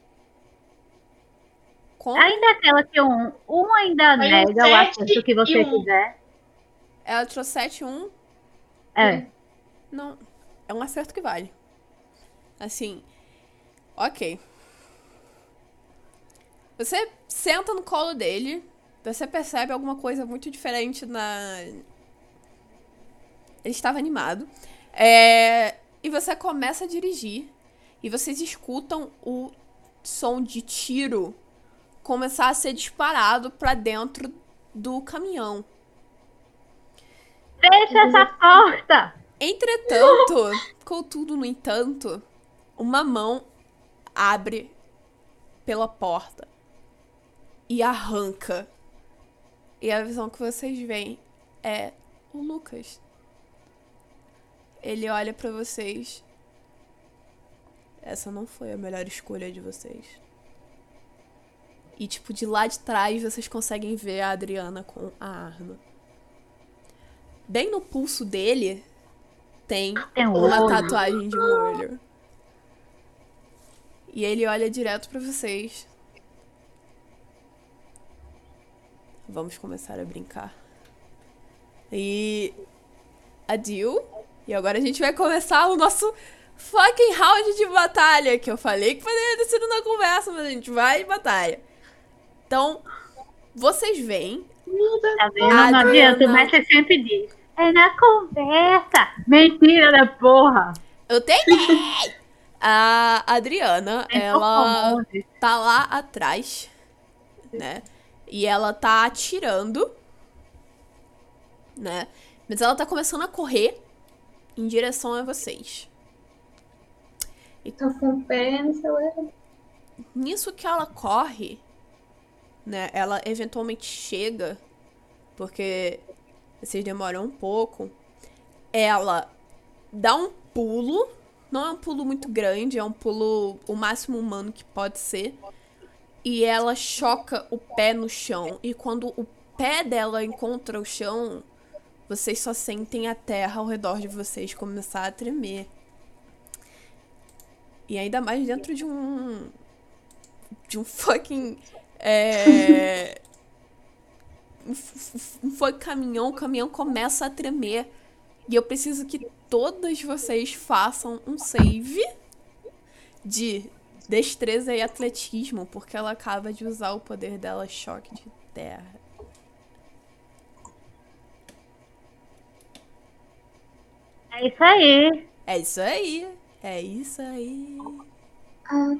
Ainda aquela que um, um ainda Foi um nega o sete acerto que você um. quiser. Ela tirou 7, 1. É. Não. É um acerto que vale. Assim. Ok. Você senta no colo dele. Você percebe alguma coisa muito diferente na. Ele estava animado. É, E você começa a dirigir. E vocês escutam o som de tiro começar a ser disparado pra dentro do caminhão. Fecha essa porta! Entretanto, contudo, no entanto, uma mão abre pela porta e arranca. E a visão que vocês veem é o Lucas. Ele olha pra vocês. Essa não foi a melhor escolha de vocês. E, tipo, de lá de trás vocês conseguem ver a Adriana com a arma. Bem no pulso dele tem um uma tatuagem de um olho. E ele olha direto pra vocês. Vamos começar a brincar. E a. E agora a gente vai começar o nosso fucking round de batalha. Que eu falei que poderia ter sido na conversa, mas a gente vai em batalha. Então, vocês veem. Tá vendo? Não Adriana. adianta, o mestre sempre diz. É na conversa! Mentira da porra! Eu tentei! A Adriana, Tem ela. Tá lá atrás, né? E ela tá atirando, né? Mas ela tá começando a correr em direção a vocês. Tô com o pé no acelerador. Nisso que ela corre, né? Ela eventualmente chega, porque vocês demoram um pouco. Ela dá um pulo, não é um pulo muito grande, é um pulo o máximo humano que pode ser. E ela choca o pé no chão. E quando o pé dela encontra o chão, vocês só sentem a terra ao redor de vocês começar a tremer. E ainda mais dentro de um. De um fucking. É. Um, fucking caminhão. O caminhão começa a tremer. E eu preciso que todas vocês façam um save de destreza e atletismo, porque ela acaba de usar o poder dela choque de terra. É isso aí. É isso aí. É isso aí. Ah,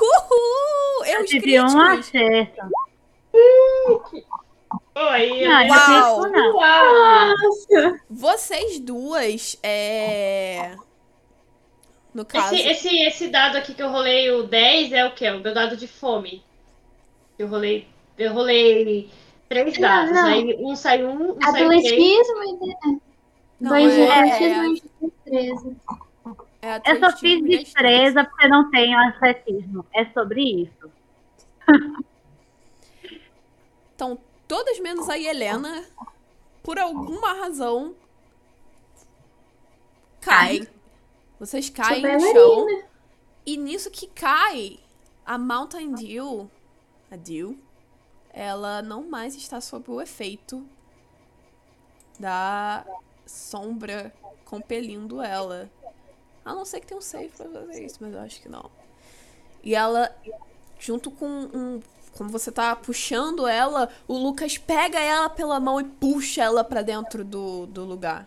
Uhul! Eu tive um acerto. Oi, Uau. não não. Uau! nossa! Vocês duas, é. No caso. Esse, esse, esse dado aqui que eu rolei, o 10, é o quê? O meu dado de fome. Eu rolei. Eu rolei três Não, dados. não. Aí um sai um, um sai três. Atletismo e dois de é- atletismo e de destreza. é Eu só atletismo fiz e destreza. porque não tenho atletismo. É sobre isso. Então, todas menos a Helena, por alguma razão, cai. Vocês caem no chão. E nisso que cai, a Mountain Dew, a Dew, ela não mais está sob o efeito da sombra compelindo ela. A não ser que tenha um save pra fazer isso, mas eu acho que não. E ela, junto com um. Como você tá puxando ela, o Lucas pega ela pela mão e puxa ela pra dentro do, do lugar.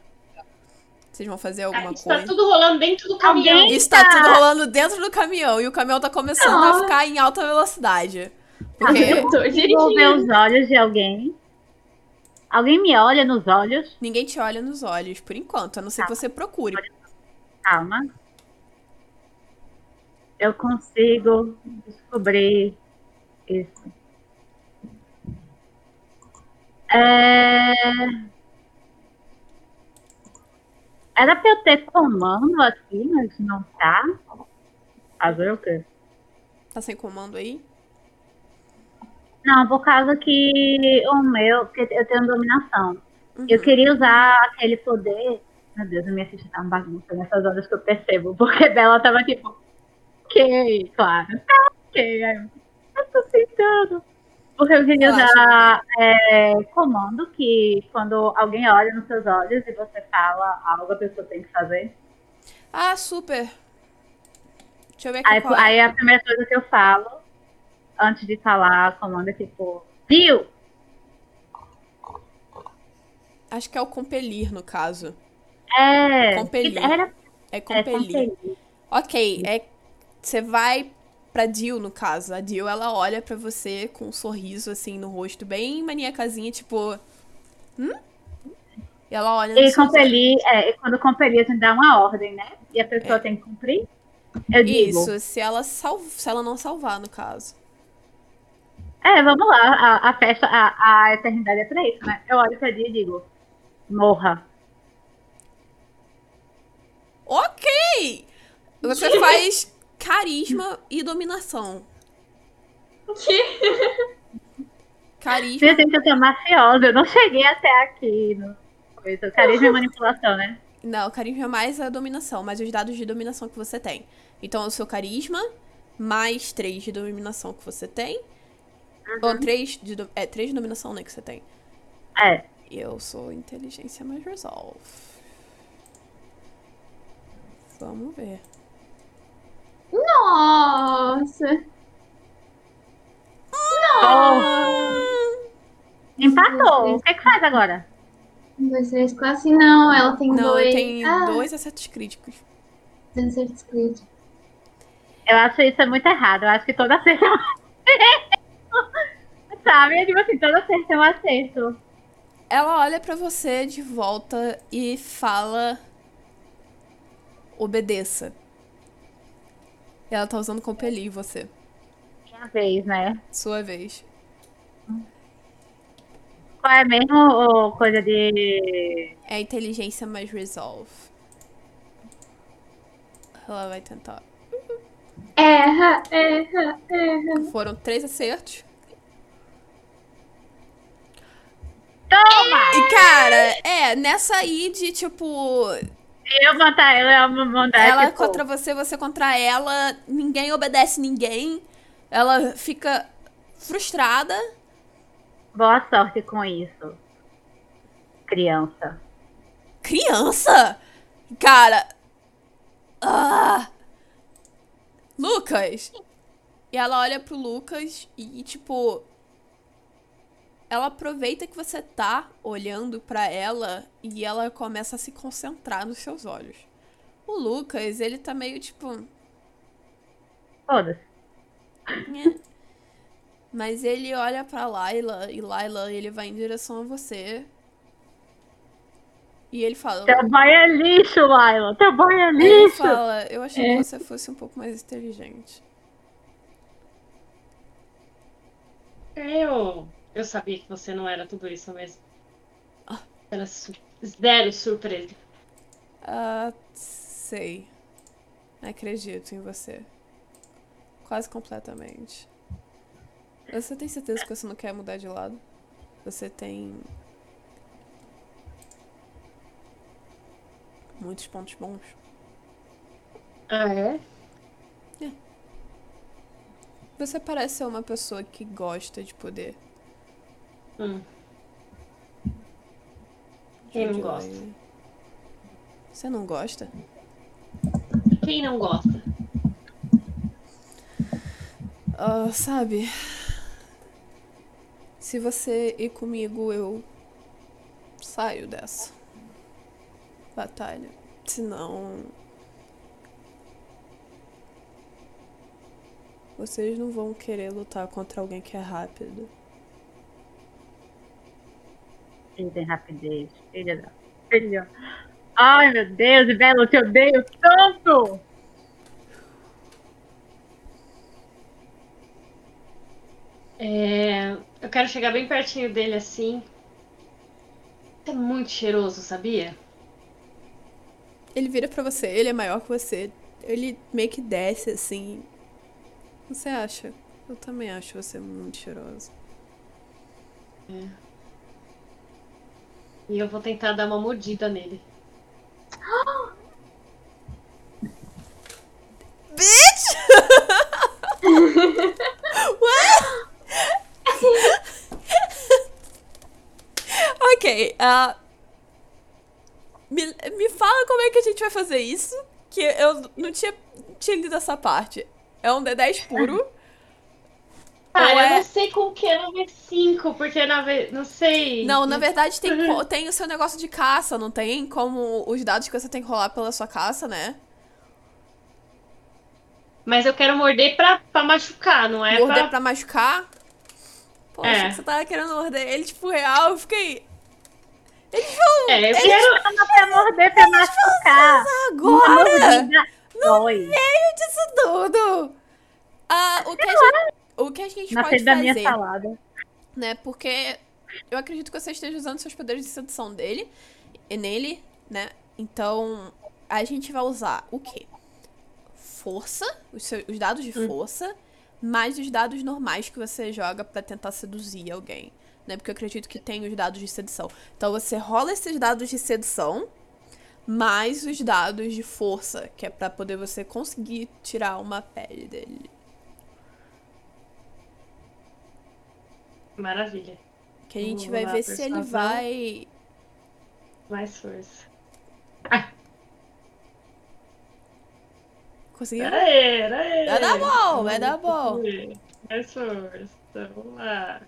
Vocês vão fazer alguma Isso coisa? tudo rolando dentro do caminhão. Alguém- Isso tá tudo rolando dentro do caminhão e o caminhão tá começando a Ah. ficar em alta velocidade. Porque Eu tô Vou ver os olhos de alguém. Alguém me olha nos olhos. ninguém te olha nos olhos, por enquanto, a não ser que você procure. Calma. Eu consigo descobrir isso. É... Era pra eu ter comando aqui, mas não tá. Fazer o quê? Tá sem comando aí? Não, por causa que o meu, que eu tenho dominação. Uhum. Eu queria usar aquele poder. Meu Deus, a minha ficha tá uma bagunça nessas horas que eu percebo. Porque Bela tava tipo, ok, claro. tá Ok, aí eu, eu tô tentando. Porque eu queria Relaxa, usar é, comando que quando alguém olha nos seus olhos e você fala algo, a pessoa tem que fazer. Ah, super. Deixa eu ver aqui Aí, qual é. aí a primeira coisa que eu falo, antes de falar comando, é tipo, viu? Acho que é o compelir, no caso. É. Compelir. Era É é, compelir. compelir. Ok, é. Você vai pra Dil, no caso. A Dil, ela olha pra você com um sorriso assim no rosto, bem maniacazinha, tipo. Hum? E ela olha E compelir, é, e quando compelir, a gente dá uma ordem, né? E a pessoa É. tem que cumprir. Eu digo. Isso, se ela, sal... se ela não salvar, no caso. É, vamos lá. A, a festa, a, a eternidade é pra isso, né? Eu olho pra dia e digo, morra. Ok! Você faz carisma e dominação. O quê? Carisma. Meu Deus, eu tô mafiosa. Eu não cheguei até aqui. No... Carisma e manipulação, né? Não, carisma é mais a dominação, mais os dados de dominação que você tem. Então, o seu carisma, mais 3 de dominação que você tem. Ou 3 de, é, 3 de dominação, né, que você tem. É. Eu sou inteligência mais resolve. Vamos ver. Nossa! Empatou. O que, que faz agora? Um, dois, três, quatro. Não, ela tem Não, dois. eu tenho ah, dois acertos críticos. tem acerto escrito. Eu acho isso é muito errado. Eu acho que toda acerto é acerto. Sabe? É tipo assim, toda acerto é um acerto. Ela olha pra você de volta e fala: Obedeça. Ela tá usando compelir você. Minha vez, né? Sua vez. Qual é mesmo o coisa de. É inteligência mais resolve. Ela vai tentar. Erra, erra, erra. Foram três acertos. Toma! E, cara, é, nessa aí de, tipo, Eu matar ela, vou mandar ela tipo, contra você, você contra ela, ninguém obedece ninguém. Ela fica frustrada. Boa sorte com isso. Criança. Criança? Cara, Ah! Lucas! E ela olha pro Lucas e, tipo. Ela aproveita que você tá olhando pra ela e ela começa a se concentrar nos seus olhos. O Lucas, ele tá meio tipo. Foda-se. "Nhé". Mas ele olha pra Laila e Laila, ele vai em direção a você. E ele fala. Teu é lixo, Laila. Teu boy é Ele lixo. fala, eu achei É. que você fosse um pouco mais inteligente. Eu, eu sabia que você não era tudo isso mesmo. Era su- zero surpresa. Ah, sei. Acredito em você. Quase completamente. Você tem certeza que você não quer mudar de lado? Você tem. Muitos pontos bons. Ah, é? Você parece ser uma pessoa que gosta de poder. Hum. Quem não Jude gosta? Laila. Você não gosta? Quem não gosta? Ah, sabe? Se você ir comigo, eu saio dessa batalha. Senão. Vocês não vão querer lutar contra alguém que é rápido. Ele tem rapidez. Filha da. Filha. Ai, meu Deus, Bela, eu te odeio tanto! É, eu quero chegar bem pertinho dele assim. É muito cheiroso, sabia? Ele vira pra você, ele é maior que você. Ele meio que desce assim. Você acha? Eu também acho você muito cheiroso. E eu vou tentar dar uma mordida nele. Ok, ah, me, me fala como é que a gente vai fazer isso, que eu não tinha, tinha lido essa parte. É um D10 puro. Ah, Ou eu é- não sei com que é no V5, porque na V... Não sei. Não, na verdade tem, tem o seu negócio de caça, não tem? Como os dados que você tem que rolar pela sua caça, né? Mas eu quero morder pra, pra machucar, não é Morder pra... pra machucar. Poxa, É. que você tava querendo morder ele, tipo, real, eu fiquei. É, eu quero... Não pra morder, pra machucar. Agora! Dói. meio disso tudo! Ah, o que a gente, o que a gente Na pode da minha fazer, salada. né? Porque eu acredito que você esteja usando seus poderes de sedução dele e nele, né? Então, a gente vai usar o quê? Força, os, seus- os dados de Hum. força, mais os dados normais que você joga pra tentar seduzir alguém, né? Porque eu acredito que tem os dados de sedução. Então, você rola esses dados de sedução mais os dados de força, que é pra poder você conseguir tirar uma pele dele. Maravilha. Que a gente Vamos vai lá, ver se ele vai. Mais força. Conseguiu? Aê, aê. Vai dar bom, vai dar bom. Mais força. Vamos lá.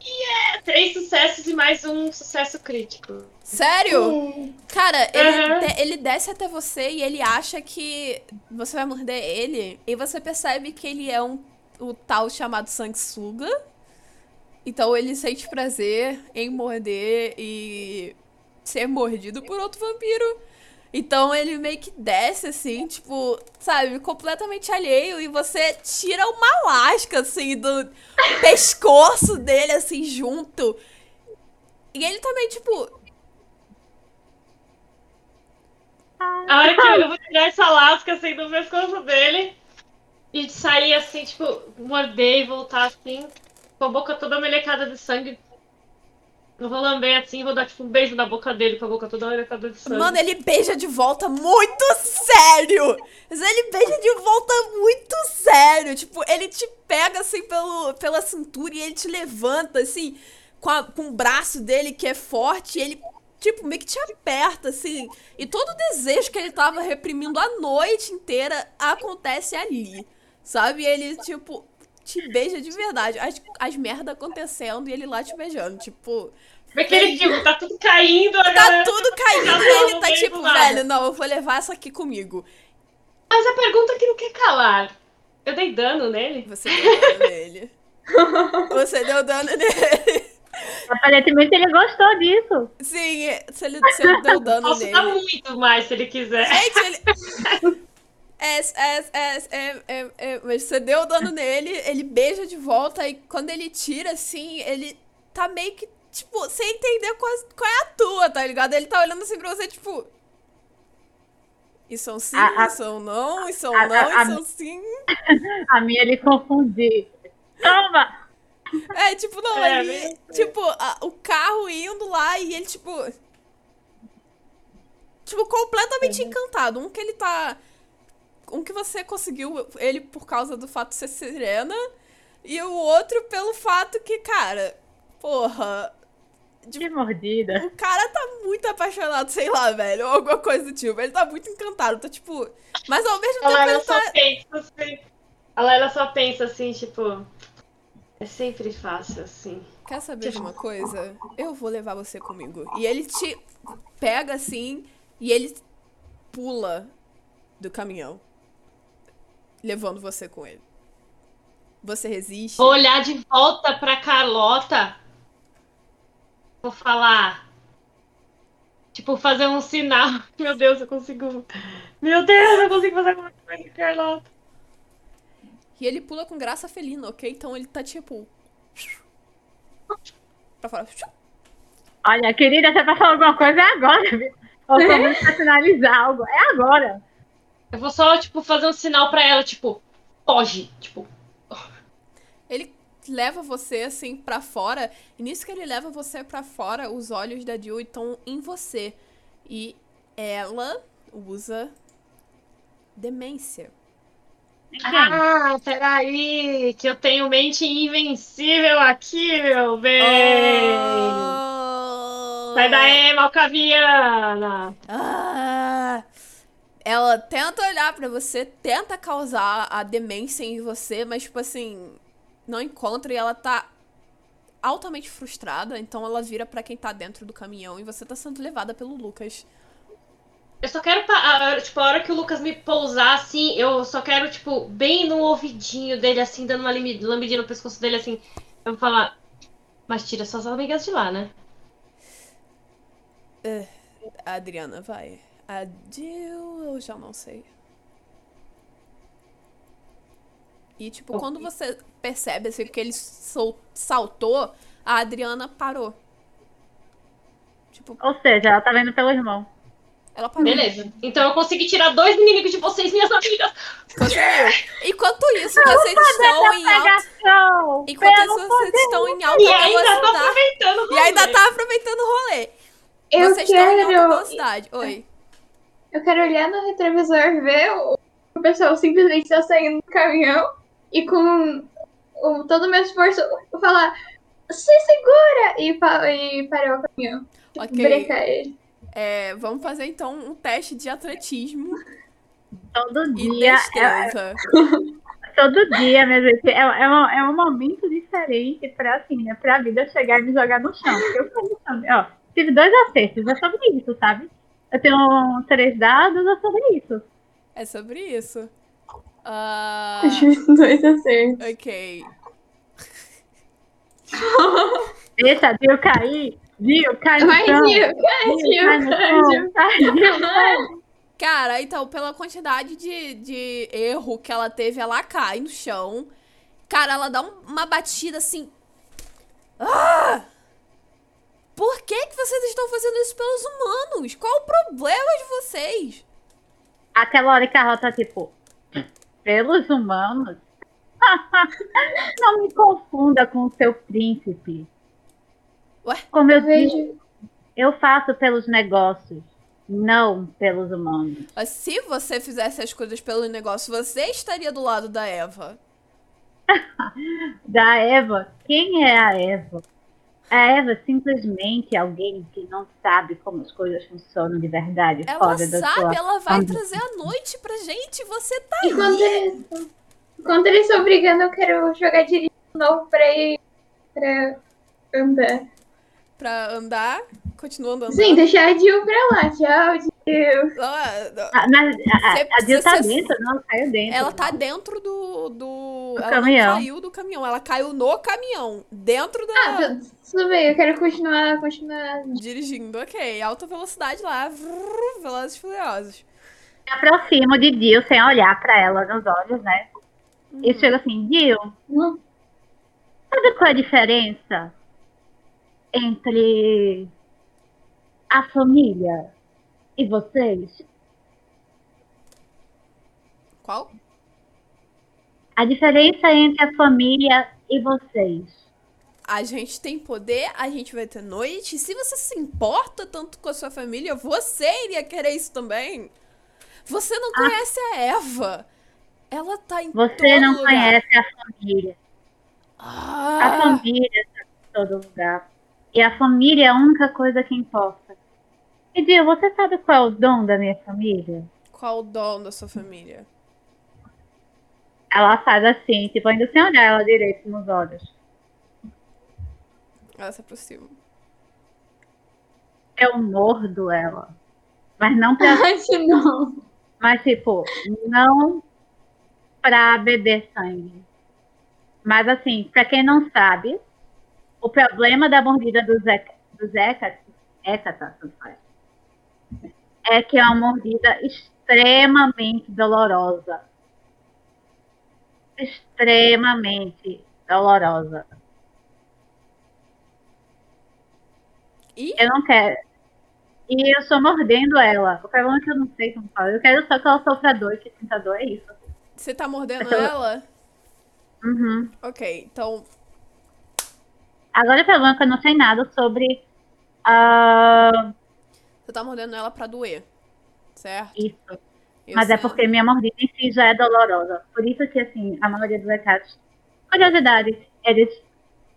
Yeah! Três sucessos e mais um sucesso crítico. Sério? Cara, ele, de- ele desce até você e ele acha que você vai morder ele. E você percebe que ele é um o tal chamado sanguessuga. Então ele sente prazer em morder e ser mordido por outro vampiro. Então ele meio que desce assim, tipo, sabe, completamente alheio. E você tira uma lasca, assim, do pescoço dele, assim, junto. E ele também, tipo, A hora que eu, eu vou tirar essa lasca assim do pescoço dele e sair assim, tipo, morder e voltar assim, com a boca toda melecada de sangue. Eu vou lamber assim, vou dar tipo um beijo na boca dele com a boca toda melecada de sangue. Mano, ele beija de volta muito sério! Mas ele beija de volta muito sério. Tipo, ele te pega assim pelo, pela cintura e ele te levanta, assim, com, a- com o braço dele que é forte, e ele, tipo, meio que te aperta, assim. E todo o desejo que ele tava reprimindo a noite inteira acontece ali. Sabe? Ele, tipo, te beija de verdade. As, as merdas acontecendo e ele lá te beijando. Tipo, Como é que ele digo, tá tudo caindo, a tá galera... tudo caindo Tá e ele tá tipo, velho, não, eu vou levar essa aqui comigo. Mas a pergunta que não quer calar. Eu dei dano nele? Você deu dano nele. Você deu dano nele. Aparentemente ele gostou disso. Sim, se ele, se ele deu dano Posso nele. dar muito mais se ele quiser. Gente, ele. É, é, é, é, é, é, mas você deu dano nele, ele beija de volta e quando ele tira, assim, ele tá meio que, tipo, sem entender qual, qual é a tua, tá ligado? Ele tá olhando assim pra você, tipo. Isso é um sim, A- a- isso é um não, isso é um a- não, a- isso é um sim. A minha ele confundiu. Toma! É, tipo, não, É, ele. Tipo, a- o carro indo lá e ele, tipo. Tipo, completamente encantado. Um que ele tá. Um que você conseguiu ele por causa do fato de ser sirena. E o outro pelo fato que, cara. Porra. Que mordida. O cara tá muito apaixonado, sei lá, velho. Ou alguma coisa do tipo. Ele tá muito encantado. Tá tipo. Mas ao mesmo A tempo Laila ele só tá. pensa assim. A Laila só pensa assim, tipo. É sempre fácil, assim. Quer saber de uma coisa? Eu vou levar você comigo. E ele te pega assim e ele pula do caminhão, levando você com ele. Você resiste? Vou olhar de volta pra Carlota. Vou falar. Tipo, fazer um sinal. Meu Deus, eu consigo. Meu Deus, eu consigo fazer alguma coisa com Carlota. E ele pula com graça felina, ok? Então ele tá tipo. Pra fora. Olha, querida, você vai falar alguma coisa é agora, viu? Ou muito pra finalizar algo. É agora. Eu vou só, tipo, fazer um sinal pra ela, tipo, foge. Tipo, Ele leva você assim pra fora. E nisso que ele leva você pra fora, os olhos da Jill estão em você. E ela usa demência. ah, peraí, que eu tenho mente invencível aqui, meu bem. Oh. Sai daí, malcaviana. Ah. Ela tenta olhar pra você, tenta causar a demência em você, mas tipo assim, não encontra e ela tá altamente frustrada, então ela vira pra quem tá dentro do caminhão e você tá sendo levada pelo Lucas. Eu só quero, tipo, a hora que o Lucas me pousar, assim, eu só quero, tipo, bem no ouvidinho dele, assim, dando uma lambidinha no pescoço dele, assim. Eu vou falar, mas tira suas amigas de lá, né? A Adriana vai. A Jill, eu já não sei. E, tipo, quando você percebe, assim, que ele sol- saltou, a Adriana parou. Tipo, Ou seja, ela tá vendo pelo irmão. ela parou. Beleza. Então eu consegui tirar dois inimigos de vocês, minhas amigas. Enquanto isso, vocês estão em alta. Pegação! Enquanto isso, vocês estão em alta E ainda tô velocidade. aproveitando o E ainda rolê. tá aproveitando o rolê. Eu vocês estão em alta quero. velocidade. Oi. Eu quero olhar no retrovisor, ver o, o pessoal simplesmente está saindo do caminhão e com o, todo o meu esforço eu falar se segura e, pa, e parar o caminhão. Ok. brecar ele. É, vamos fazer então um teste de atletismo Todo e dia. É, destreza. todo dia, minha gente. É, é, um, é um momento diferente pra, assim, né, pra vida chegar e me jogar no chão. Porque eu. Ó, tive dois acertos, é sobre isso, sabe? Eu tenho três dados, é sobre isso. É sobre isso. Ah, Dois acertos. ok. Deixa a Dio cair. Dio, cai no Vai, chão. Gil, vai. Cara, então, pela quantidade de, de erro que ela teve, ela cai no chão. Cara, ela dá um- uma batida assim. Ah! Por que, que vocês estão fazendo isso pelos humanos? Qual o problema de vocês? Aquela hora que a Rota, tipo, pelos humanos. Não me confunda com o seu príncipe. Ué? Como eu Eu disse, vejo. eu faço pelos negócios, não pelos humanos. Mas se você fizesse as coisas pelo negócio, você estaria do lado da Eva. Da Eva, quem é a Eva? A Eva simplesmente alguém que não sabe como as coisas funcionam de verdade. Ela fora da sabe, sua... ela vai ambi- trazer a noite pra gente. Você tá Enquanto aí. eles, enquanto eles estão brigando, eu quero jogar direito de novo pra ir pra andar. Pra andar. Continua andando. Sim, deixar a Jill pra lá. Tchau, Jill. Ah, não. Ah, mas a, a, Cê- a Jill tá cê- dentro, não, caiu dentro. Ela tá dentro do. do... Do ela caminhão. caiu do caminhão, ela caiu no caminhão. Dentro da. Ah, tudo, bem, eu quero continuar, continuar. Dirigindo, ok. Alta velocidade lá. vrr, Velozes e furiosos. Me aproximo de Jill sem olhar pra ela nos olhos, né? E Uhum. chego assim, Jill, Hum, sabe qual é a diferença entre a família e vocês? Qual? A diferença entre a família e vocês. A gente tem poder, a gente vai ter noite. Se você se importa tanto com a sua família, você iria querer isso também. Você não conhece a Eva. Ela tá em Você não lugar. conhece a família. A Ah, família está em todo lugar. E a família é a única coisa que importa. E Jill, você sabe qual é o dom da minha família? qual o dom da sua família? Ela faz assim, tipo, ainda sem olhar ela direito nos olhos. Ela se aproxima. Eu mordo ela. Mas não pra Ai, não. Mas, tipo, não pra beber sangue. Mas, assim, pra quem não sabe, o problema da mordida do Zeca, do Zeca, Hecata, faz, é que é uma mordida extremamente dolorosa. Extremamente dolorosa. E Eu não quero. E eu estou mordendo ela. O problema é que eu não sei como fala. Eu quero só que ela sofra dor, que sinta dor é isso. você tá mordendo Então- ela? Uhum. Ok, então Agora o problema é que eu não sei nada sobre ah, você tá mordendo ela pra doer. Certo? isso. E Mas é você- porque minha mordida em si já é dolorosa. Por isso que, assim, a maioria dos recados. Curiosidade, eles,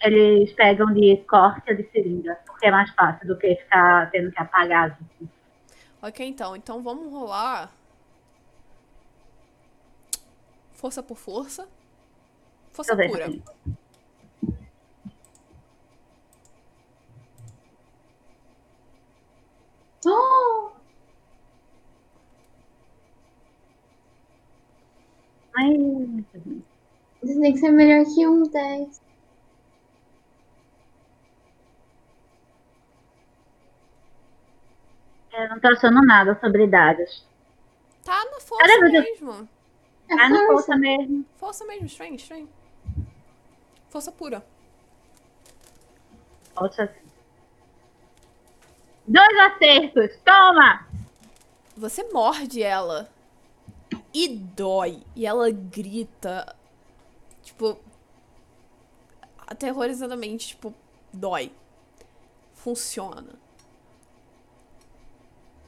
eles pegam de corte ou de seringa. Porque é mais fácil do que ficar tendo que apagar. assim. Ok, então. Então vamos rolar. Força por força. Força Deixa pura. Oh, Ai, isso tem que ser melhor que um 10. Eu não tô achando nada sobre dados. Tá na força Caramba, mesmo. É Ah, não força. força mesmo. Força mesmo, estranho, estranho. Força pura. Dois acertos, toma! Você morde ela. E dói. E ela grita. Tipo. Aterrorizadamente, tipo, dói. Funciona.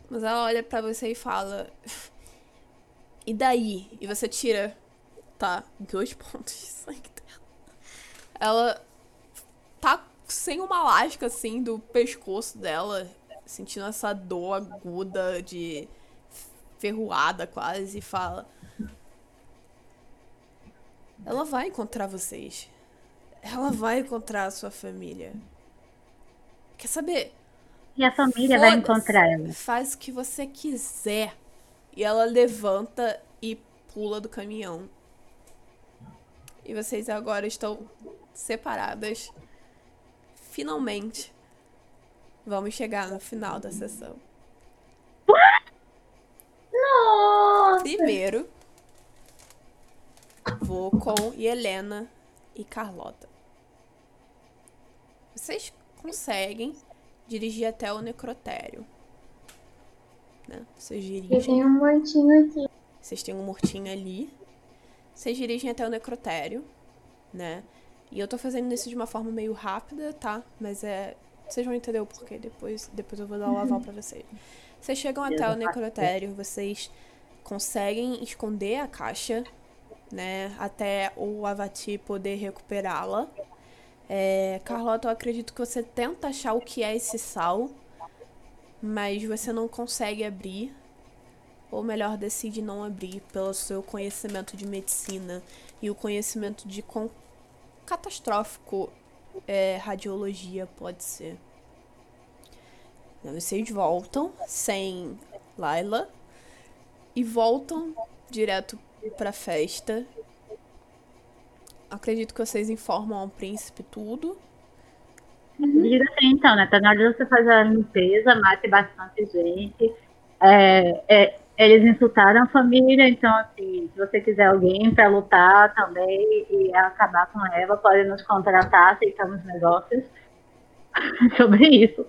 Mas ela olha pra você e fala. E daí? E você tira. Tá, dois pontos de sangue dela. Ela tá sem uma lasca assim do pescoço dela, sentindo essa dor aguda de ferroada quase, e fala: Ela vai encontrar vocês. Ela vai encontrar a sua família. Quer saber? E a família vai encontrar ela. Faz o que você quiser. E ela levanta e pula do caminhão. E vocês agora estão separadas. Finalmente. Vamos chegar no final da sessão. Nossa! Primeiro, vou com Helena e Carlota. Vocês conseguem dirigir até o necrotério. Né? Vocês Eu dirigem. tenho um mortinho aqui. Vocês têm um mortinho ali. Vocês dirigem até o necrotério, né? E eu tô fazendo isso de uma forma meio rápida, tá? Mas é. Vocês vão entender o porquê depois. Depois eu vou dar o aval pra vocês. Vocês chegam até o necrotério, vocês conseguem esconder a caixa, né? Até o Avati poder recuperá-la. É, Carlota, eu acredito que você tenta achar o que é esse sal, mas você não consegue abrir. Ou melhor, decide não abrir pelo seu conhecimento de medicina e o conhecimento de quão catastrófico é, radiologia pode ser. Vocês voltam sem Laila e voltam direto pra festa. Acredito que vocês informam ao príncipe tudo. Diga assim, então, né? Tá na hora de você fazer a limpeza, mate bastante gente. É, é, eles insultaram a família, então, assim, se você quiser alguém pra lutar também e acabar com ela, pode nos contratar, aceitamos negócios. Sobre isso.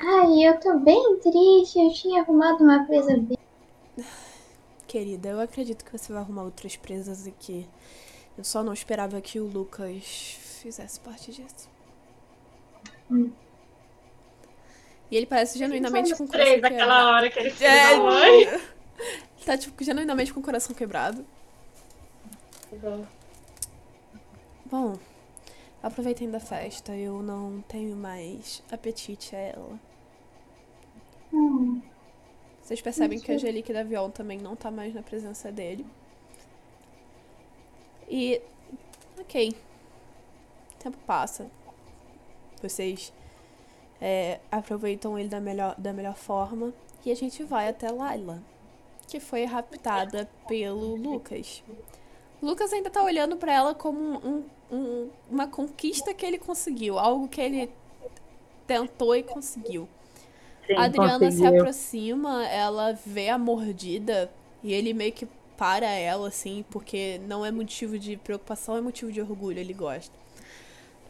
Ai, eu tô bem triste. Eu tinha arrumado uma presa bem. Querida, eu acredito que você vai arrumar outras presas aqui. Eu só não esperava que o Lucas fizesse parte disso. E ele parece genuinamente com o coração Três quebrado. hora que ele É, mãe. Ele tá, tipo, genuinamente com o coração quebrado. Bom, aproveitem da festa. Eu não tenho mais apetite a ela. Hum, Vocês percebem que a Angelique da Viol também não tá mais na presença dele. E. Ok. O tempo passa. Vocês é, aproveitam ele da melhor, da melhor forma. E a gente vai até Laila, que foi raptada pelo Lucas. O Lucas ainda tá olhando pra ela como um- um- uma conquista que ele conseguiu, algo que ele tentou e conseguiu. Sim, A Adriana se conseguiu. aproxima, ela vê a mordida e ele meio que para ela, assim, porque não é motivo de preocupação, é motivo de orgulho, ele gosta.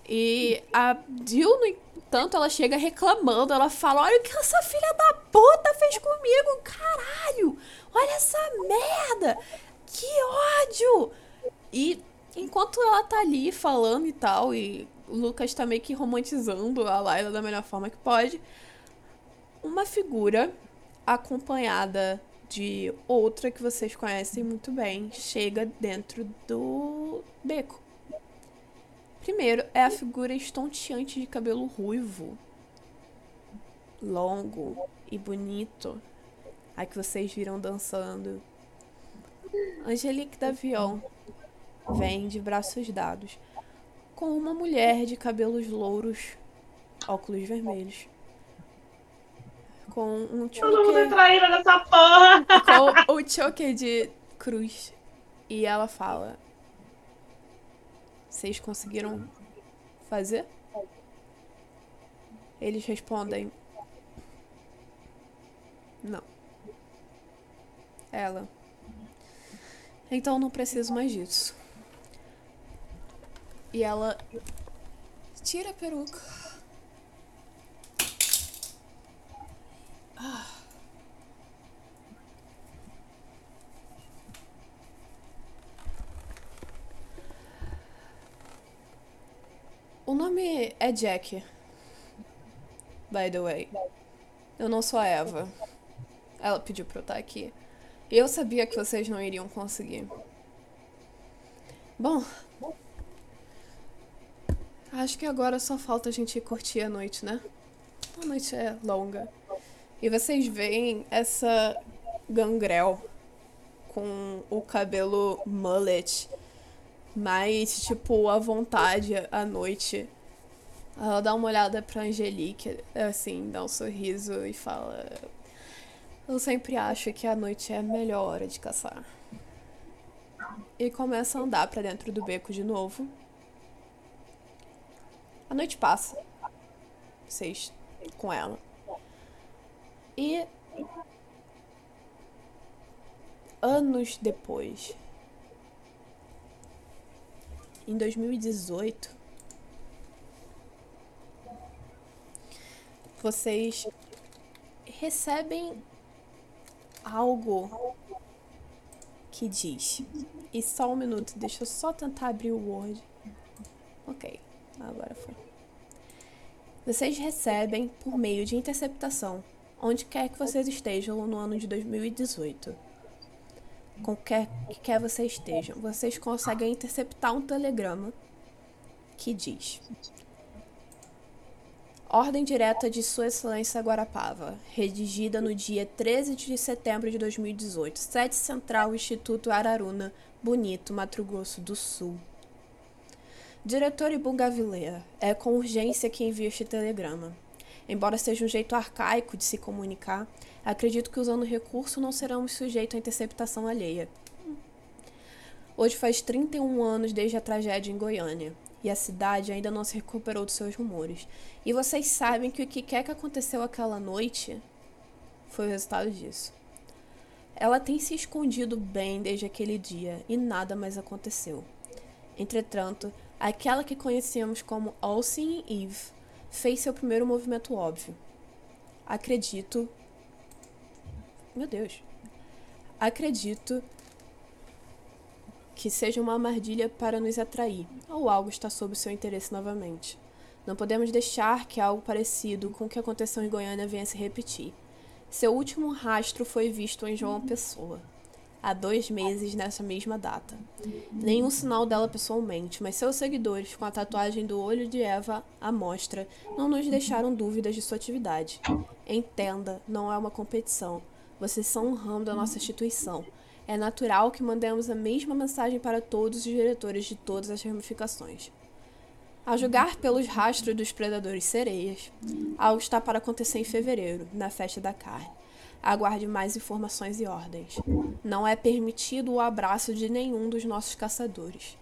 E a Jill, no entanto, ela chega reclamando, ela fala, olha o que essa filha da puta fez comigo, caralho! Olha essa merda! Que ódio! E enquanto ela tá ali falando e tal, e o Lucas tá meio que romantizando a Layla da melhor forma que pode, uma figura acompanhada de outra que vocês conhecem muito bem chega dentro do beco. Primeiro é a figura estonteante de cabelo ruivo, longo e bonito, a que vocês viram dançando. Angelique Davion vem de braços dados com uma mulher de cabelos louros, óculos vermelhos com um Todo mundo é choker, traíra nessa porra. com o choker de cruz. E ela fala: Vocês conseguiram fazer? Eles respondem: Não. Ela. Então não preciso mais disso. E ela tira a peruca. O nome é Jack. By the way. Eu não sou a Eva. Ela pediu pra eu estar aqui. E eu sabia que vocês não iriam conseguir. Bom. Acho que agora só falta a gente curtir a noite, né? A noite é longa. E vocês veem essa gangrel com o cabelo mullet mais, tipo, à vontade à noite. Ela dá uma olhada pra Angelique, assim, dá um sorriso e fala: Eu sempre acho que a noite é a melhor hora de caçar. E começa a andar pra dentro do beco de novo. A noite passa. Vocês com ela. E. Anos depois. Em 2018. Vocês recebem algo que diz. E só um minuto, deixa eu só tentar abrir o Word. Ok, agora foi. Vocês recebem por meio de interceptação, onde quer que vocês estejam no ano de 2018. Qualquer que quer vocês estejam, vocês conseguem interceptar um telegrama que diz: Ordem direta de Sua Excelência Guarapava, redigida no dia 13 de setembro de 2018, sede central Instituto Araruna, Bonito, Mato Grosso do Sul. Diretor Ibungavileia, é com urgência que envio este telegrama. Embora seja um jeito arcaico de se comunicar, acredito que usando o recurso não seremos sujeitos à interceptação alheia. Hoje faz 31 anos desde a tragédia em Goiânia, e a cidade ainda não se recuperou dos seus rumores. E vocês sabem que o que quer que aconteceu aquela noite foi o resultado disso. Ela tem se escondido bem desde aquele dia e nada mais aconteceu. Entretanto, aquela que conhecemos como All Seeing Eve fez seu primeiro movimento óbvio. Acredito. Meu Deus. Acredito que seja uma armadilha para nos atrair, ou algo está sob seu interesse novamente. Não podemos deixar que algo parecido com o que aconteceu em Goiânia venha se repetir. Seu último rastro foi visto em João Pessoa, há dois meses nessa mesma data. Nenhum sinal dela pessoalmente, mas seus seguidores, com a tatuagem do olho de Eva à mostra, não nos deixaram dúvidas de sua atividade. Entenda, não é uma competição. Vocês são um ramo da nossa instituição. É natural que mandemos a mesma mensagem para todos os diretores de todas as ramificações. A julgar pelos rastros dos predadores sereias, algo está para acontecer em fevereiro, na festa da carne. Aguarde mais informações e ordens. Não é permitido o abraço de nenhum dos nossos caçadores.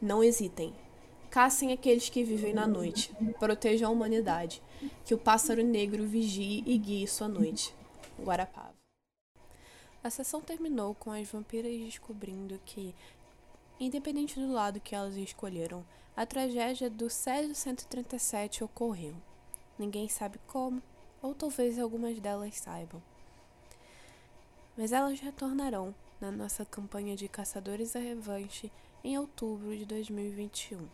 Não hesitem. Caçem aqueles que vivem na noite. Protejam a humanidade. Que o pássaro negro vigie e guie sua noite. Guarapava. A sessão terminou com as vampiras descobrindo que, independente do lado que elas escolheram, a tragédia do Césio 137 ocorreu. Ninguém sabe como, ou talvez algumas delas saibam. Mas elas retornarão na nossa campanha de Caçadores à Revanche em outubro de 2021.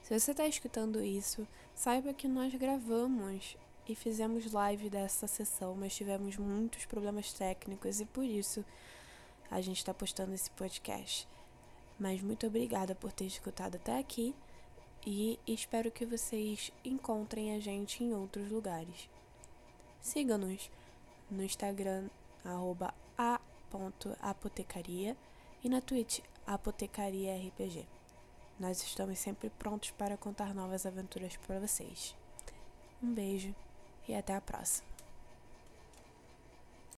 Se você está escutando isso, saiba que nós gravamos e fizemos live dessa sessão, mas tivemos muitos problemas técnicos e por isso a gente está postando esse podcast. Mas muito obrigada por ter escutado até aqui e espero que vocês encontrem a gente em outros lugares. Siga-nos no Instagram, arroba a.apotecaria e na Twitch, Apotecaria RPG. Nós estamos sempre prontos para contar novas aventuras para vocês. Um beijo e até a próxima.